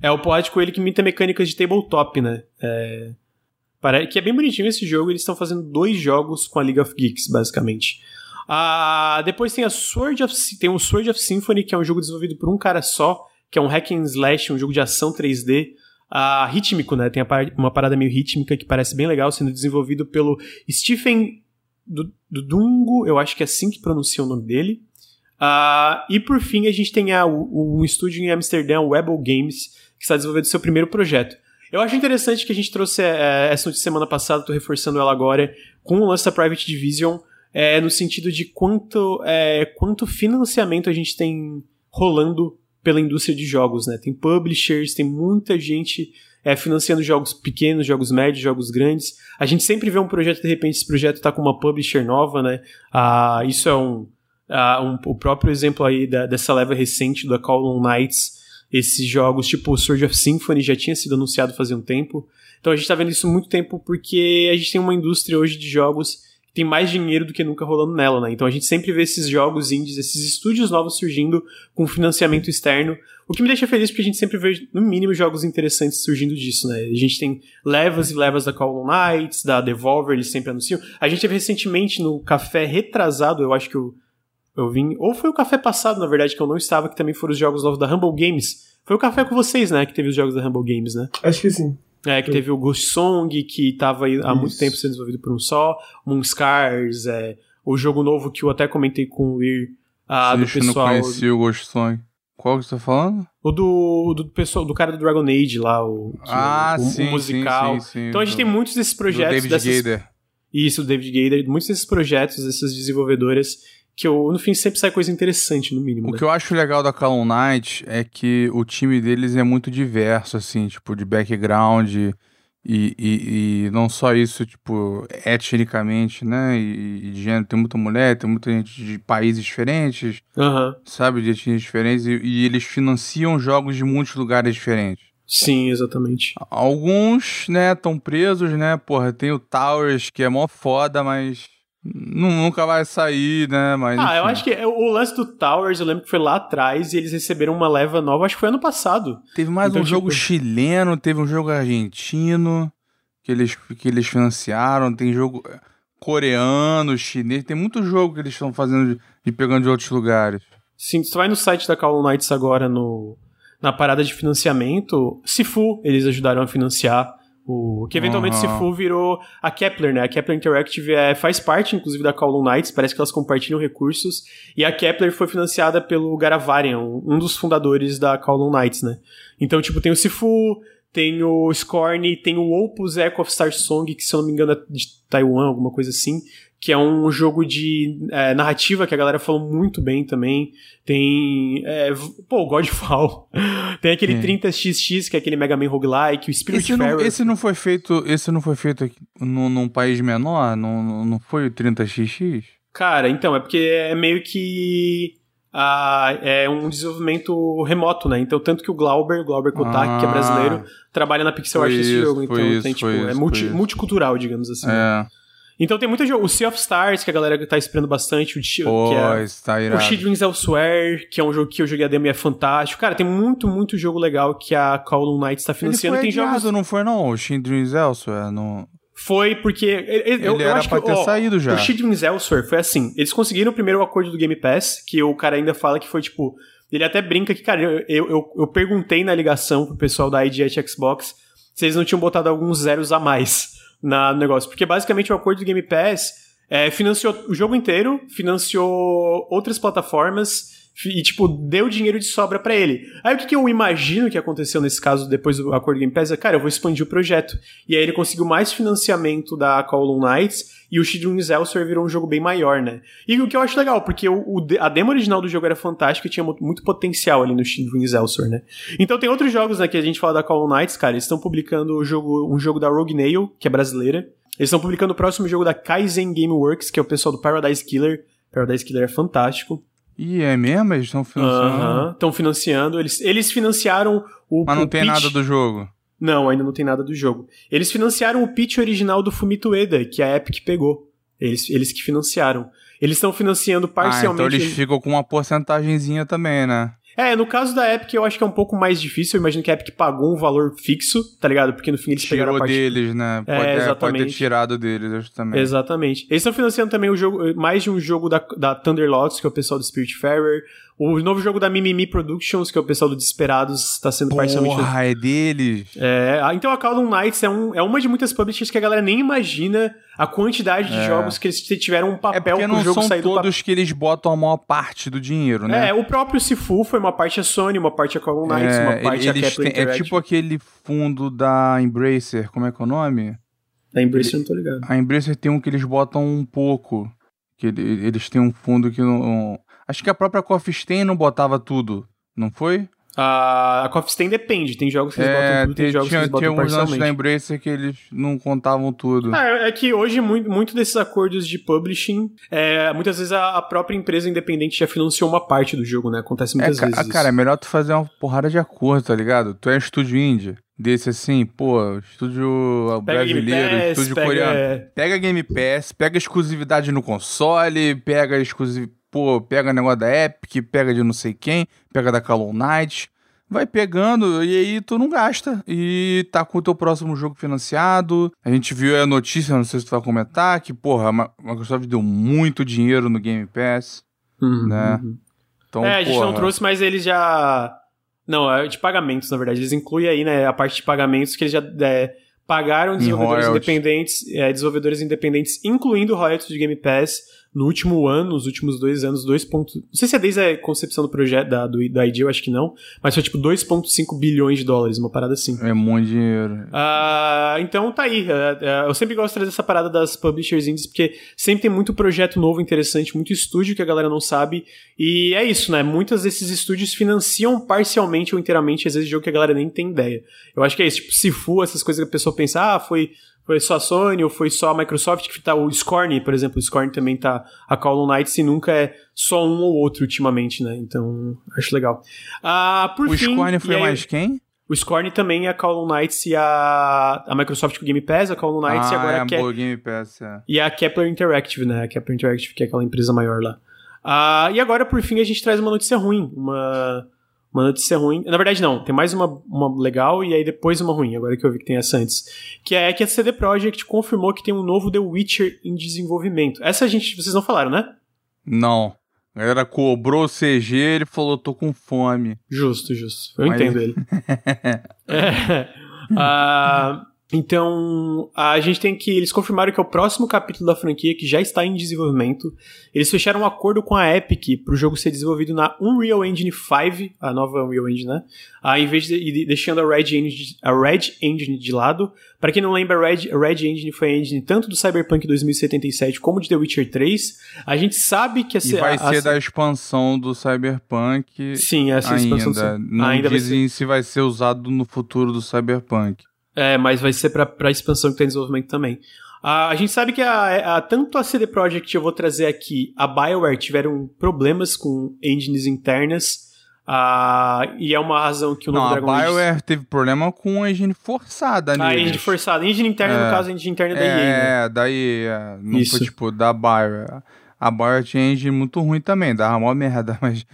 É o porrada de coelho que imita mecânicas de tabletop, né? É... Que é bem bonitinho esse jogo. Eles estão fazendo dois jogos com a League of Geeks, basicamente. Uh, depois tem a Sword of tem o Sword of Symphony, que é um jogo desenvolvido por um cara só, que é um hack and slash, um jogo de ação 3D uh, rítmico, né? Tem uma parada meio rítmica que parece bem legal, sendo desenvolvido pelo Stephen Dungo, eu acho que é assim que pronuncia o nome dele. Uh, e por fim, a gente tem a, um estúdio em Amsterdã, o Webble Games, que está desenvolvendo seu primeiro projeto. Eu acho interessante que a gente trouxe é, essa notícia semana passada, estou reforçando ela agora, com o lance da Private Division, é, no sentido de quanto, é, quanto financiamento a gente tem rolando pela indústria de jogos, né? Tem publishers, tem muita gente é, financiando jogos pequenos, jogos médios, jogos grandes. A gente sempre vê um projeto, de repente, esse projeto está com uma publisher nova, né? Ah, isso é um, ah, um, o próprio exemplo aí da, dessa leva recente da Call Knights. Esses jogos, tipo Sword of Symphony, já tinha sido anunciado fazia um tempo. Então a gente está vendo isso muito tempo porque a gente tem uma indústria hoje de jogos tem mais dinheiro do que nunca rolando nela, né? Então a gente sempre vê esses jogos indies, esses estúdios novos surgindo com financiamento externo, o que me deixa feliz porque a gente sempre vê, no mínimo, jogos interessantes surgindo disso, né? A gente tem levas e levas da Call of Knights, da Devolver, eles sempre anunciam. A gente teve recentemente no café retrasado, eu acho que eu, eu vim, ou foi o café passado, na verdade, que eu não estava, que também foram os jogos novos da Humble Games. Foi o café com vocês, né, que teve os jogos da Humble Games, né? Acho que sim. É, que teve o Ghost Song, que estava há Isso. muito tempo sendo desenvolvido por um só, Moonscars, é, o jogo novo que eu até comentei com o Ir, ah, do pessoal... não conheci o Ghost Song. Qual que você tá falando? O do, do pessoal, do cara do Dragon Age lá, o, ah, o, sim, o musical. Sim, sim, então a gente tem muitos desses projetos. Do David dessas... Gader. Isso, o David Gader. Muitos desses projetos, dessas desenvolvedoras que eu, no fim sempre sai coisa interessante, no mínimo. O né? que eu acho legal da Call Knight é que o time deles é muito diverso, assim, tipo, de background e, e, e, não só isso, tipo, etnicamente, né? E, e de gênero, tem muita mulher, tem muita gente de países diferentes, uhum. sabe? De etnias diferentes, e, e, eles financiam jogos de muitos lugares diferentes. Sim, exatamente. Alguns, né, estão presos, né? Porra, tem o Towers, que é mó foda, mas Nunca vai sair, né? Mas, ah, enfim. eu acho que é, o lance do Towers, eu lembro que foi lá atrás e eles receberam uma leva nova, acho que foi ano passado. Teve mais então, um tipo... jogo chileno, teve um jogo argentino que eles, que eles financiaram, tem jogo eh, coreano, chinês, tem muito jogo que eles estão fazendo e pegando de outros lugares. Sim, você vai no site da Call of Knights agora no, na parada de financiamento, Sifu, eles ajudaram a financiar O, que eventualmente uhum. Sifu virou a Kepler, né? A Kepler Interactive é, faz parte, inclusive, da Kowloon Knights, parece que elas compartilham recursos. E a Kepler foi financiada pelo Garavarian, um dos fundadores da Kowloon Knights, né? Então, tipo, tem o Sifu, tem o Scorn, tem o Opus Echo of Star Song, que se eu não me engano é de Taiwan, alguma coisa assim que é um jogo de é, narrativa que a galera falou muito bem também. Tem. É, pô, Godfall. Tem aquele é. 30xx, que é aquele Mega Man roguelike, o Spirit esse não, esse não foi feito. Esse não foi feito num, num país menor? Não, não foi o 30xx? Cara, então, é porque é meio que. Ah, é um desenvolvimento remoto, né? Então, tanto que o Glauber, Glauber Kotak, ah, que é brasileiro, trabalha na pixel art desse jogo. Então, isso, tem, tipo, é multi, multicultural, digamos assim. É. Então tem muito jogo. O Sea of Stars, que a galera tá esperando bastante. O, Pô, que é, tá irado. o Shidrings Elsewhere, que é um jogo que eu joguei a demo e é fantástico. Cara, tem muito, muito jogo legal que a Call Knight está financiando. Ele foi tem adiado, jogos... não foi não? O Shidrings Elsewhere, não... Foi porque. Ele eu, eu acho que, ter ó, saído já. O Shidrings Elsewhere foi assim. Eles conseguiram primeiro o acordo do Game Pass, que o cara ainda fala que foi tipo. Ele até brinca que, cara, eu, eu, eu perguntei na ligação pro pessoal da ID Xbox se eles não tinham botado alguns zeros a mais na, no negócio. Porque basicamente o acordo do Game Pass é, financiou o jogo inteiro, financiou outras plataformas e, tipo, deu dinheiro de sobra para ele. Aí o que, que, eu imagino que aconteceu nesse caso depois do acordo Game Pass é, cara, eu vou expandir o projeto. E aí ele conseguiu mais financiamento da Call Knights e o Shidrun's Elsewhere virou um jogo bem maior, né? E o que eu acho legal, porque o, o a demo original do jogo era fantástica e tinha muito, muito potencial ali no Shidrun's Elsewhere, né? Então tem outros jogos, né, que a gente fala da Call Knights, cara, eles estão publicando o jogo, um jogo da Rogue Nail, que é brasileira, eles estão publicando o próximo jogo da Kaizen Gameworks, que é o pessoal do Paradise Killer. Paradise Killer é fantástico. E é mesmo? Eles estão financiando? Estão uh -huh, financiando. Eles, eles financiaram o. Mas não o tem pitch... nada do jogo. Não, ainda não tem nada do jogo. Eles financiaram o pitch original do Fumito Ueda, que a Epic pegou. Eles, eles que financiaram. Eles estão financiando parcialmente. Ah, então eles ficam com uma porcentagemzinha também, né? É, no caso da Epic eu acho que é um pouco mais difícil. Eu imagino que a Epic pagou um valor fixo, tá ligado? Porque no fim eles Tirou pegaram a parte... deles, né? Pode, é, exatamente. pode ter tirado deles também. Exatamente. Eles estão financiando também o jogo, mais de um jogo da, da Thunderlots, que é o pessoal do Spiritfarer. O novo jogo da Mimimi Productions, que é o pessoal do Desesperados, está sendo Porra, parcialmente. Porra, é deles. É, então a Call Knights é, um, é uma de muitas publishers que a galera nem imagina a quantidade de é. jogos que eles tiveram um papel é pro jogo sair do todos que eles botam a maior parte do dinheiro, né? É, o próprio Sifu foi uma parte a Sony, uma parte a Call Knights, é, uma parte eles a têm, É tipo aquele fundo da Embracer, como é que é o nome? Da Embracer eu não tô ligado. A Embracer tem um que eles botam um pouco, que eles têm um fundo que não Acho que a própria Coffee Stain não botava tudo, não foi? A, a Coffee Stain depende, tem jogos que eles é, botam tudo, tem, tem jogos tinha, que eles botam tinha parcialmente. Tinha da Embracer que eles não contavam tudo. Ah, é que hoje muito, muito desses acordos de publishing, é, muitas vezes a, a, própria empresa independente já financiou uma parte do jogo, né? Acontece muitas é, vezes. Cara, é melhor tu fazer uma porrada de acordo, tá ligado? Tu é um estúdio indie desse assim, pô, estúdio pega brasileiro, Pass, estúdio pega... coreano. Pega Game Pass, pega exclusividade no console, pega exclusividade pô, pega negócio da Epic, pega de não sei quem, pega da Call Knight, vai pegando e aí tu não gasta. E tá com o teu próximo jogo financiado. A gente viu a notícia, não sei se tu vai comentar, que, porra, a Microsoft deu muito dinheiro no Game Pass, uhum, né? Uhum. Então, é, a gente porra... não trouxe, mas eles já... Não, é de pagamentos, na verdade. Eles incluem aí, né, a parte de pagamentos que eles já... É, pagaram desenvolvedores independentes, é, desenvolvedores independentes, incluindo royalties de Game Pass, no último ano, nos últimos dois anos, 2. Ponto, não sei se é desde a concepção do projeto da, do, da ID, eu acho que não, mas foi tipo 2,5 bilhões de dólares, uma parada assim. É muito dinheiro. Ah, então tá aí. É, é, eu sempre gosto de trazer essa parada das publishers indies, porque sempre tem muito projeto novo interessante, muito estúdio que a galera não sabe. E é isso, né? Muitos desses estúdios financiam parcialmente ou inteiramente, às vezes, jogo que a galera nem tem ideia. Eu acho que é isso, tipo, Sifu, essas coisas que a pessoa pensa, ah, foi foi só a Sony ou foi só a Microsoft que tá o Scorn, por exemplo, o Scorn também tá a Call of Knights e nunca é só um ou outro ultimamente, né? Então, acho legal. Ah, por o fim, Scorn foi aí, mais quem? O Scorn também é a Call of Knights e a, a Microsoft com o Game Pass, a Call of Knights ah, e agora é a, Ke Game Pass, é. E a Kepler Interactive, né? A Kepler Interactive, que é aquela empresa maior lá. Ah, e agora, por fim, a gente traz uma notícia ruim, uma uma notícia ruim. Na verdade, não. Tem mais uma, uma legal e aí depois uma ruim, agora que eu vi que tem essa antes. Que é que a CD Projekt confirmou que tem um novo The Witcher em desenvolvimento. Essa a gente, vocês não falaram, né? Não. A galera cobrou o CG ele falou, tô com fome. Justo, justo. Eu Mas... entendo ele. é, uh, Então, a gente tem que. Eles confirmaram que é o próximo capítulo da franquia que já está em desenvolvimento. Eles fecharam um acordo com a Epic para o jogo ser desenvolvido na Unreal Engine 5, a nova Unreal Engine, né? Ah, em vez de, de deixando a Red Engine, a Red Engine de lado. Para quem não lembra, a Red, a Red Engine foi a engine tanto do Cyberpunk 2077 como de The Witcher 3. A gente sabe que a, e vai a, ser a, da expansão do Cyberpunk. Sim, essa ainda. expansão. Não ainda dizem vai se vai ser usado no futuro do Cyberpunk. É, mas vai ser pra, pra expansão que tem desenvolvimento também. a gente sabe que a, a, tanto a CD Projekt, eu vou trazer aqui, a BioWare tiveram problemas com engines internas. Uh, e é uma razão que o novo Não, Dragon a BioWare Age... teve problema com a engine forçada ali. A engine forçada. A engine interna, é, no caso, a engine interna da EA, né? É, daí, é, não Isso. foi tipo da BioWare. A BioWare tinha engine muito ruim também, dava mó merda, mas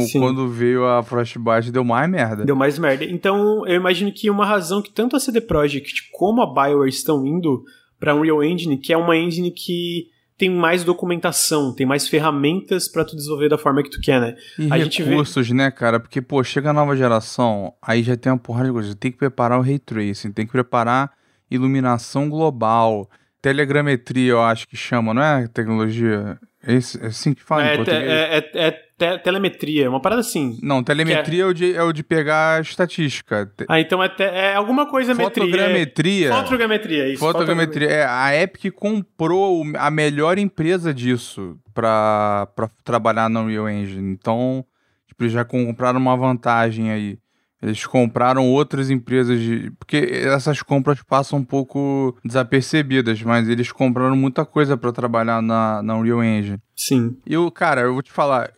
Sim. Quando veio a Frostbite, deu mais merda. Deu mais merda. Então, eu imagino que uma razão que tanto a CD Projekt como a BioWare estão indo para Unreal Engine, que é uma engine que tem mais documentação, tem mais ferramentas para tu desenvolver da forma que tu quer, né? E a recursos, vê... né, cara? Porque, pô, chega a nova geração, aí já tem uma porrada de coisa. Tem que preparar o Ray Tracing, tem que preparar iluminação global, telegrametria, eu acho que chama, não é tecnologia? É, é assim que fala é, em português? É, é, é te telemetria, uma parada assim. Não, telemetria é... é... o de, é o de pegar estatística. Ah, então é, te, é alguma coisa Fotogrametria. Metria. Fotogrametria, isso. Fotogrametria. É, a Epic comprou a melhor empresa disso pra, pra trabalhar na Unreal Engine. Então, tipo, já compraram uma vantagem aí. Eles compraram outras empresas de. Porque essas compras passam um pouco desapercebidas, mas eles compraram muita coisa para trabalhar na, na Unreal Engine. Sim. E eu, cara, eu vou te falar,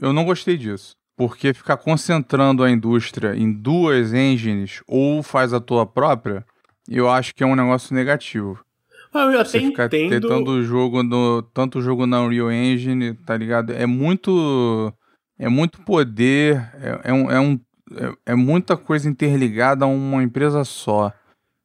eu não gostei disso. Porque ficar concentrando a indústria em duas engines ou faz a tua própria, eu acho que é um negócio negativo. Ah, eu até Você ficar entendo... tanto jogo no tanto jogo na Unreal Engine, tá ligado? É muito é muito poder, é, é um, é, um é, é, muita coisa interligada a uma empresa só.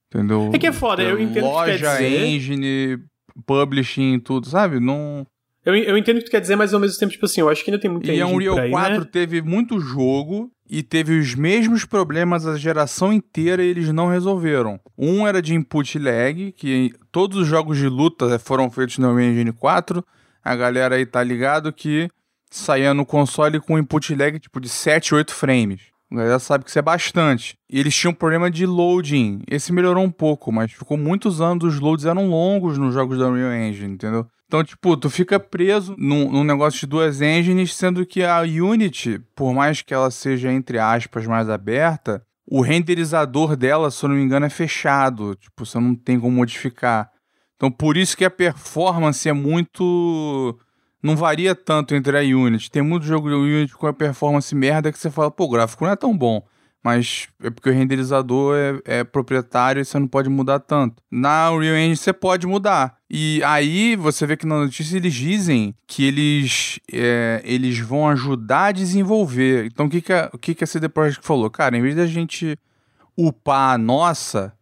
Entendeu? É que é foda, eu entendo Loja, que quer dizer... engine, publishing, tudo, sabe? Não eu, eu entendo o que tu quer dizer, mas ao mesmo tempo, tipo assim, eu acho que ainda tem muita E a Unreal aí, 4 né? teve muito jogo e teve os mesmos problemas a geração inteira e eles não resolveram. Um era de input lag, que todos os jogos de luta foram feitos no Engine 4. A galera aí tá ligado que saía no console com input lag tipo de 7, 8 frames. A galera sabe que isso é bastante. E eles tinham um problema de loading. Esse melhorou um pouco, mas ficou muitos anos, os loads eram longos nos jogos da Unreal Engine, entendeu? Então, tipo, tu fica preso num, num, negócio de duas engines, sendo que a Unity, por mais que ela seja, entre aspas, mais aberta, o renderizador dela, se eu não me engano, é fechado. Tipo, você não tem como modificar. Então, por isso que a performance é muito. Não varia tanto entre a Unity. Tem muito jogo de Unity com a performance merda que você fala, pô, o gráfico não é tão bom mas é porque o renderizador é, é, proprietário e você não pode mudar tanto. Na Unreal Engine você pode mudar. E aí você vê que na notícia eles dizem que eles, é, eles vão ajudar a desenvolver. Então o que, que, a, o que, que a CD Projekt falou? Cara, em vez da gente upar a nossa,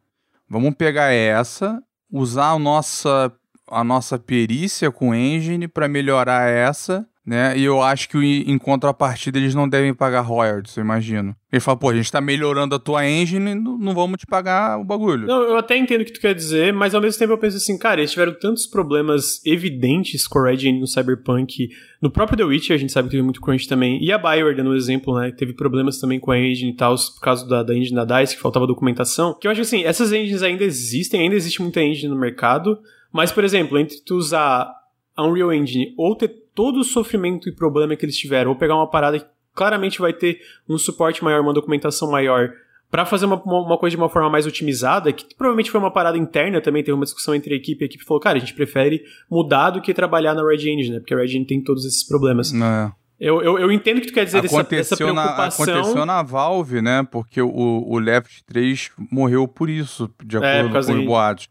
vamos pegar essa, usar a nossa, a nossa perícia com engine para melhorar essa né? E eu acho que em contrapartida eles não devem pagar royalties, eu imagino. Ele fala, pô, a gente tá melhorando a tua engine, não vamos te pagar o bagulho. Não, eu até entendo o que tu quer dizer, mas ao mesmo tempo eu penso assim, cara, eles tiveram tantos problemas evidentes com a Engine no Cyberpunk. No próprio The Witcher a gente sabe que teve muito crunch também. E a Bioware, dando um exemplo, né? Teve problemas também com a engine e tal, por causa da, da engine da DICE, que faltava documentação. Que eu acho assim, essas engines ainda existem, ainda existe muita engine no mercado. Mas, por exemplo, entre tu usar a Unreal Engine ou ter todo o sofrimento e problema que eles tiveram, ou pegar uma parada que claramente vai ter um suporte maior, uma documentação maior, para fazer uma, uma, coisa de uma forma mais otimizada, que provavelmente foi uma parada interna também, teve uma discussão entre a equipe, e a equipe falou, cara, a gente prefere mudar do que trabalhar na Red Engine, né? Porque a Red Engine tem todos esses problemas. Não. Eu, eu, eu, entendo o que tu quer dizer dessa, dessa preocupação. Na, aconteceu na Valve, né? Porque o, o Left 3 morreu por isso, de é, acordo é, com os boatos.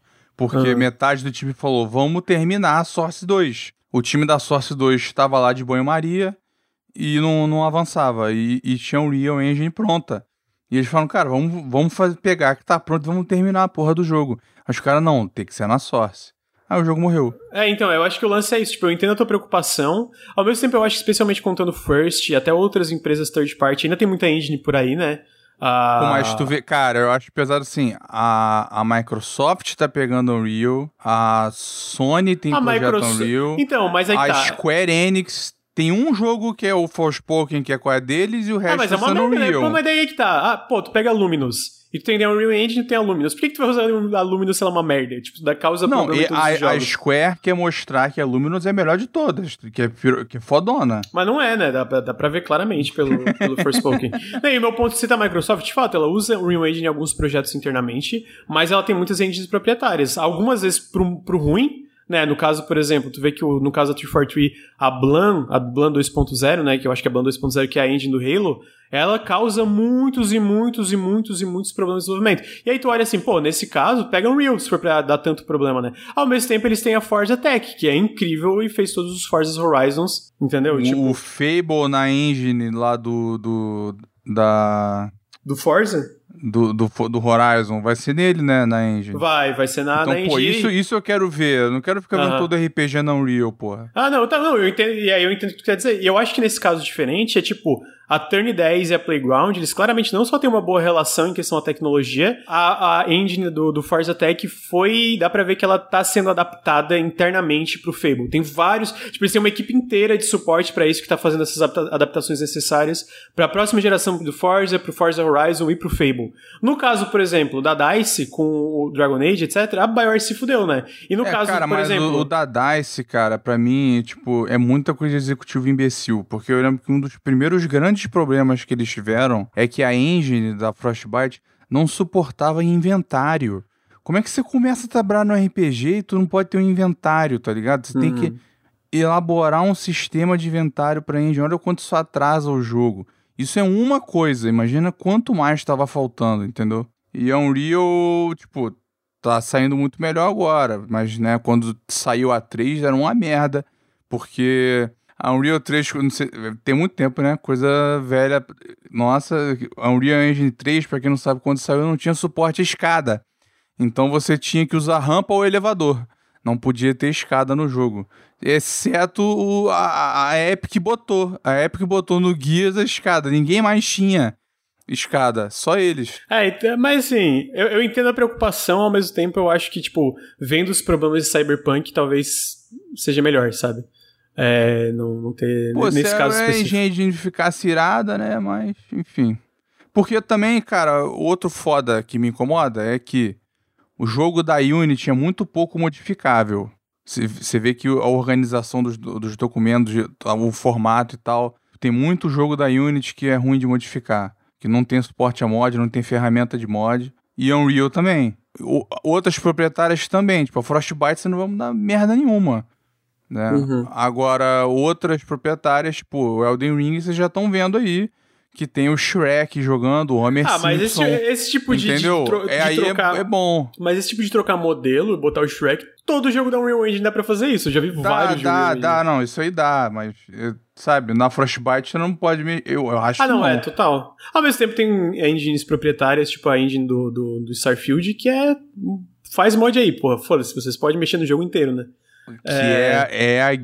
Porque uhum. metade do time falou, vamos terminar a Source 2 o time da Source 2 estava lá de banho-maria e não, não avançava. E, e tinha o Real Engine pronta. E eles falaram, cara, vamos, vamos fazer, pegar que tá pronto, vamos terminar a porra do jogo. Mas os caras, não, tem que ser na Source. Aí o jogo morreu. É, então, eu acho que o lance é isso. Tipo, eu entendo a tua preocupação. Ao mesmo tempo, eu acho que, especialmente contando First e até outras empresas third party, ainda tem muita engine por aí, né? Ah, Pô, mas tu vê, cara, eu acho pesado assim, a, a Microsoft tá pegando Unreal, a Sony tem A projeto Microsoft- Unreal, Então, mas aí a tá. Square Enix tem um jogo que é o Forspoken, que é qual é deles, e o Ah, resto mas é tá uma sendo merda, né? Unreal. Pô, mas daí é que tá. Ah, pô, tu pega a Luminous. E tu tem a Unreal Engine e tem a Luminous. Por que, que tu vai usar a Luminous se ela é uma merda? Tipo, da causa Não, e a, a. Square quer mostrar que a Luminous é a melhor de todas, que é, que é fodona. Mas não é, né? Dá pra, dá pra ver claramente pelo, pelo Forspoken. e o meu ponto de cita a Microsoft, de fato, ela usa o Unreal Engine em alguns projetos internamente, mas ela tem muitas engines proprietárias. Algumas vezes pro, pro ruim, né? No caso, por exemplo, tu vê que o- no caso da 343, a Blan, a Blan 2.0, né? Que eu acho que é a Blan 2.0, que é a engine do Halo, ela causa muitos e muitos e muitos e muitos problemas de desenvolvimento. E aí tu olha assim, pô, nesse caso, pega um Unreal se for pra dar tanto problema, né? Ao mesmo tempo, eles têm a Forza Tech, que é incrível e fez todos os Forza Horizons, entendeu? Tipo, O Fable na engine lá do. do da. do Forza? Do, do, do Horizon, vai ser nele, né, na engine. Vai, vai ser na, então, na pô, engine. isso, isso eu quero ver. Eu não quero ficar vendo Aham. todo RPG na Unreal, porra. Ah, não, tá, não, eu entendo, e aí eu entendo o que tu quer dizer. E eu acho que nesse caso diferente é tipo, a Turn 10 e a Playground, eles claramente não só têm uma boa relação em questão à tecnologia, a, a engine do, do Forza Tech foi, dá pra ver que ela tá sendo adaptada internamente pro Fable. Tem vários, tipo, eles têm uma equipe inteira de suporte pra isso que tá fazendo essas adapta- adaptações necessárias pra próxima geração do Forza, pro Forza Horizon e pro Fable. No caso, por exemplo, da DICE com o Dragon Age, etc., a BioWare se fudeu, né? E no é, caso, cara, por mas exemplo... o, o da DICE, cara, pra mim, tipo, é muita coisa de executivo imbecil. Porque eu lembro que um dos primeiros grandes problemas que eles tiveram é que a engine da Frostbite não suportava inventário. Como é que você começa a trabalhar no RPG e tu não pode ter um inventário, tá ligado? Você tem que elaborar um sistema de inventário pra engine. Olha o quanto isso atrasa o jogo. Isso é uma coisa, imagina quanto mais estava faltando, entendeu? E a Unreal, tipo, tá saindo muito melhor agora, mas, né, quando saiu a 3 era uma merda, porque a Unreal 3, não sei, tem muito tempo, né, coisa velha, nossa, a Unreal Engine 3, pra quem não sabe, quando saiu não tinha suporte à escada, então você tinha que usar rampa ou elevador, não podia ter escada no jogo, exceto o- a, a Epic botou, a Epic botou no Gears a escada, ninguém mais tinha escada, só eles. É, então, mas assim, eu, eu entendo a preocupação, ao mesmo tempo eu acho que, tipo, vendo os problemas de Cyberpunk, talvez seja melhor, sabe? É, não, não ter, Pô, nesse se caso a específico. engenharia de ficasse irada, né? Mas, enfim. Porque também, cara, outro foda que me incomoda é que o jogo da Unity é muito pouco modificável. Você vê que a organização dos, dos documentos, o formato e tal, tem muito jogo da Unity que é ruim de modificar. Que não tem suporte a mod, não tem ferramenta de mod. E Unreal também. O- outras proprietárias também. Tipo, a Frostbite você não vai mudar merda nenhuma. Né? Uhum. Agora, outras proprietárias, tipo, o Elden Ring, vocês já estão vendo aí que tem o Shrek jogando, o Homer Ah, mas esse, Simpson. esse tipo de, de, tro- é, de é- trocar. é, bom. Mas esse tipo de trocar modelo, botar o Shrek, todo jogo da Unreal Engine dá pra fazer isso. Eu já vi Dá, vários dá, Unreal dá, Engine. não, isso aí dá, mas, eh, sabe, na Frostbite você não pode me... Eu, eu acho Ah, não, que é, total. Ao mesmo tempo tem engines proprietárias, tipo a engine do, do, do Starfield, que é. Faz mod aí, porra. Foda-se, vocês podem mexer no jogo inteiro, né? Que é, é a,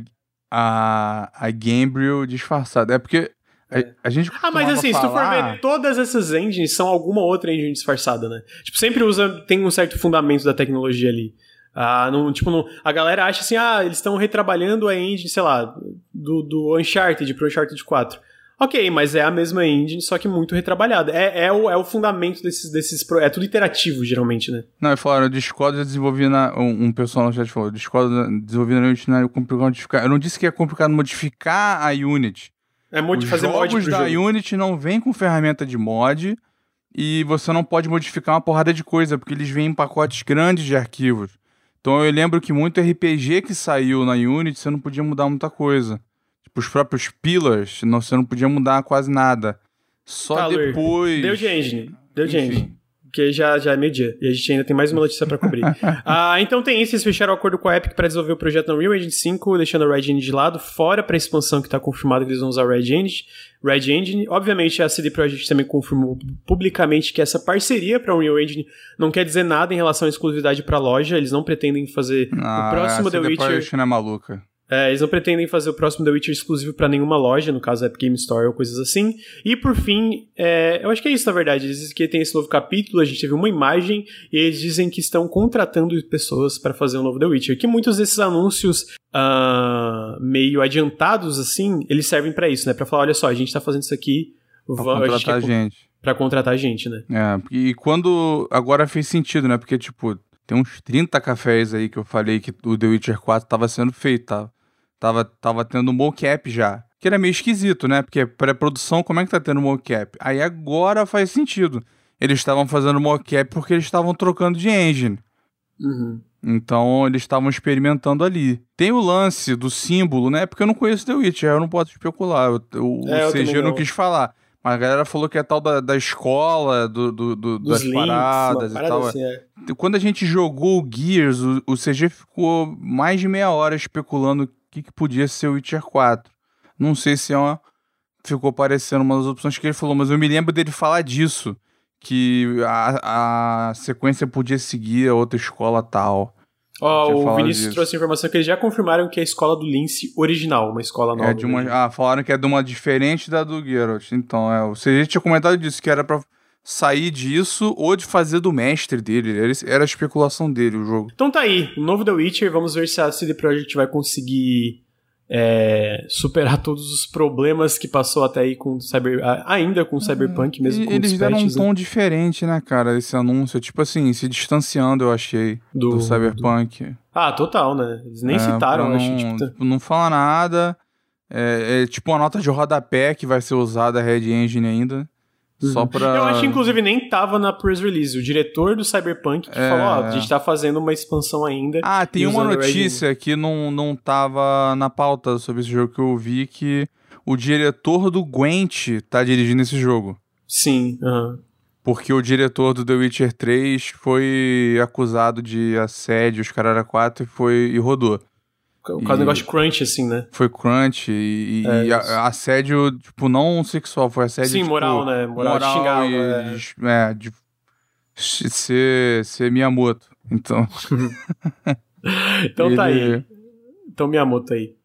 a, a Gabriel disfarçada. É porque a, a gente Ah, mas assim, se tu for falar- ver, todas essas engines são alguma outra engine disfarçada, né? Tipo, sempre usa, tem um certo fundamento da tecnologia ali. Ah, não, tipo, não, a galera acha assim, ah, eles estão retrabalhando a engine, sei lá, do, do Uncharted pro Uncharted 4. Ok, mas é a mesma engine, só que muito retrabalhada. É, é, o, é o fundamento desses, desses. É tudo iterativo, geralmente, né? Não, eu falaram, o Discord eu desenvolvi na. Um, um pessoal no chat falou, o Discord desenvolvi na Unity não é complicado modificar. Eu não disse que é complicado modificar a Unity. É mod, Os fazer mod jogos pro da jogo. Unity não vêm com ferramenta de mod e você não pode modificar uma porrada de coisa, porque eles vêm em pacotes grandes de arquivos. Então eu lembro que muito RPG que saiu na Unity você não podia mudar muita coisa. Os próprios pillars, não, você não podia mudar quase nada. Só Tá, Luir. depois. Deu de engine. Deu de engine. Porque já, já é meio-dia. E a gente ainda tem mais uma notícia pra cobrir. ah, então tem isso. Eles fecharam o acordo com a Epic pra desenvolver o projeto na Unreal Engine 5, deixando a Red Engine de lado, fora pra expansão que tá confirmado que eles vão usar a Red Engine. Red Engine. Obviamente, a CD Projekt também confirmou publicamente que essa parceria pra Unreal Engine não quer dizer nada em relação à exclusividade pra loja. Eles não pretendem fazer Ah, o próximo essa The depois Witcher. não é maluca. É, eles não pretendem fazer o próximo The Witcher exclusivo para nenhuma loja, no caso Epic Game Store ou coisas assim. E por fim, é, eu acho que é isso na verdade. Eles dizem que tem esse novo capítulo, a gente teve uma imagem e eles dizem que estão contratando pessoas para fazer um novo The Witcher. Que muitos desses anúncios uh, meio adiantados assim, eles servem para isso, né? Para falar, olha só, a gente tá fazendo isso aqui, pra contratar a gente. gente. Pra contratar gente, né? É, e quando agora fez sentido, né? Porque tipo, tem uns 30 cafés aí que eu falei que o The Witcher 4 tava sendo feito, tá? Tava, tava tendo mocap já. Que era meio esquisito, né? Porque pré-produção, como é que tá tendo mocap? Aí agora faz sentido. Eles estavam fazendo mocap porque eles estavam trocando de engine. Uhum. Então eles estavam experimentando ali. Tem o lance do símbolo, né? Porque eu não conheço The Witcher, eu não posso especular. O, é, CG eu não quis falar. Mas a galera falou que é tal da, da escola, do, do, do das links, paradas e tal. Assim, é. Quando a gente jogou o Gears, o, o CG ficou mais de meia hora especulando que, que podia ser o Witcher 4. Não sei se é uma... ficou parecendo uma das opções que ele falou, mas eu me lembro dele falar disso. Que a, a sequência podia seguir a outra escola tal. Ó, oh, o Vinícius disso. trouxe a informação que eles já confirmaram que é a escola do Lince original, uma escola nova. É de uma, ah, falaram que é de uma diferente da do Geralt. Então, é, você já tinha comentado disso, que era pra sair disso ou de fazer do mestre dele. Era a especulação dele o jogo. Então tá aí, o novo The Witcher. Vamos ver se a CD Projekt vai conseguir é, superar todos os problemas que passou até aí com Cyber, ainda com Cyberpunk, mesmo e, com Eles deram um tom né? diferente, né, cara, esse anúncio. Tipo assim, se distanciando, eu achei, do, do Cyberpunk. Do... Ah, total, né? Eles nem é, citaram, não, acho. Tipo... Tá- não fala nada. É, é, tipo uma nota de rodapé que vai ser usada a Red Engine ainda. Só uhum. pra... Eu acho que, inclusive, nem tava na press release. O diretor do Cyberpunk que é... falou, ó, a gente tá fazendo uma expansão ainda. Ah, tem uma notícia que não, não tava na pauta sobre esse jogo que eu vi, que o diretor do Gwent tá dirigindo esse jogo. Sim, uhum. Porque o diretor do The Witcher 3 foi acusado de assédio, os caras 4 e foi e rodou. Caso do negócio de crunch, assim, né? Foi crunch e, é, e assédio, tipo, não sexual, foi assédio. Sim, tipo, moral, né? Moral, moral de xingar, e, é. é, de ser, ser Miyamoto. Então. então tá aí. Então Miyamoto aí.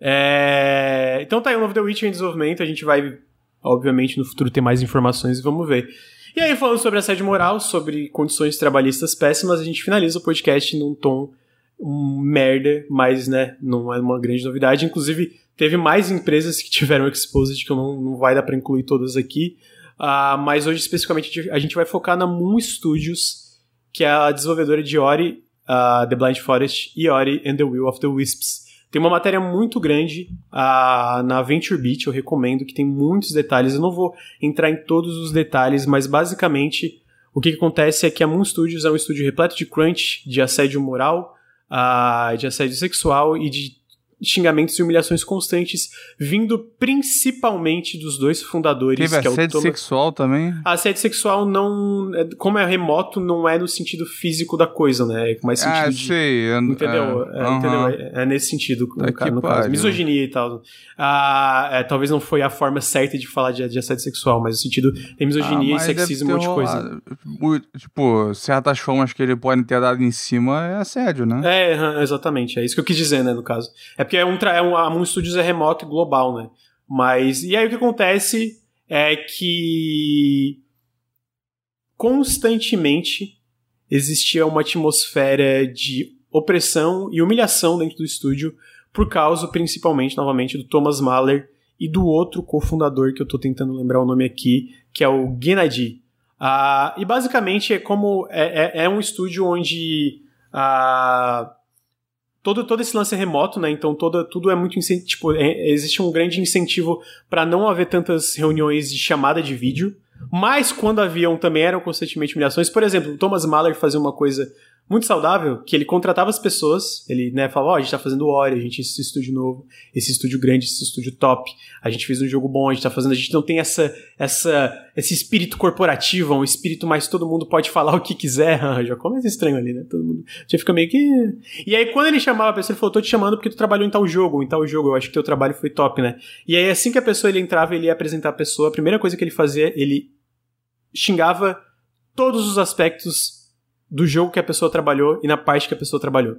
É... Então tá aí o novo The Witcher em desenvolvimento. A gente vai, obviamente, no futuro ter mais informações e vamos ver. E aí, falando sobre assédio moral, sobre condições trabalhistas péssimas, a gente finaliza o podcast num tom um merda, mas, né, não é uma grande novidade. Inclusive, teve mais empresas que tiveram exposed, que não, não vai dar para incluir todas aqui. Uh, mas hoje, especificamente, a gente vai focar na Moon Studios, que é a desenvolvedora de Ori, uh, The Blind Forest e Ori and the Will of the Wisps. Tem uma matéria muito grande uh, na Venture Beat, eu recomendo, que tem muitos detalhes. Eu não vou entrar em todos os detalhes, mas basicamente o que, que acontece é que a Moon Studios é um estúdio repleto de crunch, de assédio moral, uh, de assédio sexual e de xingamentos e humilhações constantes, vindo principalmente dos dois fundadores. Teve que assédio é o Thomas... sexual também? Assédio sexual não. É, como é remoto, não é no sentido físico da coisa, né? É mais sentido. Ah, de, sei. Entendeu? É, é, entendeu? É, é, nesse sentido, no, no, no caso. Misoginia e tal. Ah, talvez não foi a forma certa de falar de, de assédio sexual, mas o sentido tem misoginia ah, e sexismo, um monte de coisa. Tipo, certas formas que ele pode ter dado em cima é assédio, né? É, exatamente. É isso que eu quis dizer, né, no caso. É porque é um, é um, a Moon Studios é remoto e global, né? Mas, e aí o que acontece é que constantemente existia uma atmosfera de opressão e humilhação dentro do estúdio por causa, principalmente, novamente, do Thomas Mahler e do outro cofundador que eu tô tentando lembrar o nome aqui, que é o Gennady. Uh, e basicamente é como é, é, é um estúdio onde uh, todo, todo esse lance é remoto, né? Então todo, tudo é muito tipo, é, existe um grande incentivo para não haver tantas reuniões de chamada de vídeo. Mas quando haviam também eram constantemente humilhações. Por exemplo, Thomas Mahler fazia uma coisa muito saudável, que ele contratava as pessoas, ele né, falava, ó, oh, a gente tá fazendo Ori, a gente esse estúdio novo, esse estúdio grande, esse estúdio top, a gente fez um jogo bom, a gente tá fazendo, a gente não tem essa, essa, esse espírito corporativo, um espírito mais todo mundo pode falar o que quiser, já começa estranho ali, né, todo mundo, já fica meio que... E aí quando ele chamava a pessoa, ele falou, tô te chamando porque tu trabalhou em tal jogo, em tal jogo, eu acho que teu trabalho foi top, né, e aí assim que a pessoa ele entrava, ele ia apresentar a pessoa, a primeira coisa que ele fazia, ele xingava todos os aspectos do jogo que a pessoa trabalhou e na parte que a pessoa trabalhou.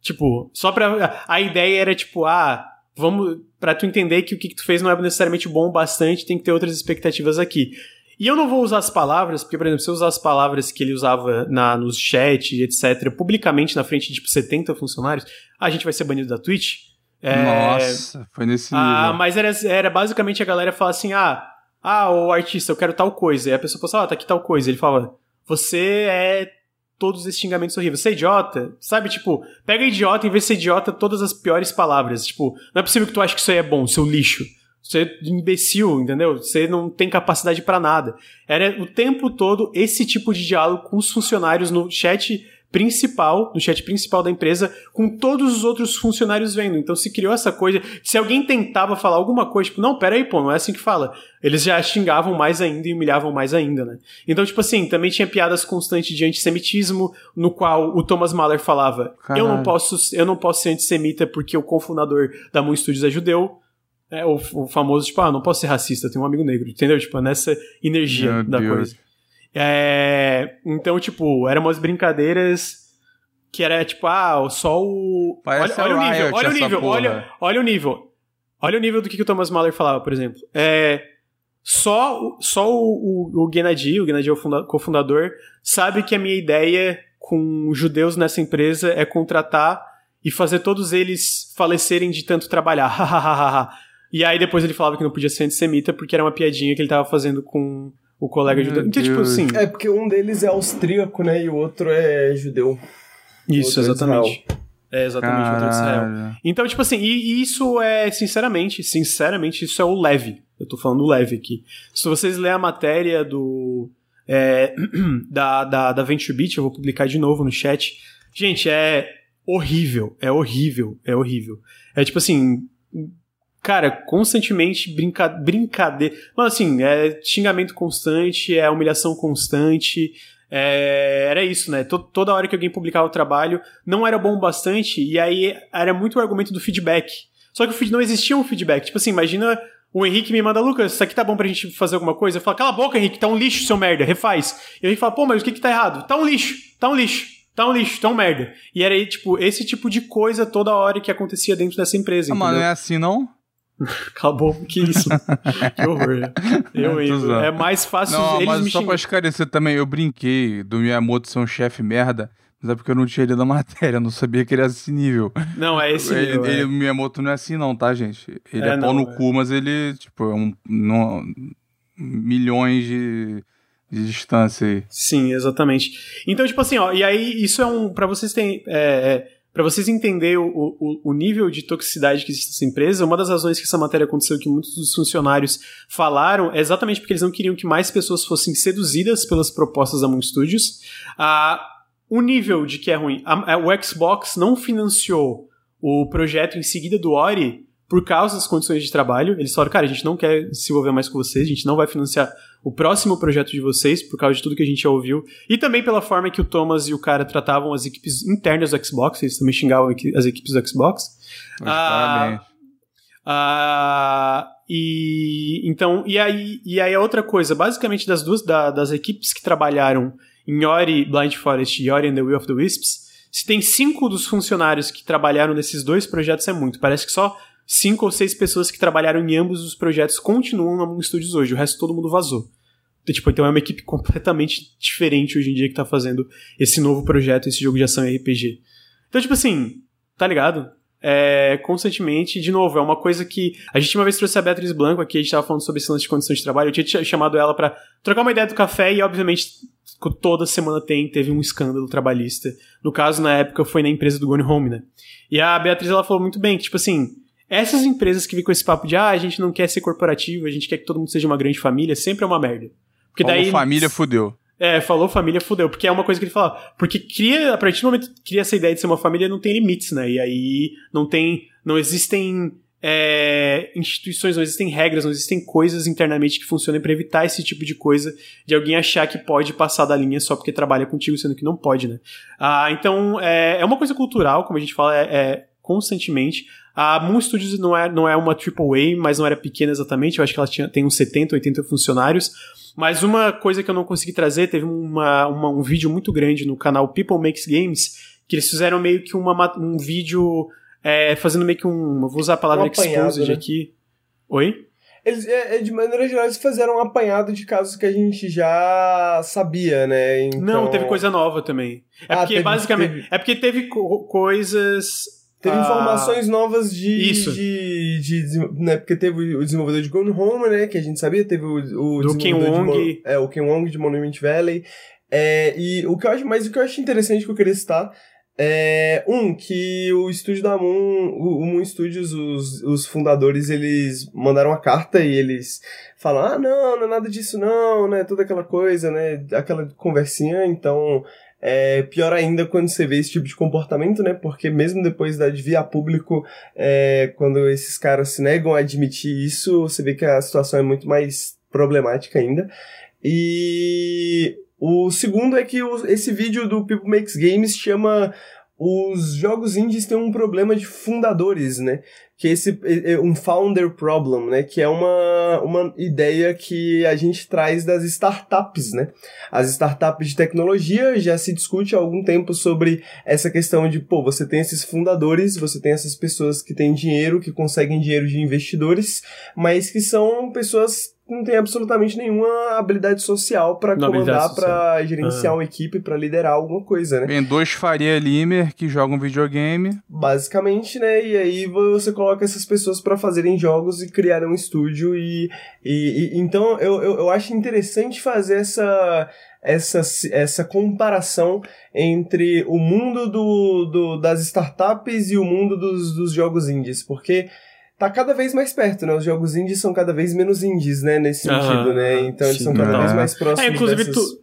Tipo, só pra. A ideia era tipo, ah, vamos. Pra tu entender que o que tu fez não é necessariamente bom o bastante, tem que ter outras expectativas aqui. E eu não vou usar as palavras, porque, por exemplo, se eu usar as palavras que ele usava na, nos chat, etc., publicamente na frente de tipo 70 funcionários, a gente vai ser banido da Twitch. É... Nossa, foi nesse ah, nível. Ah, mas era, era basicamente a galera falar assim: ah, ah, o artista, eu quero tal coisa. E a pessoa fala, ah, tá aqui tal coisa. Ele fala, você é todos esses xingamentos horríveis. Você é idiota, sabe? Tipo, pega idiota em vez de ser idiota todas as piores palavras. Tipo, não é possível que tu ache que isso aí é bom, seu lixo. Você é imbecil, entendeu? Você não tem capacidade para nada. Era o tempo todo esse tipo de diálogo com os funcionários no chat principal, no chat principal da empresa, com todos os outros funcionários vendo. Então se criou essa coisa. Se alguém tentava falar alguma coisa, tipo, não, peraí, pô, não é assim que fala. Eles já xingavam mais ainda e humilhavam mais ainda, né? Então, tipo assim, também tinha piadas constantes de antissemitismo, no qual o Thomas Mahler falava: Eu não posso, eu não posso ser antissemita porque o cofundador da Moon Studios é judeu. É, o, o, famoso, tipo, ah, não posso ser racista, eu tenho um amigo negro, entendeu? Tipo, nessa energia Meu da Deus. coisa. É, então, tipo, eram umas brincadeiras que era tipo, ah, só o. olha, olha o nível, olha o nível, olha, olha o nível. Olha o nível do que, que o Thomas Mahler falava, por exemplo. É, só só o, o, o Gennady, o Gennady é o cofundador, sabe que a minha ideia com judeus nessa empresa é contratar e fazer todos eles falecerem de tanto trabalhar. E aí depois ele falava que não podia ser antissemita porque era uma piadinha que ele tava fazendo com o colega judeu. Então, tipo assim. É porque um deles é austríaco, né? E o outro é judeu. Isso, é exatamente. É, exatamente, o outro é Israel. Então, tipo assim, e, e isso é, sinceramente, sinceramente, isso é o leve. Eu tô falando leve aqui. Se vocês lerem a matéria do. É, da, da, da VentureBeat, eu vou publicar de novo no chat. Gente, é horrível, é horrível, é horrível. É tipo assim, cara, constantemente brinca brincadeira. Mas assim, é xingamento constante, é humilhação constante. É, era isso, né? toda hora que alguém publicava o trabalho, não era bom bastante, e aí era muito o argumento do feedback. Só que não existia um feedback. Tipo assim, imagina o Henrique me manda, Lucas, isso aqui tá bom pra gente fazer alguma coisa? Eu falo, cala a boca, Henrique, tá um lixo, seu merda, refaz. E o Henrique fala, pô, mas o que que tá errado? Tá um lixo, tá um lixo, tá um lixo, tá um merda. E era aí, tipo, esse tipo de coisa toda hora que acontecia dentro dessa empresa. Ah, mas não é assim, não? Acabou, que isso? que horror. Eu, eu, é mais fácil não, eles mas me só xing... pra esclarecer também, eu brinquei do Miyamoto ser um chefe merda, mas é porque eu não tinha lido a matéria, eu não sabia que ele era esse nível. Não, é esse nível. Ele, é. O Miyamoto não é assim não, tá, gente? Ele é, é pau no é. cu, mas ele, tipo, é um... Milhões de de distância aí. Sim, exatamente. Então, tipo assim, ó, e aí isso é um. para vocês terem. É, é, para vocês entenderem o, o, o, nível de toxicidade que existe nessa empresa, uma das razões que essa matéria aconteceu, que muitos dos funcionários falaram, é exatamente porque eles não queriam que mais pessoas fossem seduzidas pelas propostas da Moon Studios. Ah, o nível de que é ruim. A, a, o Xbox não financiou o projeto em seguida do Ori por causa das condições de trabalho. Eles falaram, cara, a gente não quer se envolver mais com vocês, a gente não vai financiar o próximo projeto de vocês, por causa de tudo que a gente já ouviu, e também pela forma que o Thomas e o cara tratavam as equipes internas do Xbox, eles também xingavam as equipes do Xbox. Ah, ah, e então e aí e aí a outra coisa basicamente das duas da, das equipes que trabalharam em Ori Blind Forest e Ori and the Will of the Wisps se tem cinco dos funcionários que trabalharam nesses dois projetos é muito parece que só cinco ou seis pessoas que trabalharam em ambos os projetos continuam na Moon Studios hoje, o resto todo mundo vazou. Então, tipo, então é uma equipe completamente diferente hoje em dia que tá fazendo esse novo projeto, esse jogo de ação RPG. Então, tipo assim, tá ligado? É, constantemente, de novo, é uma coisa que. A gente uma vez trouxe a Beatriz Blanco aqui, a gente tava falando sobre esse lance de condições de trabalho. Eu tinha chamado ela para trocar uma ideia do café e, obviamente, toda semana tem, teve um escândalo trabalhista. No caso, na época, foi na empresa do Gone Home, né? E a Beatriz ela falou muito bem que, tipo assim, essas empresas que vêm com esse papo de ah, a gente não quer ser corporativo, a gente quer que todo mundo seja uma grande família, sempre é uma merda. Porque Falou daí. família fudeu. É, falou família fudeu, porque é uma coisa que ele fala. Porque cria, a partir do momento que cria essa ideia de ser uma família, não tem limites, né? E aí não tem. Não existem é, instituições, não existem regras, não existem coisas internamente que funcionem para evitar esse tipo de coisa de alguém achar que pode passar da linha só porque trabalha contigo, sendo que não pode, né? Ah, então é, é uma coisa cultural, como a gente fala, é, é constantemente. A Moon Studios não é, não é uma AAA, mas não era pequena exatamente. Eu acho que ela tinha, tem uns 70, 80 funcionários. Mas uma coisa que eu não consegui trazer, teve uma, uma, um vídeo muito grande no canal People Makes Games, que eles fizeram meio que uma, um vídeo é, fazendo meio que um. Vou usar a palavra um exposed né? aqui. Oi? Eles, é, é, de maneira geral, eles fizeram um apanhado de casos que a gente já sabia, né? Então... Não, teve coisa nova também. É ah, porque teve, basicamente. Teve... É porque teve co coisas. Teve ah, informações novas de. Isso. De, de, de, né, porque teve o desenvolvedor de Gone Home, né? Que a gente sabia. Teve o. o Do Ken Wong. De, é, o Ken Wong de Monument Valley. É, e o que eu acho, mas o que eu acho interessante que eu queria citar é, um, que o estúdio da Moon, o, Moon Studios, os, os fundadores, eles mandaram uma carta e eles falam, ah, não, não é nada disso não, né, toda aquela coisa, né, aquela conversinha, então é pior ainda quando você vê esse tipo de comportamento, né? Porque mesmo depois da de via público, é, quando esses caras se negam a admitir isso, você vê que a situação é muito mais problemática ainda. E o segundo é que o, esse vídeo do People Makes Games chama os jogos indies têm um problema de fundadores, né? Que esse é um founder problem, né? Que é uma, uma ideia que a gente traz das startups, né? As startups de tecnologia já se discute há algum tempo sobre essa questão de, pô, você tem esses fundadores, você tem essas pessoas que têm dinheiro, que conseguem dinheiro de investidores, mas que são pessoas não tem absolutamente nenhuma habilidade social para comandar, para gerenciar ah. uma equipe, para liderar alguma coisa, né? Tem dois Faria Limer que jogam videogame. Basicamente, né? E aí você coloca essas pessoas para fazerem jogos e criarem um estúdio e, e, e então eu, eu, eu acho interessante fazer essa essa, essa comparação entre o mundo do, do, das startups e o mundo dos, dos jogos indies, porque tá cada vez mais perto, né? Os jogos indies são cada vez menos indies, né? Nesse sentido, né? Então eles são cada vez mais próximos. É, inclusive dessas... tu,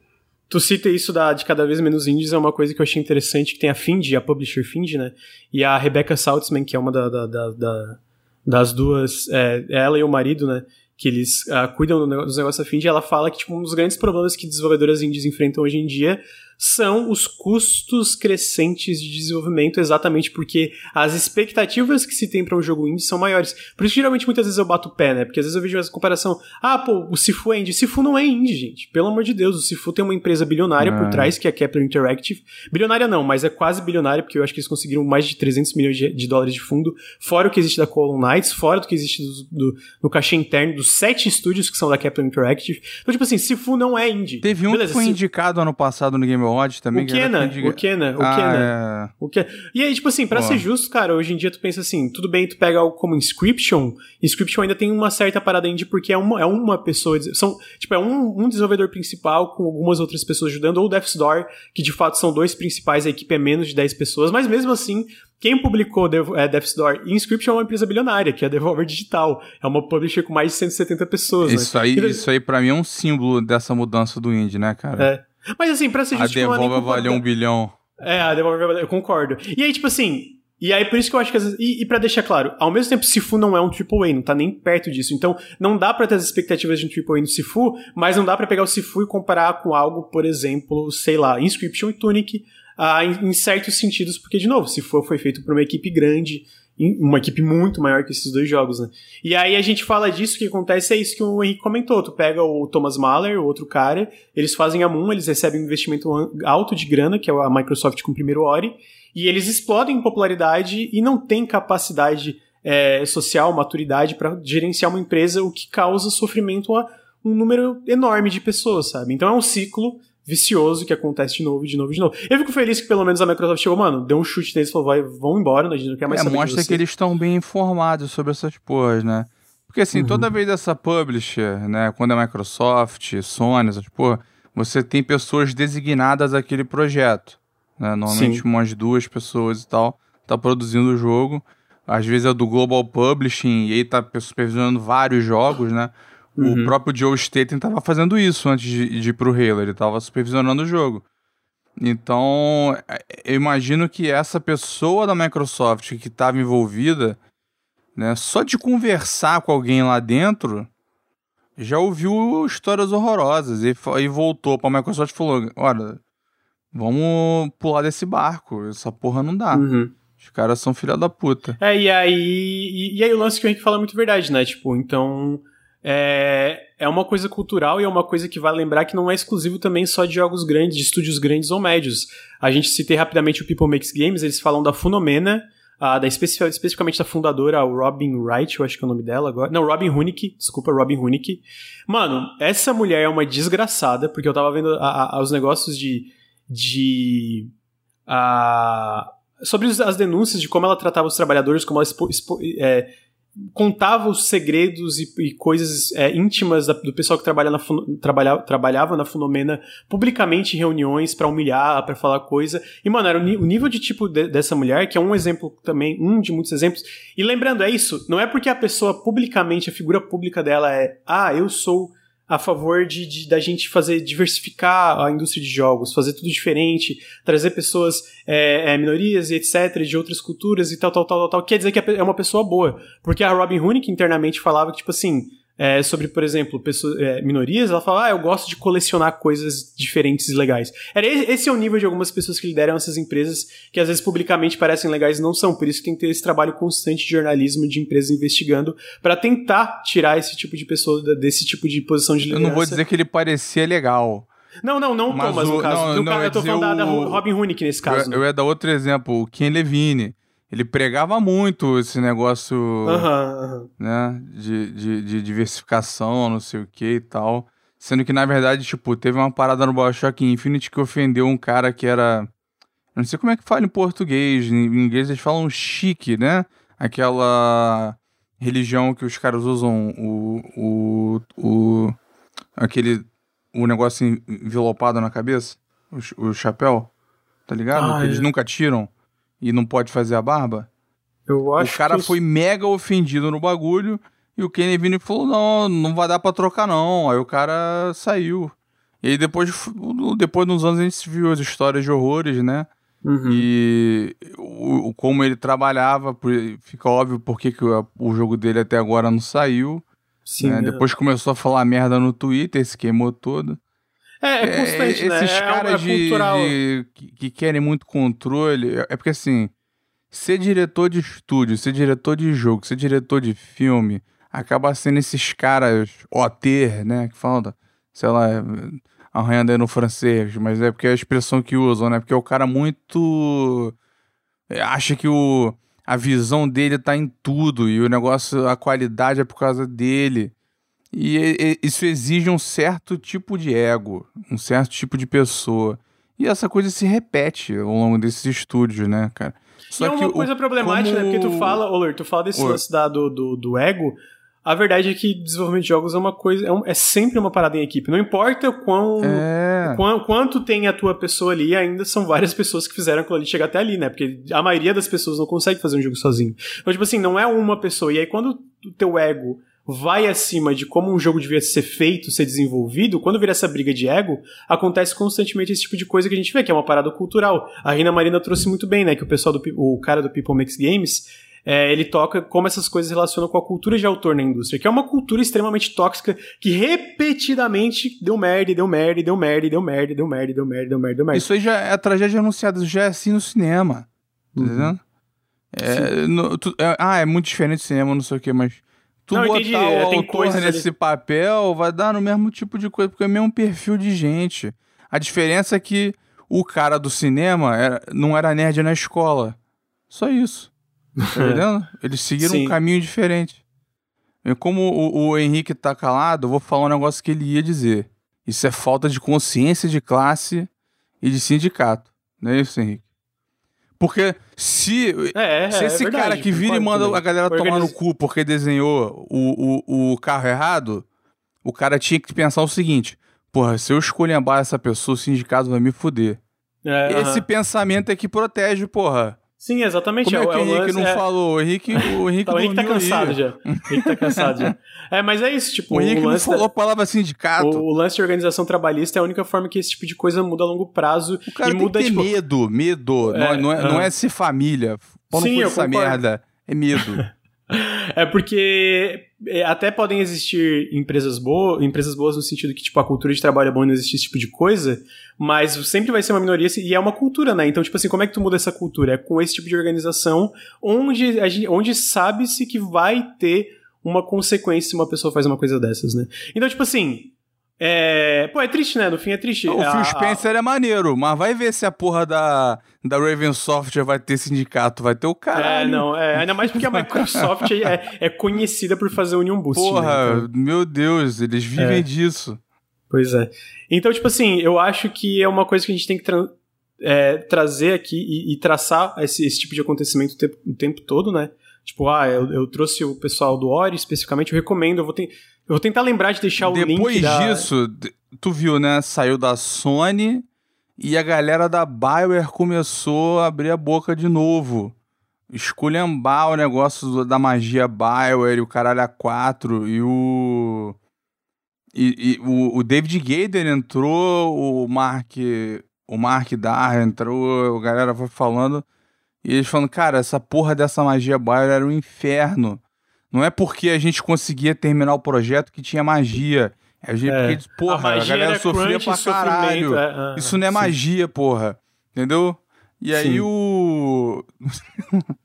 tu cita isso da, de cada vez menos indies, é uma coisa que eu achei interessante, que tem a Find, a publisher Find, né? E a Rebecca Saltzman, que é uma da, da, da, da das duas, é, ela e o marido, né? que eles uh, cuidam dos negócios da Find, ela fala que tipo, um dos grandes problemas que desenvolvedoras indies enfrentam hoje em dia são os custos crescentes de desenvolvimento, exatamente porque as expectativas que se tem para um jogo indie são maiores. Por isso, geralmente, muitas vezes eu bato o pé, né? Porque às vezes eu vejo essa comparação. Ah, pô, o Sifu é indie. Sifu não é indie, gente. Pelo amor de Deus, o Sifu tem uma empresa bilionária por trás, que é a Kepler Interactive. Bilionária não, mas é quase bilionária, porque eu acho que eles conseguiram mais de 300 milhões de, de dólares de fundo, fora o que existe da Column Knights, fora do que existe do, do, no caixa interno dos sete estúdios que são da Kepler Interactive. Então, tipo assim, Sifu não é indie. Teve um Beleza, que foi se... indicado ano passado no Game Overwatch também. O Kena, o Kena, o ah, É... O Kena. E aí, tipo assim, pra ser justo, cara, hoje em dia tu pensa assim, tudo bem, tu pega algo como Inscription, Inscription ainda tem uma certa parada indie porque é uma, é uma pessoa, são, tipo, é um, um desenvolvedor principal com algumas outras pessoas ajudando, ou Death's Door, que de fato são dois principais, a equipe é menos de 10 pessoas, mas mesmo assim, quem publicou é, Death's Door e Inscription é uma empresa bilionária, que é a Devolver Digital. É uma publisher com mais de 170 pessoas. Isso né? aí, isso aí pra mim é um símbolo dessa mudança do indie, né, cara? É. Mas assim, pra ser justo... A Devolver valeu um bilhão. É, a Devolver valeu, eu concordo. E aí, tipo assim, e aí, por isso que eu acho que às vezes. E, e pra deixar claro, ao mesmo tempo, Sifu não é um AAA, não tá nem perto disso. Então, não dá para ter as expectativas de um AAA no Sifu, mas não dá para pegar o Sifu e comparar com algo, por exemplo, sei lá, Inscription e Tunic, ah, em, em, certos sentidos, porque, de novo, Sifu foi feito por uma equipe grande, uma equipe muito maior que esses dois jogos, né? E aí a gente fala disso, o que acontece é isso que o Henrique comentou. Tu pega o Thomas Mahler, o outro cara, eles fazem a Moon, eles recebem um investimento alto de grana, que é a Microsoft com o primeiro Ori, e eles explodem em popularidade e não têm capacidade é, social, maturidade para gerenciar uma empresa, o que causa sofrimento a um número enorme de pessoas, sabe? Então é um ciclo vicioso que acontece de novo, de novo, de novo. Eu fico feliz que pelo menos a Microsoft chegou, mano, deu um chute neles e falou, vai, vão embora, a gente não quer mais é, saber mostra que eles estão bem informados sobre essas porras, né? Porque assim, uhum. toda vez essa publisher, né, quando é Microsoft, Sony, essas porra, você tem pessoas designadas àquele projeto, né? Normalmente Sim. umas duas pessoas e tal, tá produzindo o jogo. Às vezes é do Global Publishing e aí tá supervisionando vários jogos, né? Uhum. O próprio Joe Staten estava fazendo isso antes de, de ir pro Halo, ele estava supervisionando o jogo. Então, eu imagino que essa pessoa da Microsoft que estava envolvida, né, só de conversar com alguém lá dentro, já ouviu histórias horrorosas e, e voltou para a Microsoft e falou: Olha, vamos pular desse barco, essa porra não dá. Uhum. Os caras são filha da puta. É, e aí, e, e aí o lance que o Henrique fala é muito verdade, né? Tipo, então é, é uma coisa cultural e é uma coisa que vai lembrar que não é exclusivo também só de jogos grandes, de estúdios grandes ou médios. A gente citei rapidamente o People Makes Games, eles falam da Funomena, uh, da especific, especificamente da fundadora, Robin Wright, eu acho que é o nome dela agora. Não, Robin Hunick, desculpa, Robin Hunick. Mano, essa mulher é uma desgraçada, porque eu tava vendo a, a, os negócios de. de. Uh, sobre as denúncias de como ela tratava os trabalhadores, como ela expo, expo, é, contava os segredos e, e coisas é, íntimas da, do pessoal que trabalha na, trabalha, trabalhava na Funomena publicamente em reuniões para humilhar, para falar coisa. E, mano, era o, o nível de tipo de, dessa mulher, que é um exemplo também, um de muitos exemplos. E lembrando, é isso, não é porque a pessoa publicamente, a figura pública dela é, ah, eu sou a favor de, de, da gente fazer diversificar a indústria de jogos, fazer tudo diferente, trazer pessoas é, é, minorias e etc de outras culturas e tal, tal, tal, tal, tal. Quer dizer que é uma pessoa boa, porque a Robin Hood internamente falava que tipo assim é, sobre, por exemplo, pessoas, é, minorias, ela fala, ah, eu gosto de colecionar coisas diferentes e legais. Era, esse é o nível de algumas pessoas que lideram essas empresas, que às vezes publicamente parecem legais e não são. Por isso que tem que ter esse trabalho constante de jornalismo, de empresas investigando, para tentar tirar esse tipo de pessoa desse tipo de posição de liderança. Eu não vou dizer que ele parecia legal. Não, não, não Mas Thomas, o, no caso. Não, no não, eu tô falando o, da, Robin Hood nesse caso. Eu, eu ia dar outro exemplo, o Ken Levine ele pregava muito esse negócio uhum, né, de, de, de, diversificação, não sei o que e tal. Sendo que, na verdade, tipo, teve uma parada no Bioshock Infinite que ofendeu um cara que era. Eu não sei como é que fala em português. Em inglês eles falam chique, né? Aquela religião que os caras usam o. o, o aquele. O negócio envelopado na cabeça. O, o chapéu. Tá ligado? Ah, que eles é. nunca tiram e não pode fazer a barba? Eu acho O cara que... foi mega ofendido no bagulho e o Kenny Vini falou: não, não vai dar pra trocar, não. Aí o cara saiu. E aí depois, depois de uns anos a gente viu as histórias de horrores, né? Uhum. E o, como ele trabalhava, fica óbvio porque que o, o jogo dele até agora não saiu. Sim, né? é. Depois começou a falar merda no Twitter, se queimou todo. É, é constante, é, né? Esses é, caras é de, de, que, que, querem muito controle. É porque assim, ser diretor de estúdio, ser diretor de jogo, ser diretor de filme, acaba sendo esses caras OT, né? Que falam, sei lá, arranhando aí no francês, mas é porque é a expressão que usam, né? Porque é o cara muito. É, acha que o, a visão dele tá em tudo e o negócio, a qualidade é por causa dele. E, isso exige um certo tipo de ego, um certo tipo de pessoa. E essa coisa se repete ao longo desses estúdios, né, cara? Só e é uma coisa problemática, como... né? Porque tu fala, Olor, tu fala desse lance da, do, do, do, ego. A verdade é que desenvolvimento de jogos é uma coisa. É, um, é sempre uma parada em equipe. Não importa quão, é... quão, quanto tem a tua pessoa ali, ainda são várias pessoas que fizeram aquilo ali chegar até ali, né? Porque a maioria das pessoas não consegue fazer um jogo sozinho. Então, tipo assim, não é uma pessoa. E aí, quando o teu ego vai acima de como um jogo devia ser feito, ser desenvolvido, quando vira essa briga de ego, acontece constantemente esse tipo de coisa que a gente vê, que é uma parada cultural. A Rina Marina trouxe muito bem, né, que o pessoal do o cara do People Makes Games, é, ele toca como essas coisas relacionam com a cultura de autor na indústria, que é uma cultura extremamente tóxica que repetidamente deu merda, deu merda, deu merda, deu merda, deu merda, deu merda, deu merda, deu merda. Isso aí já é a tragédia anunciada, já é assim no cinema. Tá uhum. entendendo? É, no, tu, é, ah, é muito diferente do cinema, não sei o que, mas tu não, botar entendi. o é, Tem autor nesse ali. papel, vai dar no mesmo tipo de coisa, porque é o mesmo perfil de gente. A diferença é que o cara do cinema era, não era nerd na escola. Só isso. Tá entendendo? Eles seguiram Sim. um caminho diferente. Como o, o Henrique tá calado, eu vou falar um negócio que ele ia dizer. Isso é falta de consciência de classe e de sindicato. Não é isso, Henrique? Porque se, é, é, se esse é verdade, cara que vira e manda também. a galera tomar no cu porque desenhou o, o, o carro errado, o cara tinha que pensar o seguinte: porra, se eu escolher essa pessoa, o sindicato vai me fuder. É, esse uh -huh. pensamento é que protege, porra. Sim, exatamente. Como é, é que o Henrique não é... falou? O Henrique, o Henrique, tá, o Henrique tá cansado já. O Henrique tá cansado já. É, mas é isso, tipo... O Henrique o não falou a palavra sindicato. O, o, lance de organização trabalhista é a única forma que esse tipo de coisa muda a longo prazo. O cara e tem muda, que ter tipo... medo, medo. É, não, é, não, é, não é ser família. Pô, Sim, eu essa concordo. merda. É medo. É porque é, até podem existir empresas boas, empresas boas no sentido que tipo a cultura de trabalho é boa e não existe esse tipo de coisa, mas sempre vai ser uma minoria e é uma cultura, né? Então, tipo assim, como é que tu muda essa cultura? É com esse tipo de organização onde onde sabe-se que vai ter uma consequência se uma pessoa faz uma coisa dessas, né? Então, tipo assim, é... Pô, é triste, né? No fim é triste. O a, Phil Spencer é maneiro, mas vai ver se a porra da, da Raven Software vai ter sindicato, vai ter o cara. É, não, é, ainda mais porque a Microsoft é, é conhecida por fazer Union Boost. Porra, né? então, meu Deus, eles vivem É. disso. Pois é. Então, tipo assim, eu acho que é uma coisa que a gente tem que tra- é, trazer aqui e, e traçar esse, esse tipo de acontecimento o tempo, o tempo todo, né? Tipo, ah, eu, eu trouxe o pessoal do Ori especificamente, eu recomendo, eu vou, ten- eu vou tentar lembrar de deixar o Depois link da... disso, d- tu viu, né? Saiu da Sony e a galera da Bioware começou a abrir a boca de novo. Esculhambar o negócio da magia Bioware, e o caralho A4 e o. E, e o, o David Gader entrou, o Mark. O Mark Dar entrou, a galera foi falando. E eles falando, cara, essa porra dessa magia Bioware era um inferno. Não é porque a gente conseguia terminar o projeto que tinha magia. É, a gente, É. porque, porra, a, magia galera era sofria pra caralho. é, ah, Isso não é sim. magia, porra. Entendeu? E aí Sim. o.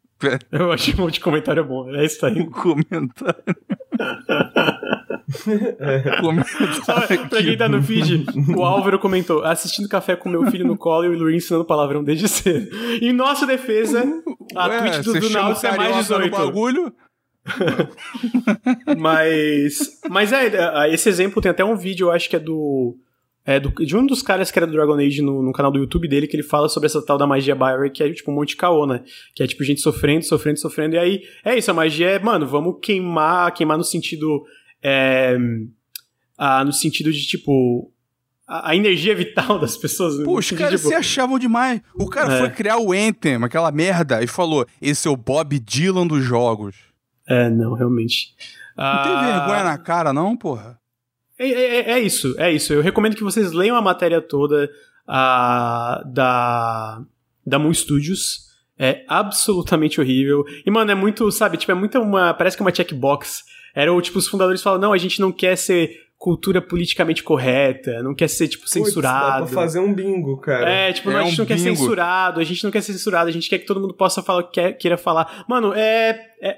Eu achei um monte de comentário bom, é isso aí. o comentário. comentário Só pra quem tá no feed, o Álvaro comentou: assistindo café com meu filho no colo e o Luiz ensinando palavrão desde cedo. Em nossa defesa, a Ué, tweet do, do Nautilus é mais carioca no 18. bagulho? Mas. Mas é, é, esse exemplo tem até um vídeo, eu acho que é do. É do, de um dos caras que era do Dragon Age no, no canal do YouTube dele, que ele fala sobre essa tal da magia Bioware, que é tipo um monte de caô, né? Que é tipo gente sofrendo, sofrendo, sofrendo. E aí, é isso, a magia é, mano, vamos queimar, queimar no sentido. É, ah, no sentido de, tipo. A, energia vital das pessoas. Pô, os caras tipo, se achavam demais. O cara É. foi criar o Anthem, aquela merda, e falou: esse é o Bob Dylan dos jogos. É, não, realmente. Não tem Ah, vergonha na cara, não, porra? É, é- é isso, é isso. Eu recomendo que vocês leiam a matéria toda ah, da, da Moon Studios. É absolutamente horrível. E, mano, é muito, sabe, tipo, é muito uma. Parece que é uma checkbox. Era o tipo, os fundadores falam: não, a gente não quer ser cultura politicamente correta, não quer ser, tipo, dá censurado. pra fazer um bingo, cara. É, tipo, É não, a um gente não quer censurado, a gente não quer ser censurado, a gente quer que todo mundo possa falar o que quer, queira falar. Mano, é. é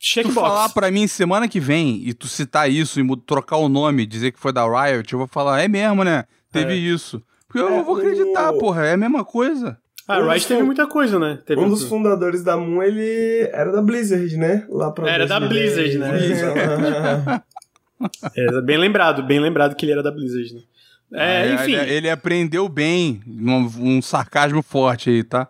Se tu checkbox. falar pra mim semana que vem e tu citar isso e trocar o nome, dizer que foi da Riot, eu vou falar, é mesmo, né? Teve É. isso. Porque eu É, vou acreditar, o- porra, é a mesma coisa. Ah, Um a Riot teve muita coisa, né? Teve Um dos fundadores da Moon, ele era da Blizzard, né? Lá pra Era da 2010. Blizzard, né? É, bem lembrado, bem lembrado que ele era da Blizzard, né? É, enfim. Ele, ele aprendeu bem, um, um sarcasmo forte aí, tá?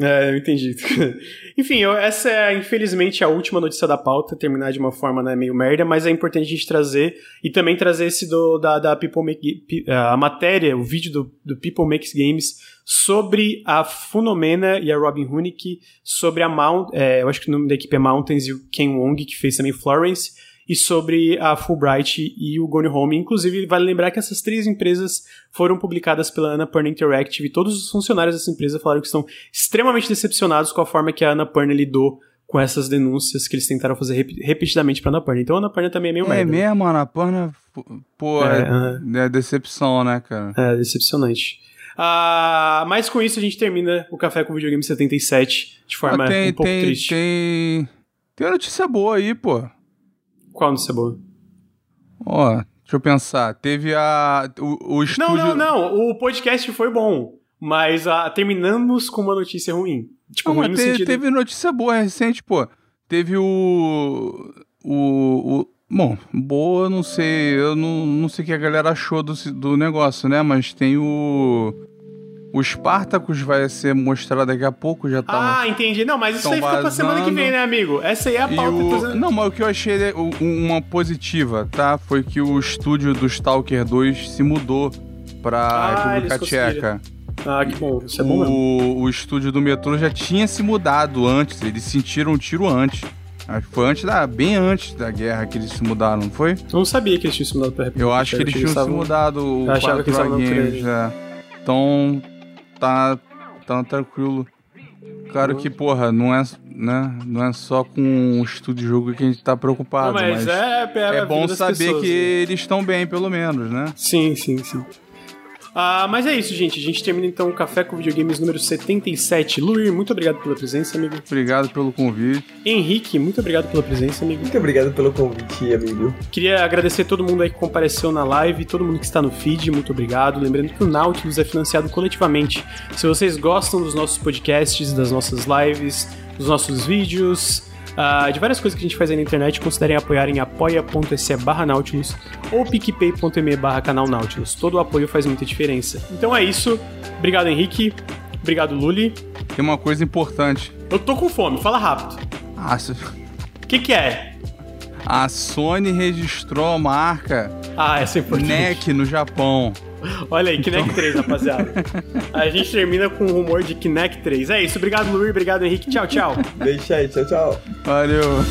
É, eu entendi. Enfim, eu- essa é, infelizmente, a última notícia da pauta, terminar de uma forma né, meio merda, mas é importante a gente trazer, e também trazer esse do, da, da People Make, Pi- a matéria, o vídeo do, do People Makes Games sobre a Funomena e a Robin Hunick, sobre a Mount, é, eu acho que o nome da equipe é Mountains e o Ken Wong, que fez também Florence, e sobre a Fulbright e o Gone Home. Inclusive, vale lembrar que essas três empresas foram publicadas pela Annapurna Interactive e todos os funcionários dessa empresa falaram que estão extremamente decepcionados com a forma que a Annapurna lidou com essas denúncias que eles tentaram fazer rep- repetidamente pra Annapurna. Então a Annapurna também é meio É merda. mesmo, Ana Pana, pô, É, é, é decepção, né, cara? É, decepcionante. Ah, mas com isso a gente termina o Café com Videogame 77 de forma Ah, tem, um pouco tem, triste. tem, tem uma notícia boa aí, pô. Qual não ser boa? Ó, deixa eu pensar. Teve a. O, o estúdio. Não, não, não. O podcast foi bom. Mas ah, terminamos com uma notícia ruim. Tipo, Não, ruim no te- sentido. teve notícia boa recente, pô. Teve o. O. o bom, boa, não sei. Eu não, não sei o que a galera achou do, do negócio, né? Mas tem o. O Spartacus vai ser mostrado daqui a pouco, já tá. Ah, entendi. Não, mas isso aí fica pra semana que vem, né, amigo? Essa aí é a pauta. o-. Não, mas o que eu achei é uma positiva, tá? Foi que o estúdio do Stalker 2 se mudou pra Ah, República. Tcheca. Ah, que bom. Isso é bom o, o estúdio do metrô já tinha se mudado antes, eles sentiram um tiro antes. Acho que foi antes da, bem antes da guerra que eles se mudaram, não foi? Eu não sabia que eles tinham se mudado pra República Eu acho que eles tinham se mudado o Eu achava que eles 4 estavam na Games, é. Então, tá, tá tranquilo. Claro que, porra, não é, né, não é só com o estúdio de jogo que a gente tá preocupado, Não, mas, mas, é, é, é bom saber pessoas, que né? eles estão bem, pelo menos, né? Sim, sim, sim. Ah, mas é isso, gente. A gente termina então o Café com Videogames número 77. Luir, muito obrigado pela presença, amigo. Obrigado pelo convite. Henrique, muito obrigado pela presença, amigo. Muito obrigado pelo convite, amigo. Queria agradecer todo mundo aí que compareceu na live, todo mundo que está no feed, muito obrigado. Lembrando que o Nautilus é financiado coletivamente. Se vocês gostam dos nossos podcasts, das nossas lives, dos nossos vídeos, uh, de várias coisas que a gente faz aí na internet, considerem apoiar em apoia.se barra Nautilus ou picpay.me barra canal Nautilus. Todo o apoio faz muita diferença. Então é isso. Obrigado, Henrique. Obrigado, Luli. Tem uma coisa importante. Eu tô com fome, fala rápido. Ah, O que, que é? A Sony registrou a marca Ah, essa é. NEC no Japão. Olha aí, Kinect 3, rapaziada. A gente termina com o rumor de Kinect 3. É isso, obrigado, Luir, obrigado, Henrique. Tchau, tchau. Deixa aí, tchau, tchau. Valeu.